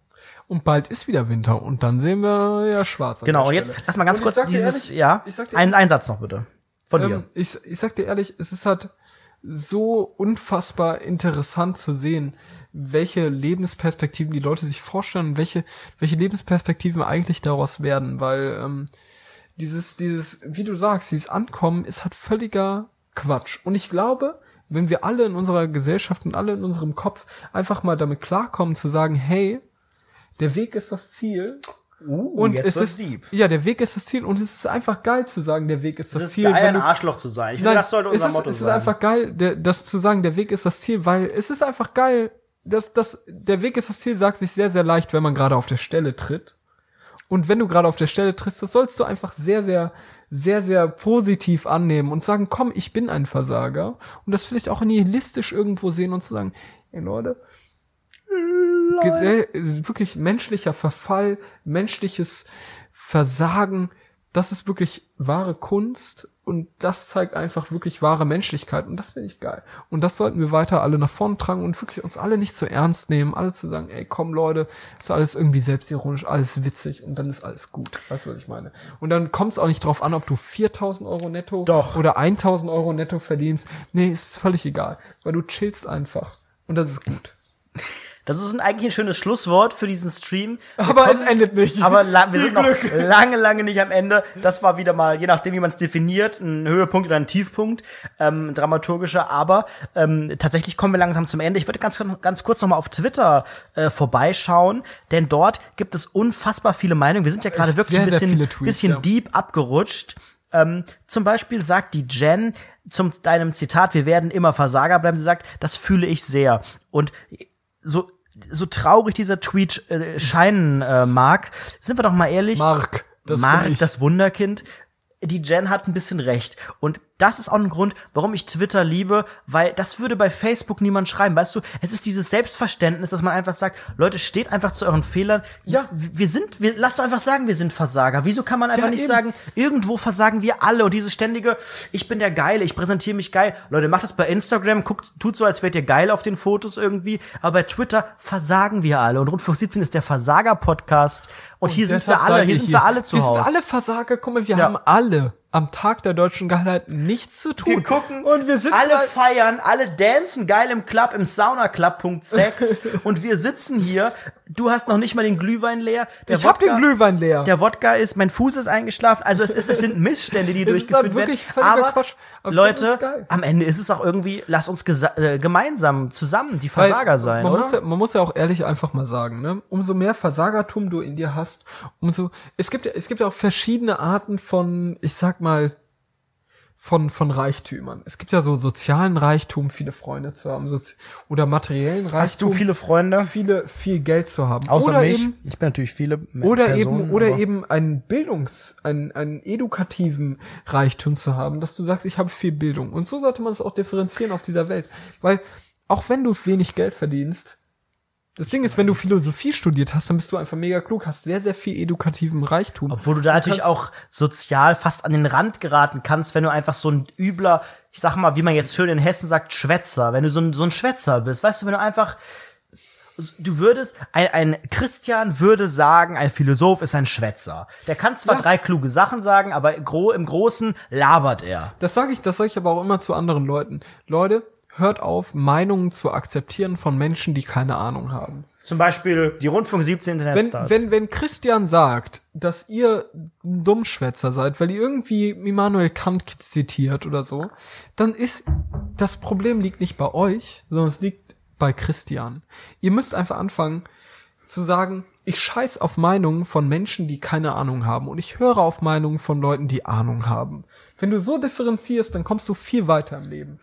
Und bald ist wieder Winter und dann sehen wir ja schwarz. an Genau, und jetzt lass mal ganz Und kurz dir dieses, ehrlich, ja, ich sag dir ein, ein Satz noch bitte. Von dir. Ähm, ich, ich sag dir ehrlich, es ist halt so unfassbar interessant zu sehen, welche Lebensperspektiven die Leute sich vorstellen, welche, welche Lebensperspektiven eigentlich daraus werden, weil ähm, dieses, dieses, wie du sagst, dieses Ankommen ist halt völliger Quatsch. Und ich glaube, wenn wir alle in unserer Gesellschaft und alle in unserem Kopf einfach mal damit klarkommen zu sagen, hey, der Weg ist das Ziel. Uh, und jetzt es ist, deep. ja, der Weg ist das Ziel und es ist einfach geil zu sagen, der Weg ist das Es ist Ziel. geil, ein Arschloch zu sein. Ich finde, Nein, das sollte unser es ist, Motto es ist sein. einfach geil, der, das zu sagen, der Weg ist das Ziel, weil es ist einfach geil, dass das, der Weg ist das Ziel, sagt sich sehr, sehr leicht, wenn man gerade auf der Stelle tritt. Und wenn du gerade auf der Stelle trittst, das sollst du einfach sehr, sehr, sehr, sehr positiv annehmen und sagen, komm, ich bin ein Versager. Und das vielleicht auch nihilistisch irgendwo sehen und zu sagen, ey Leute, Gesell wirklich menschlicher Verfall, menschliches Versagen, das ist wirklich wahre Kunst und das zeigt einfach wirklich wahre Menschlichkeit und das finde ich geil. Und das sollten wir weiter alle nach vorn tragen und wirklich uns alle nicht zu ernst nehmen, alle zu sagen, ey komm Leute, ist alles irgendwie selbstironisch, alles witzig und dann ist alles gut. Weißt du, was ich meine? Und dann kommt es auch nicht drauf an, ob du 4000 Euro netto Doch. oder 1000 Euro netto verdienst. Nee, ist völlig egal, weil du chillst einfach und das ist gut. (laughs) Das ist ein, eigentlich ein schönes Schlusswort für diesen Stream. Wir Aber kommen- es endet nicht. Aber wir sind noch lange, lange nicht am Ende. Das war wieder mal, je nachdem, wie man es definiert, ein Höhepunkt oder ein Tiefpunkt, ähm, dramaturgischer. Aber ähm, tatsächlich kommen wir langsam zum Ende. Ich würde ganz, ganz kurz noch mal auf Twitter äh, vorbeischauen, denn dort gibt es unfassbar viele Meinungen. Wir sind ja gerade wirklich sehr, ein bisschen, Tweets, bisschen ja. deep abgerutscht. Ähm, zum Beispiel sagt die Jen zum deinem Zitat, wir werden immer Versager bleiben. Sie sagt, das fühle ich sehr. Und so so traurig dieser Tweet äh, scheinen äh, mag, sind wir doch mal ehrlich. Mark, das Mark, das Wunderkind. Die Jen hat ein bisschen recht. Und das ist auch ein Grund, warum ich Twitter liebe, weil das würde bei Facebook niemand schreiben. Weißt du, es ist dieses Selbstverständnis, dass man einfach sagt, Leute, steht einfach zu euren Fehlern. Ja. Wir sind, wir, lasst doch einfach sagen, wir sind Versager. Wieso kann man einfach Ja, nicht eben. sagen, irgendwo versagen wir alle und dieses ständige, ich bin der Geile, ich präsentiere mich geil. Leute, macht das bei Instagram, guckt, tut so, als wärt ihr geil auf den Fotos irgendwie. Aber bei Twitter versagen wir alle. Und Rundfunk 17 ist der Versager-Podcast. Und, hier sind wir alle, hier sind wir alle zu Wir Hause. sind alle Versager. Guck mal, wir Ja. haben alle am Tag der deutschen Geilheit nichts zu tun. Wir gucken und wir sitzen alle feiern, alle dancen geil im Club, im Sauna Club Punkt 6 (laughs) und wir sitzen hier. Du hast noch nicht mal den Glühwein leer. Der Ich hab den Glühwein leer. Der Wodka ist, mein Fuß ist eingeschlafen. Also es, ist, es sind Missstände, die (laughs) Es ist durchgeführt halt wirklich werden. Aber Quatsch. Leute, am Ende ist es auch irgendwie, lass uns äh, gemeinsam zusammen die Versager Weil sein, man oder? Muss ja, man muss ja auch ehrlich einfach mal sagen, ne? Umso mehr Versagertum du in dir hast, umso es gibt es gibt ja auch verschiedene Arten von, ich sag mal von von Reichtümern. Es gibt ja so sozialen Reichtum, viele Freunde zu haben, sozi oder materiellen Reichtum. Hast du viele Freunde? viele viel Geld zu haben. Außer oder mich. Eben, ich bin natürlich viele oder Personen, eben oder eben einen Bildungs einen, einen edukativen Reichtum zu haben, dass du sagst, ich habe viel Bildung und so sollte man es auch differenzieren auf dieser Welt, weil auch wenn du wenig Geld verdienst, das Ding ist, wenn du Philosophie studiert hast, dann bist du einfach mega klug, hast sehr sehr viel edukativen Reichtum. Obwohl du da natürlich auch sozial fast an den Rand geraten kannst, wenn du einfach so ein übler, ich sag mal, wie man jetzt schön in Hessen sagt, Schwätzer, wenn du so ein, so ein Schwätzer bist, weißt du, wenn du einfach, du würdest, ein, ein Christian würde sagen, ein Philosoph ist ein Schwätzer. Der kann zwar Ja. drei kluge Sachen sagen, aber im Großen labert er. Das sage ich, das sage ich aber auch immer zu anderen Leuten. Leute, hört auf, Meinungen zu akzeptieren von Menschen, die keine Ahnung haben. Zum Beispiel die Rundfunk 17 Wenn, Internetstars. wenn, wenn Christian sagt, dass ihr ein Dummschwätzer seid, weil ihr irgendwie Immanuel Kant zitiert oder so, dann ist das Problem liegt nicht bei euch, sondern es liegt bei Christian. Ihr müsst einfach anfangen zu sagen, ich scheiß auf Meinungen von Menschen, die keine Ahnung haben und ich höre auf Meinungen von Leuten, die Ahnung haben. Wenn du so differenzierst, dann kommst du viel weiter im Leben.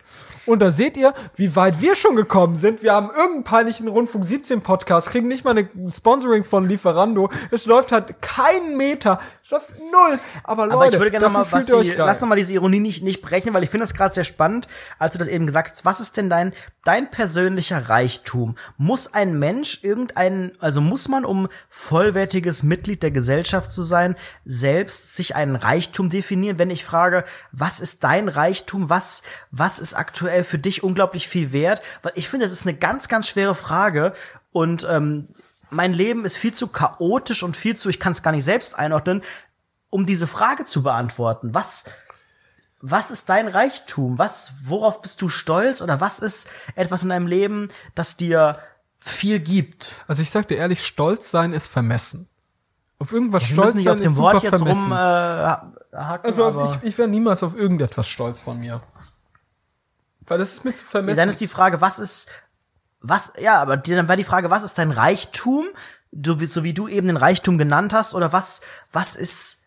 Und da seht ihr, wie weit wir schon gekommen sind. Wir haben irgendeinen peinlichen Rundfunk 17 Podcast, kriegen nicht mal eine Sponsoring von Lieferando. Es läuft halt keinen Meter. Läuft null. Aber Leute, Aber ich würde gerne noch mal, Basti, euch geil. lass noch mal diese Ironie nicht, nicht brechen, weil ich finde das gerade sehr spannend, als du das eben gesagt hast. Was ist denn dein, dein persönlicher Reichtum? Muss ein Mensch irgendeinen, also muss man, um vollwertiges Mitglied der Gesellschaft zu sein, selbst sich einen Reichtum definieren? Wenn ich frage, was ist dein Reichtum? Was, was ist aktuell für dich unglaublich viel wert? Weil ich finde, das ist eine ganz, ganz schwere Frage und, ähm, mein Leben ist viel zu chaotisch und viel zu, ich kann es gar nicht selbst einordnen, um diese Frage zu beantworten. Was, was ist dein Reichtum? Was, worauf bist du stolz? Oder was ist etwas in deinem Leben, das dir viel gibt? Also ich sag dir ehrlich, stolz sein ist vermessen. Auf irgendwas Wir stolz nicht sein auf dem ist Wort super jetzt vermessen. rum äh, haken, also ich, ich wäre niemals auf irgendetwas stolz von mir. Weil das ist mir zu vermessen. dann ist die Frage, was ist, was, ja, aber dann war die Frage, was ist dein Reichtum? Du, wie- so wie du eben den Reichtum genannt hast, oder was, was ist,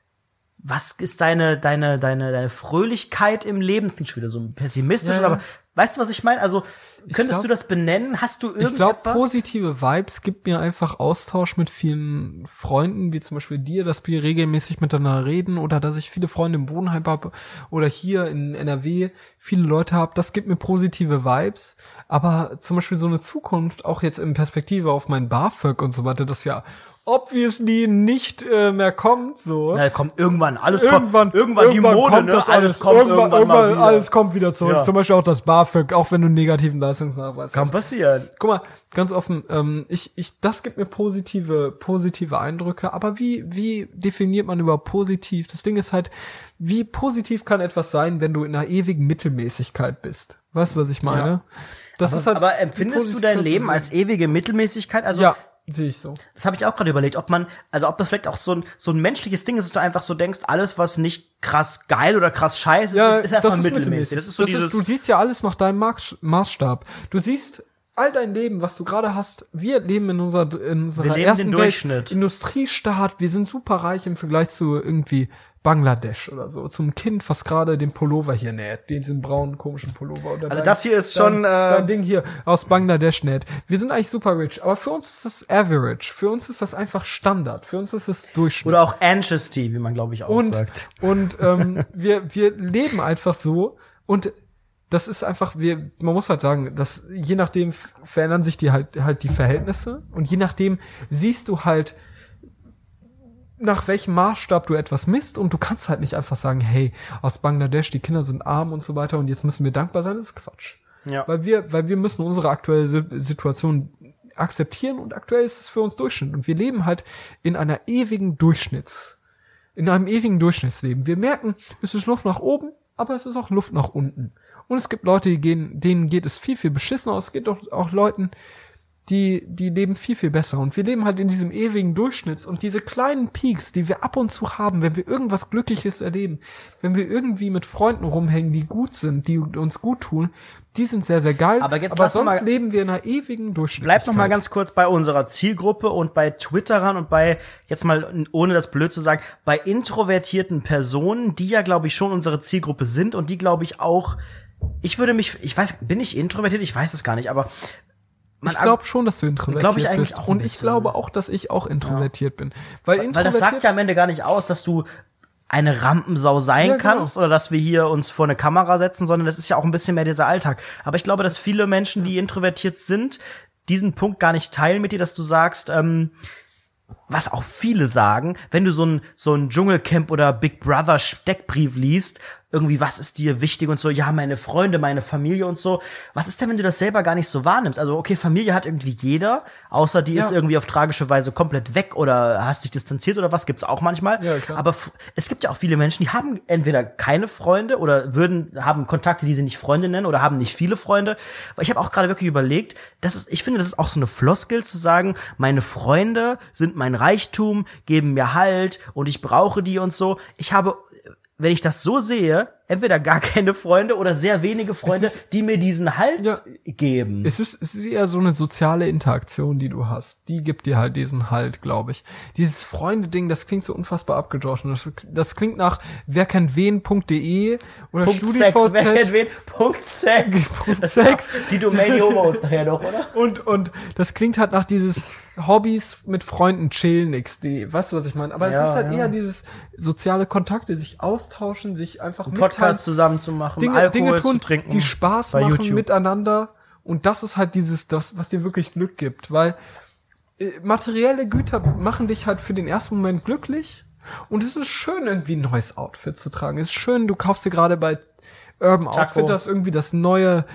was ist deine, deine, deine, deine Fröhlichkeit im Leben? Das klingt schon wieder so pessimistisch, Ja, ja. aber weißt du, was ich meine? Also, könntest glaub- du das benennen? Hast du irgendetwas? Ich glaube, positive Vibes gibt mir einfach Austausch mit vielen Freunden, wie zum Beispiel dir, dass wir regelmäßig miteinander reden oder dass ich viele Freunde im Wohnheim habe oder hier in NRW viele Leute habe. Das gibt mir positive Vibes. Aber zum Beispiel so eine Zukunft, auch jetzt in Perspektive auf mein BAföG und so weiter, das ja obviously nicht äh, mehr kommt, so. Na, kommt irgendwann, alles Irgendwann, kommt, irgendwann, die Mode, kommt ne? das alles alles, kommt irgendwann, irgendwann, irgendwann alles kommt wieder zurück. Ja. Zum Beispiel auch das BAföG, auch wenn du einen negativen Leistungsnachweis Kann passieren. Guck mal, ganz offen, ähm, ich, ich, das gibt mir positive, positive Eindrücke, aber wie, wie definiert man überhaupt positiv? Das Ding ist halt, wie positiv kann etwas sein, wenn du in einer ewigen Mittelmäßigkeit bist? Weißt du, was ich meine? Das ist halt, aber empfindest du dein Leben als ewige Mittelmäßigkeit? Also, ja, sehe ich so. das habe ich auch gerade überlegt, ob man, also ob das vielleicht auch so ein, so ein menschliches Ding ist, dass du einfach so denkst, alles, was nicht krass geil oder krass scheiße ist, ist, ist erstmal mittelmäßig. Das ist so dieses, du siehst ja alles nach deinem Maß- Maßstab. Du siehst all dein Leben, was du gerade hast. Wir leben in unserer, in unserer Wir ersten Welt. Industriestaat. Wir sind super reich im Vergleich zu irgendwie Bangladesch oder so. Zum Kind, was gerade den Pullover hier näht. Diesen braunen, komischen Pullover. Oder Also das hier ist schon, dein, äh, dein Ding hier aus Bangladesch näht. Wir sind eigentlich super rich. Aber für uns ist das Average. Für uns ist das einfach Standard. Für uns ist es Durchschnitt. oder auch Anxious Tea, wie man glaube ich auch Und, sagt. und ähm, wir, wir leben einfach so und das ist einfach, wir, man muss halt sagen, dass je nachdem verändern sich die halt halt die Verhältnisse und je nachdem siehst du halt nach welchem Maßstab du etwas misst und du kannst halt nicht einfach sagen, hey, aus Bangladesch, die Kinder sind arm und so weiter und jetzt müssen wir dankbar sein, das ist Quatsch. Ja. Weil wir, weil wir müssen unsere aktuelle Si- Situation akzeptieren und aktuell ist es für uns Durchschnitt und wir leben halt in einer ewigen Durchschnitts, in einem ewigen Durchschnittsleben. Wir merken, es ist Luft nach oben, aber es ist auch Luft nach unten. Und es gibt Leute, die gehen, denen geht es viel, viel beschissener. Es gibt auch, auch Leuten, die, die leben viel, viel besser. Und wir leben halt in diesem ewigen Durchschnitts und diese kleinen Peaks, die wir ab und zu haben, wenn wir irgendwas Glückliches erleben, wenn wir irgendwie mit Freunden rumhängen, die gut sind, die uns gut tun, die sind sehr, sehr geil. Aber jetzt aber sonst mal- leben wir in einer ewigen Durchschnitt. Bleib noch mal ganz kurz bei unserer Zielgruppe und bei Twitterern und bei, jetzt mal, ohne das blöd zu sagen, bei introvertierten Personen, die ja, glaube ich, schon unsere Zielgruppe sind und die, glaube ich, auch, ich würde mich, ich weiß, bin ich introvertiert? Ich weiß es gar nicht, aber man, Ich glaube schon, dass du introvertiert ich eigentlich bist. Und ich glaube auch, dass ich auch introvertiert bin. Weil, weil das introvertiert sagt ja am Ende gar nicht aus, dass du eine Rampensau sein Ja, genau. kannst oder dass wir hier uns vor eine Kamera setzen, sondern das ist ja auch ein bisschen mehr dieser Alltag. Aber ich glaube, dass viele Menschen, die introvertiert sind, diesen Punkt gar nicht teilen mit dir, dass du sagst, ähm, was auch viele sagen, wenn du so ein, so ein Dschungelcamp oder Big Brother Steckbrief liest, irgendwie, was ist dir wichtig und so, ja, meine Freunde, meine Familie und so. Was ist denn, wenn du das selber gar nicht so wahrnimmst? Also, okay, Familie hat irgendwie jeder, außer die ist Ja. irgendwie auf tragische Weise komplett weg oder hast dich distanziert oder was, gibt's auch manchmal. Ja. Aber es gibt ja auch viele Menschen, die haben entweder keine Freunde oder würden, haben Kontakte, die sie nicht Freunde nennen oder haben nicht viele Freunde. Aber ich habe auch gerade wirklich überlegt, das ist, ich finde, das ist auch so eine Floskel zu sagen, meine Freunde sind mein Reichtum, geben mir Halt und ich brauche die und so. Ich habe wenn ich das so sehe, entweder gar (laughs) keine Freunde oder sehr wenige Freunde, ist- die mir diesen Halt Ja. geben. Es ist, es ist eher so eine soziale Interaktion, die du hast. Die gibt dir halt diesen Halt, glaube ich. Dieses Freunde-Ding, das klingt so unfassbar abgedroschen. Das, das klingt nach wer kennt wen.de oder Punkt Sex, wer kennt StudiVZ. wen? Punkt Sex. (laughs) Punkt Sex. Die Domain Homo ist nachher doch, oder? Und, und das klingt halt nach dieses Hobbys mit Freunden chillen XD. Weißt du, was ich meine? Aber Ja, es ist halt ja. eher dieses soziale Kontakte, sich austauschen, sich einfach Einen mitteilen, Podcast zusammen zu machen, Dinge, Alkohol Dinge tun, zu trinken. die Spaß machen YouTube. miteinander. Und das ist halt dieses, das, was dir wirklich Glück gibt. Weil äh, materielle Güter machen dich halt für den ersten Moment glücklich. Und es ist schön, irgendwie ein neues Outfit zu tragen. Es ist schön, du kaufst dir gerade bei Urban. Outfitters irgendwie das neue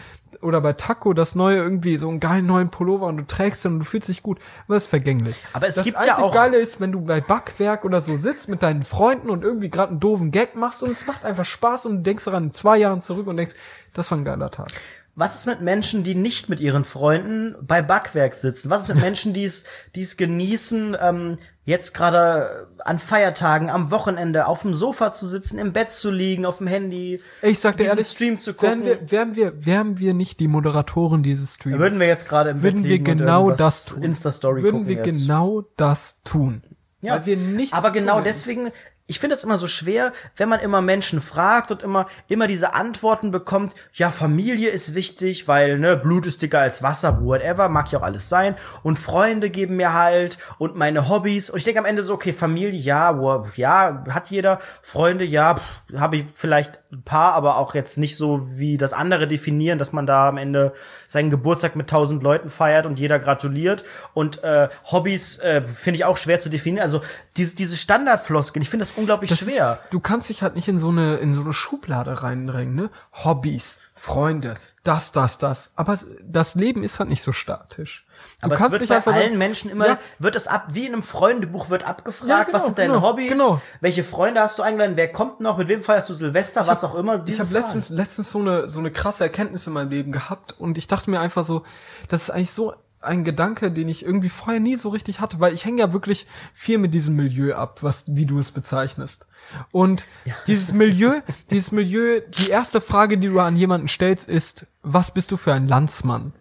oder bei Taco das neue irgendwie so einen geilen neuen Pullover und du trägst ihn und du fühlst dich gut. Aber es ist vergänglich. Aber es das gibt ja auch- Geile ist, wenn du bei Backwerk oder so sitzt mit deinen Freunden und irgendwie gerade einen doofen Gag machst und es macht einfach Spaß und du denkst daran in zwei Jahren zurück und denkst, das war ein geiler Tag. Was ist mit Menschen, die nicht mit ihren Freunden bei Backwerk sitzen? Was ist mit (laughs) Menschen, die es, die es genießen, ähm, jetzt gerade an Feiertagen, am Wochenende auf dem Sofa zu sitzen, im Bett zu liegen, auf dem Handy, Ich sag dir diesen ehrlich, Stream zu gucken? wären wir, wären wir, wären wir nicht die Moderatoren dieses Streams, würden wir jetzt gerade im würden Bett wir liegen und genau das tun. Insta-Story würden gucken wir jetzt. genau das tun. Ja, Weil wir nichts aber genau tun. deswegen, ich finde es immer so schwer, wenn man immer Menschen fragt und immer, immer diese Antworten bekommt, ja, Familie ist wichtig, weil, ne, Blut ist dicker als Wasser, whatever, mag ja auch alles sein. Und Freunde geben mir halt und meine Hobbys. Und ich denke am Ende so, okay, Familie, ja, wo, ja, hat jeder. Freunde, ja, habe ich vielleicht ein paar, aber auch jetzt nicht so wie das andere definieren, dass man da am Ende seinen Geburtstag mit tausend Leuten feiert und jeder gratuliert. Und äh, Hobbys äh, finde ich auch schwer zu definieren. Also diese, diese Standardfloskeln, ich finde das unglaublich Das schwer. Ist, du kannst dich halt nicht in so eine in so eine Schublade reindrängen, ne? Hobbys, Freunde, das, das, das. Aber das Leben ist halt nicht so statisch. Du aber es kannst wird nicht bei allen sagen, Menschen immer, Ja. wird es ab, wie in einem Freundebuch wird abgefragt, Ja, genau, was sind deine genau, Hobbys, genau. welche Freunde hast du eingeladen, wer kommt noch, mit wem feierst du Silvester, was auch immer. Ich habe letztens letztens so eine so eine krasse Erkenntnis in meinem Leben gehabt und ich dachte mir einfach so, das ist eigentlich so ein Gedanke, den ich irgendwie vorher nie so richtig hatte, weil ich hänge ja wirklich viel mit diesem Milieu ab, was wie du es bezeichnest. Und dieses Milieu, (laughs) dieses Milieu, die erste Frage, die du an jemanden stellst, ist, was bist du für ein Landsmann?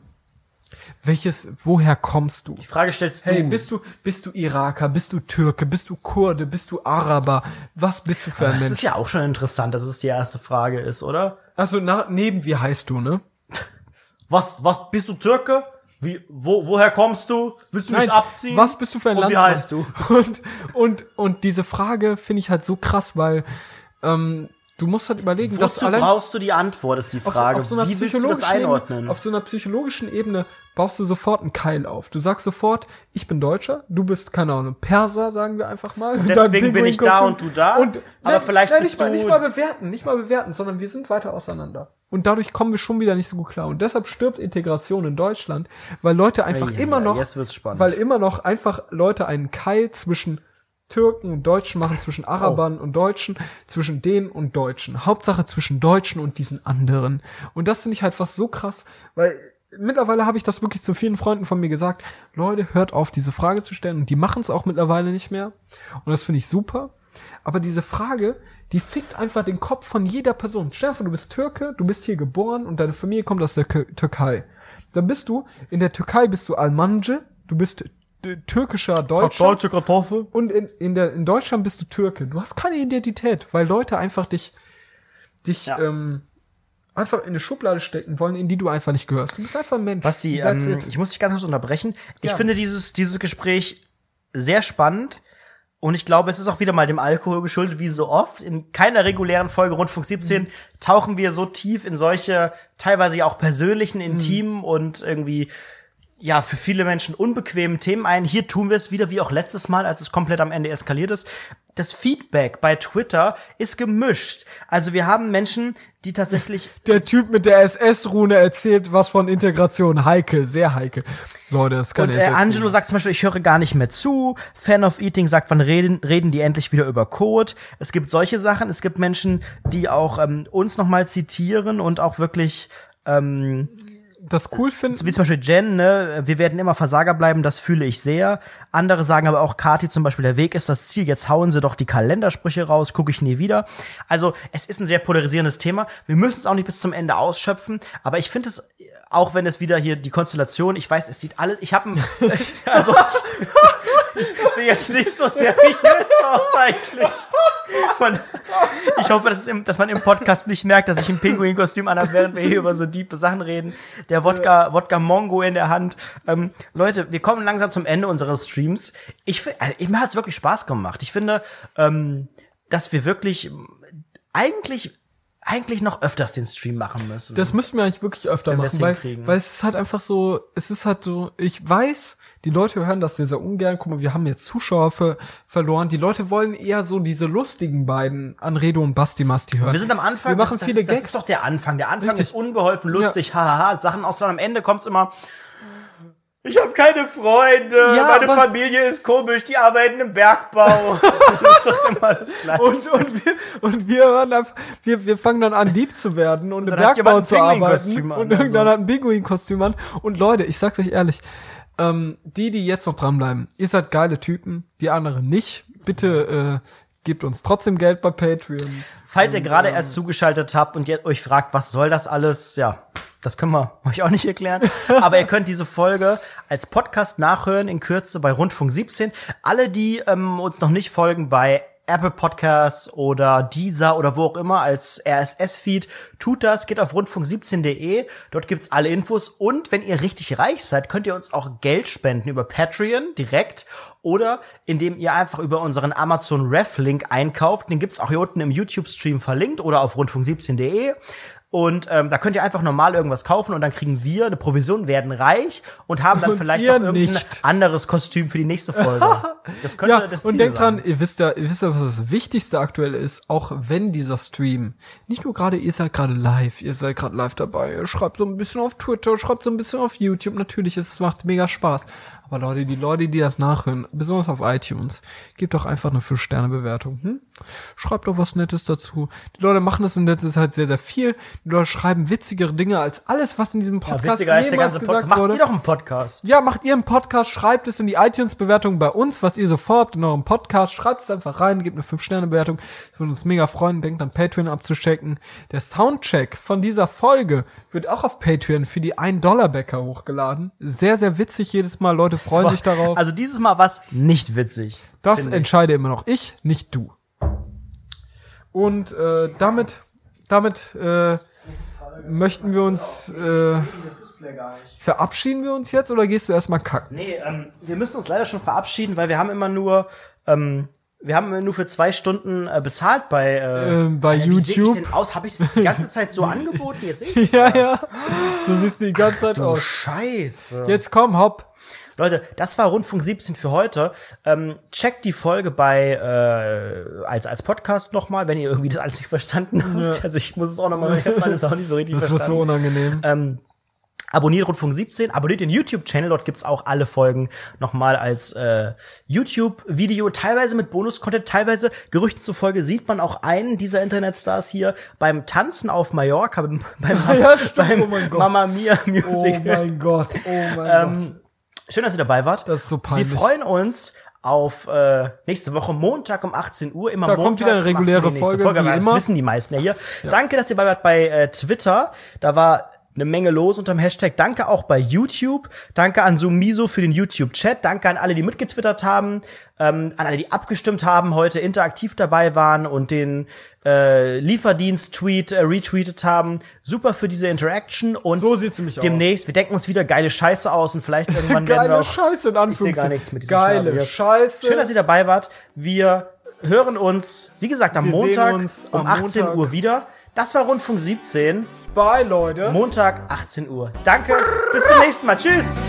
Welches, woher kommst du? Die Frage stellst Hey, du. bist du, bist du Iraker, bist du Türke, bist du Kurde, bist du Araber? Was bist du für ein das Mensch? ist ja auch schon interessant, dass es die erste Frage ist, oder? Also na, neben wie heißt du, ne? Was, was, bist du Türke? Wie, wo, woher kommst du? Willst du mich abziehen? Was bist du für ein Und Landsmann? Wie heißt du? (laughs) Und, und, und diese Frage finde ich halt so krass, weil ähm, du musst halt überlegen, dass Wozu allein brauchst du die Antwort, ist die Frage. auf, auf so einer Wie willst du das psychologischen einordnen? Ebene, auf so einer psychologischen Ebene baust du sofort einen Keil auf. Du sagst sofort, ich bin Deutscher, du bist keine Ahnung Perser, sagen wir einfach mal. Und deswegen bin ich da und du da, aber vielleicht nein, bist nicht mal, du- nicht mal bewerten, nicht mal bewerten, sondern wir sind weiter auseinander. Und dadurch kommen wir schon wieder nicht so gut klar. Und deshalb stirbt Integration in Deutschland, weil Leute einfach Ei, ei, immer noch, jetzt wird's spannend. weil immer noch einfach Leute einen Keil zwischen Türken und Deutschen machen, zwischen Arabern und Deutschen, zwischen denen und Deutschen. Hauptsache zwischen Deutschen und diesen anderen. Und das finde ich halt fast so krass, weil mittlerweile habe ich das wirklich zu vielen Freunden von mir gesagt, Leute, hört auf, diese Frage zu stellen. Und die machen es auch mittlerweile nicht mehr. Und das finde ich super. Aber diese Frage, die fickt einfach den Kopf von jeder Person. Stell dir vor, du bist Türke, du bist hier geboren und deine Familie kommt aus der Türkei. Dann bist du, in der Türkei bist du Almanje, du bist türkischer Deutscher. Deutsche Kartoffel? Und in, in, der, in Deutschland bist du Türke. Du hast keine Identität, weil Leute einfach dich, dich Ja. ähm, einfach in eine Schublade stecken wollen, in die du einfach nicht gehörst. Du bist einfach ein Mensch. Basti, ähm, ich muss dich ganz kurz unterbrechen. Ich Ja. finde dieses, dieses Gespräch sehr spannend. Und ich glaube, es ist auch wieder mal dem Alkohol geschuldet, wie so oft. In keiner regulären Folge Rundfunk 17 Mhm. tauchen wir so tief in solche, teilweise ja auch persönlichen, Mhm. intimen und irgendwie, ja, für viele Menschen unbequemen Themen ein. Hier tun wir es wieder, wie auch letztes Mal, als es komplett am Ende eskaliert ist. Das Feedback bei Twitter ist gemischt. Also wir haben Menschen, die tatsächlich (laughs) Der Typ mit der SS-Rune erzählt was von Integration. Heikel, sehr heikel. Leute, das kann Und äh, Angelo sagt zum Beispiel, ich höre gar nicht mehr zu. Fan of Eating sagt, wann reden, reden die endlich wieder über Code. Es gibt solche Sachen. Es gibt Menschen, die auch ähm, uns nochmal zitieren und auch wirklich ähm, das cool finden. Wie zum Beispiel Jen, ne, wir werden immer Versager bleiben, das fühle ich sehr. Andere sagen aber auch, Kati zum Beispiel, der Weg ist das Ziel, jetzt hauen sie doch die Kalendersprüche raus, gucke ich nie wieder. Also es ist ein sehr polarisierendes Thema. Wir müssen es auch nicht bis zum Ende ausschöpfen, aber ich finde es, auch wenn es wieder hier die Konstellation, ich weiß, es sieht alles, ich habe (laughs) also ich sehe jetzt nicht so seriös aus eigentlich. Man, ich hoffe, dass, im, dass, man im Podcast nicht merkt, dass ich ein Pinguin-Kostüm anhabe, während wir hier über so diepe Sachen reden. Der Wodka, Wodka Mongo in der Hand. Ähm, Leute, wir kommen langsam zum Ende unseres Streams. Ich, also, mir hat's wirklich Spaß gemacht. Ich finde, ähm, dass wir wirklich eigentlich eigentlich noch öfters den Stream machen müssen. Das müssten wir eigentlich wirklich öfter machen, weil, weil es ist halt einfach so, es ist halt so, ich weiß, die Leute hören das sehr, sehr ungern. Guck mal, wir haben jetzt Zuschauer für, verloren. Die Leute wollen eher so diese lustigen beiden Anredo und Basti Masti hören. Wir sind am Anfang. Wir machen das, viele das, Gags. Das ist doch der Anfang. Der Anfang Richtig. ist unbeholfen, lustig, hahaha, ja. Sachen aus. Und am Ende kommt's immer, ich habe keine Freunde, ja, meine Familie ist komisch, die arbeiten im Bergbau. (laughs) das ist doch immer das Gleiche. Und, und, wir, und wir, hören auf, wir, wir fangen dann an, Dieb zu werden und, und im Bergbau zu arbeiten. und irgendwann also. hat ein Pinguin-Kostüm an. Und Leute, ich sag's euch ehrlich, ähm, die, die jetzt noch dranbleiben, ihr seid geile Typen, die anderen nicht. Bitte äh, gebt uns trotzdem Geld bei Patreon. Falls und, ihr gerade ähm, erst zugeschaltet habt und ihr euch fragt, was soll das alles, ja, das können wir (laughs) euch auch nicht erklären. Aber ihr könnt diese Folge als Podcast nachhören in Kürze bei Rundfunk 17. Alle, die ähm, uns noch nicht folgen bei Apple Podcasts oder Deezer oder wo auch immer als RSS-Feed, tut das, geht auf rundfunk17.de, dort gibt's alle Infos. Und wenn ihr richtig reich seid, könnt ihr uns auch Geld spenden über Patreon direkt. Oder indem ihr einfach über unseren Amazon Ref Link einkauft, den gibt's auch hier unten im YouTube Stream verlinkt oder auf rundfunk17.de. Und ähm, da könnt ihr einfach normal irgendwas kaufen und dann kriegen wir eine Provision, werden reich und haben dann und vielleicht noch irgendein nicht. anderes Kostüm für die nächste Folge. (laughs) Das könnte ja, das Ziel Und denkt sein. dran, ihr wisst ja, ihr wisst ja, was das Wichtigste aktuell ist, auch wenn dieser Stream, nicht nur gerade, ihr seid gerade live, ihr seid gerade live dabei, ihr schreibt so ein bisschen auf Twitter, schreibt so ein bisschen auf YouTube, natürlich, es macht mega Spaß. Aber Leute, die Leute, die das nachhören, besonders auf iTunes, gebt doch einfach eine 5-Sterne-Bewertung. Hm? Schreibt doch was Nettes dazu. Die Leute machen das in letzter Zeit sehr, sehr viel. Die Leute schreiben witzigere Dinge als alles, was in diesem Podcast ja, witziger als der ganze Podcast. Macht ihr doch einen Podcast. Ja, macht ihr einen Podcast, schreibt es in die iTunes-Bewertung bei uns, was ihr so vorhabt in eurem Podcast. Schreibt es einfach rein, gebt eine 5-Sterne-Bewertung. Das würde uns mega freuen. Denkt an Patreon abzuchecken. Der Soundcheck von dieser Folge wird auch auf Patreon für die 1-Dollar-Bäcker hochgeladen. Sehr, sehr witzig jedes Mal. Leute freuen war, sich darauf. Also dieses Mal was nicht witzig. Das entscheide immer noch ich, nicht du. Und äh, damit, damit äh, möchten wir uns äh, verabschieden wir uns jetzt oder gehst du erstmal kacken? Nee, ähm, wir müssen uns leider schon verabschieden, weil wir haben immer nur ähm, wir haben nur für zwei Stunden äh, bezahlt bei, äh, ähm, bei Alter, YouTube. Wie ich denn aus? Habe ich das die ganze Zeit so (laughs) angeboten? Jetzt sehe ich Ja, ja. So siehst du die ganze Zeit Ach, aus. Scheiße. Jetzt komm, hopp. Leute, das war Rundfunk 17 für heute. Ähm, checkt die Folge bei äh, als als Podcast nochmal, wenn ihr irgendwie das alles nicht verstanden habt. Ja. Also ich muss es auch nochmal, ich habe alles auch nicht so richtig das verstanden. Das war so unangenehm. Ähm, Abonniert Rundfunk 17, abonniert den YouTube-Channel, dort gibt's auch alle Folgen nochmal als äh, YouTube-Video, teilweise mit Bonus-Content, teilweise Gerüchten zufolge sieht man auch einen dieser Internetstars hier beim Tanzen auf Mallorca, beim, beim, (laughs) ja, beim oh Mama Mia Music. Oh mein Gott, oh mein ähm, Gott. Schön, dass ihr dabei wart. Das ist so peinlich. Wir freuen uns auf äh, nächste Woche Montag um 18 Uhr. Immer da kommt wieder eine reguläre Folge, Folge wie das immer. wissen die meisten ja hier. Ja. Danke, dass ihr dabei wart bei äh, Twitter. Da war eine Menge los unter dem Hashtag. Danke auch bei YouTube. Danke an Sumiso für den YouTube-Chat. Danke an alle, die mitgetwittert haben. Ähm, an alle, die abgestimmt haben, heute interaktiv dabei waren und den äh, Lieferdienst-Tweet äh, retweetet haben. Super für diese Interaction. Und so sieht's nämlich demnächst, aus. wir denken uns wieder geile Scheiße aus und vielleicht irgendwann (laughs) werden wir auch, Scheiße in Ich sehe gar nichts mit diesem Geile Scheiße. Schön, dass ihr dabei wart. Wir hören uns, wie gesagt, am wir Montag um 18 Montag. Uhr wieder. Das war Rundfunk 17. Bye, Leute. Montag, 18 Uhr. Danke. Bis zum nächsten Mal. Tschüss.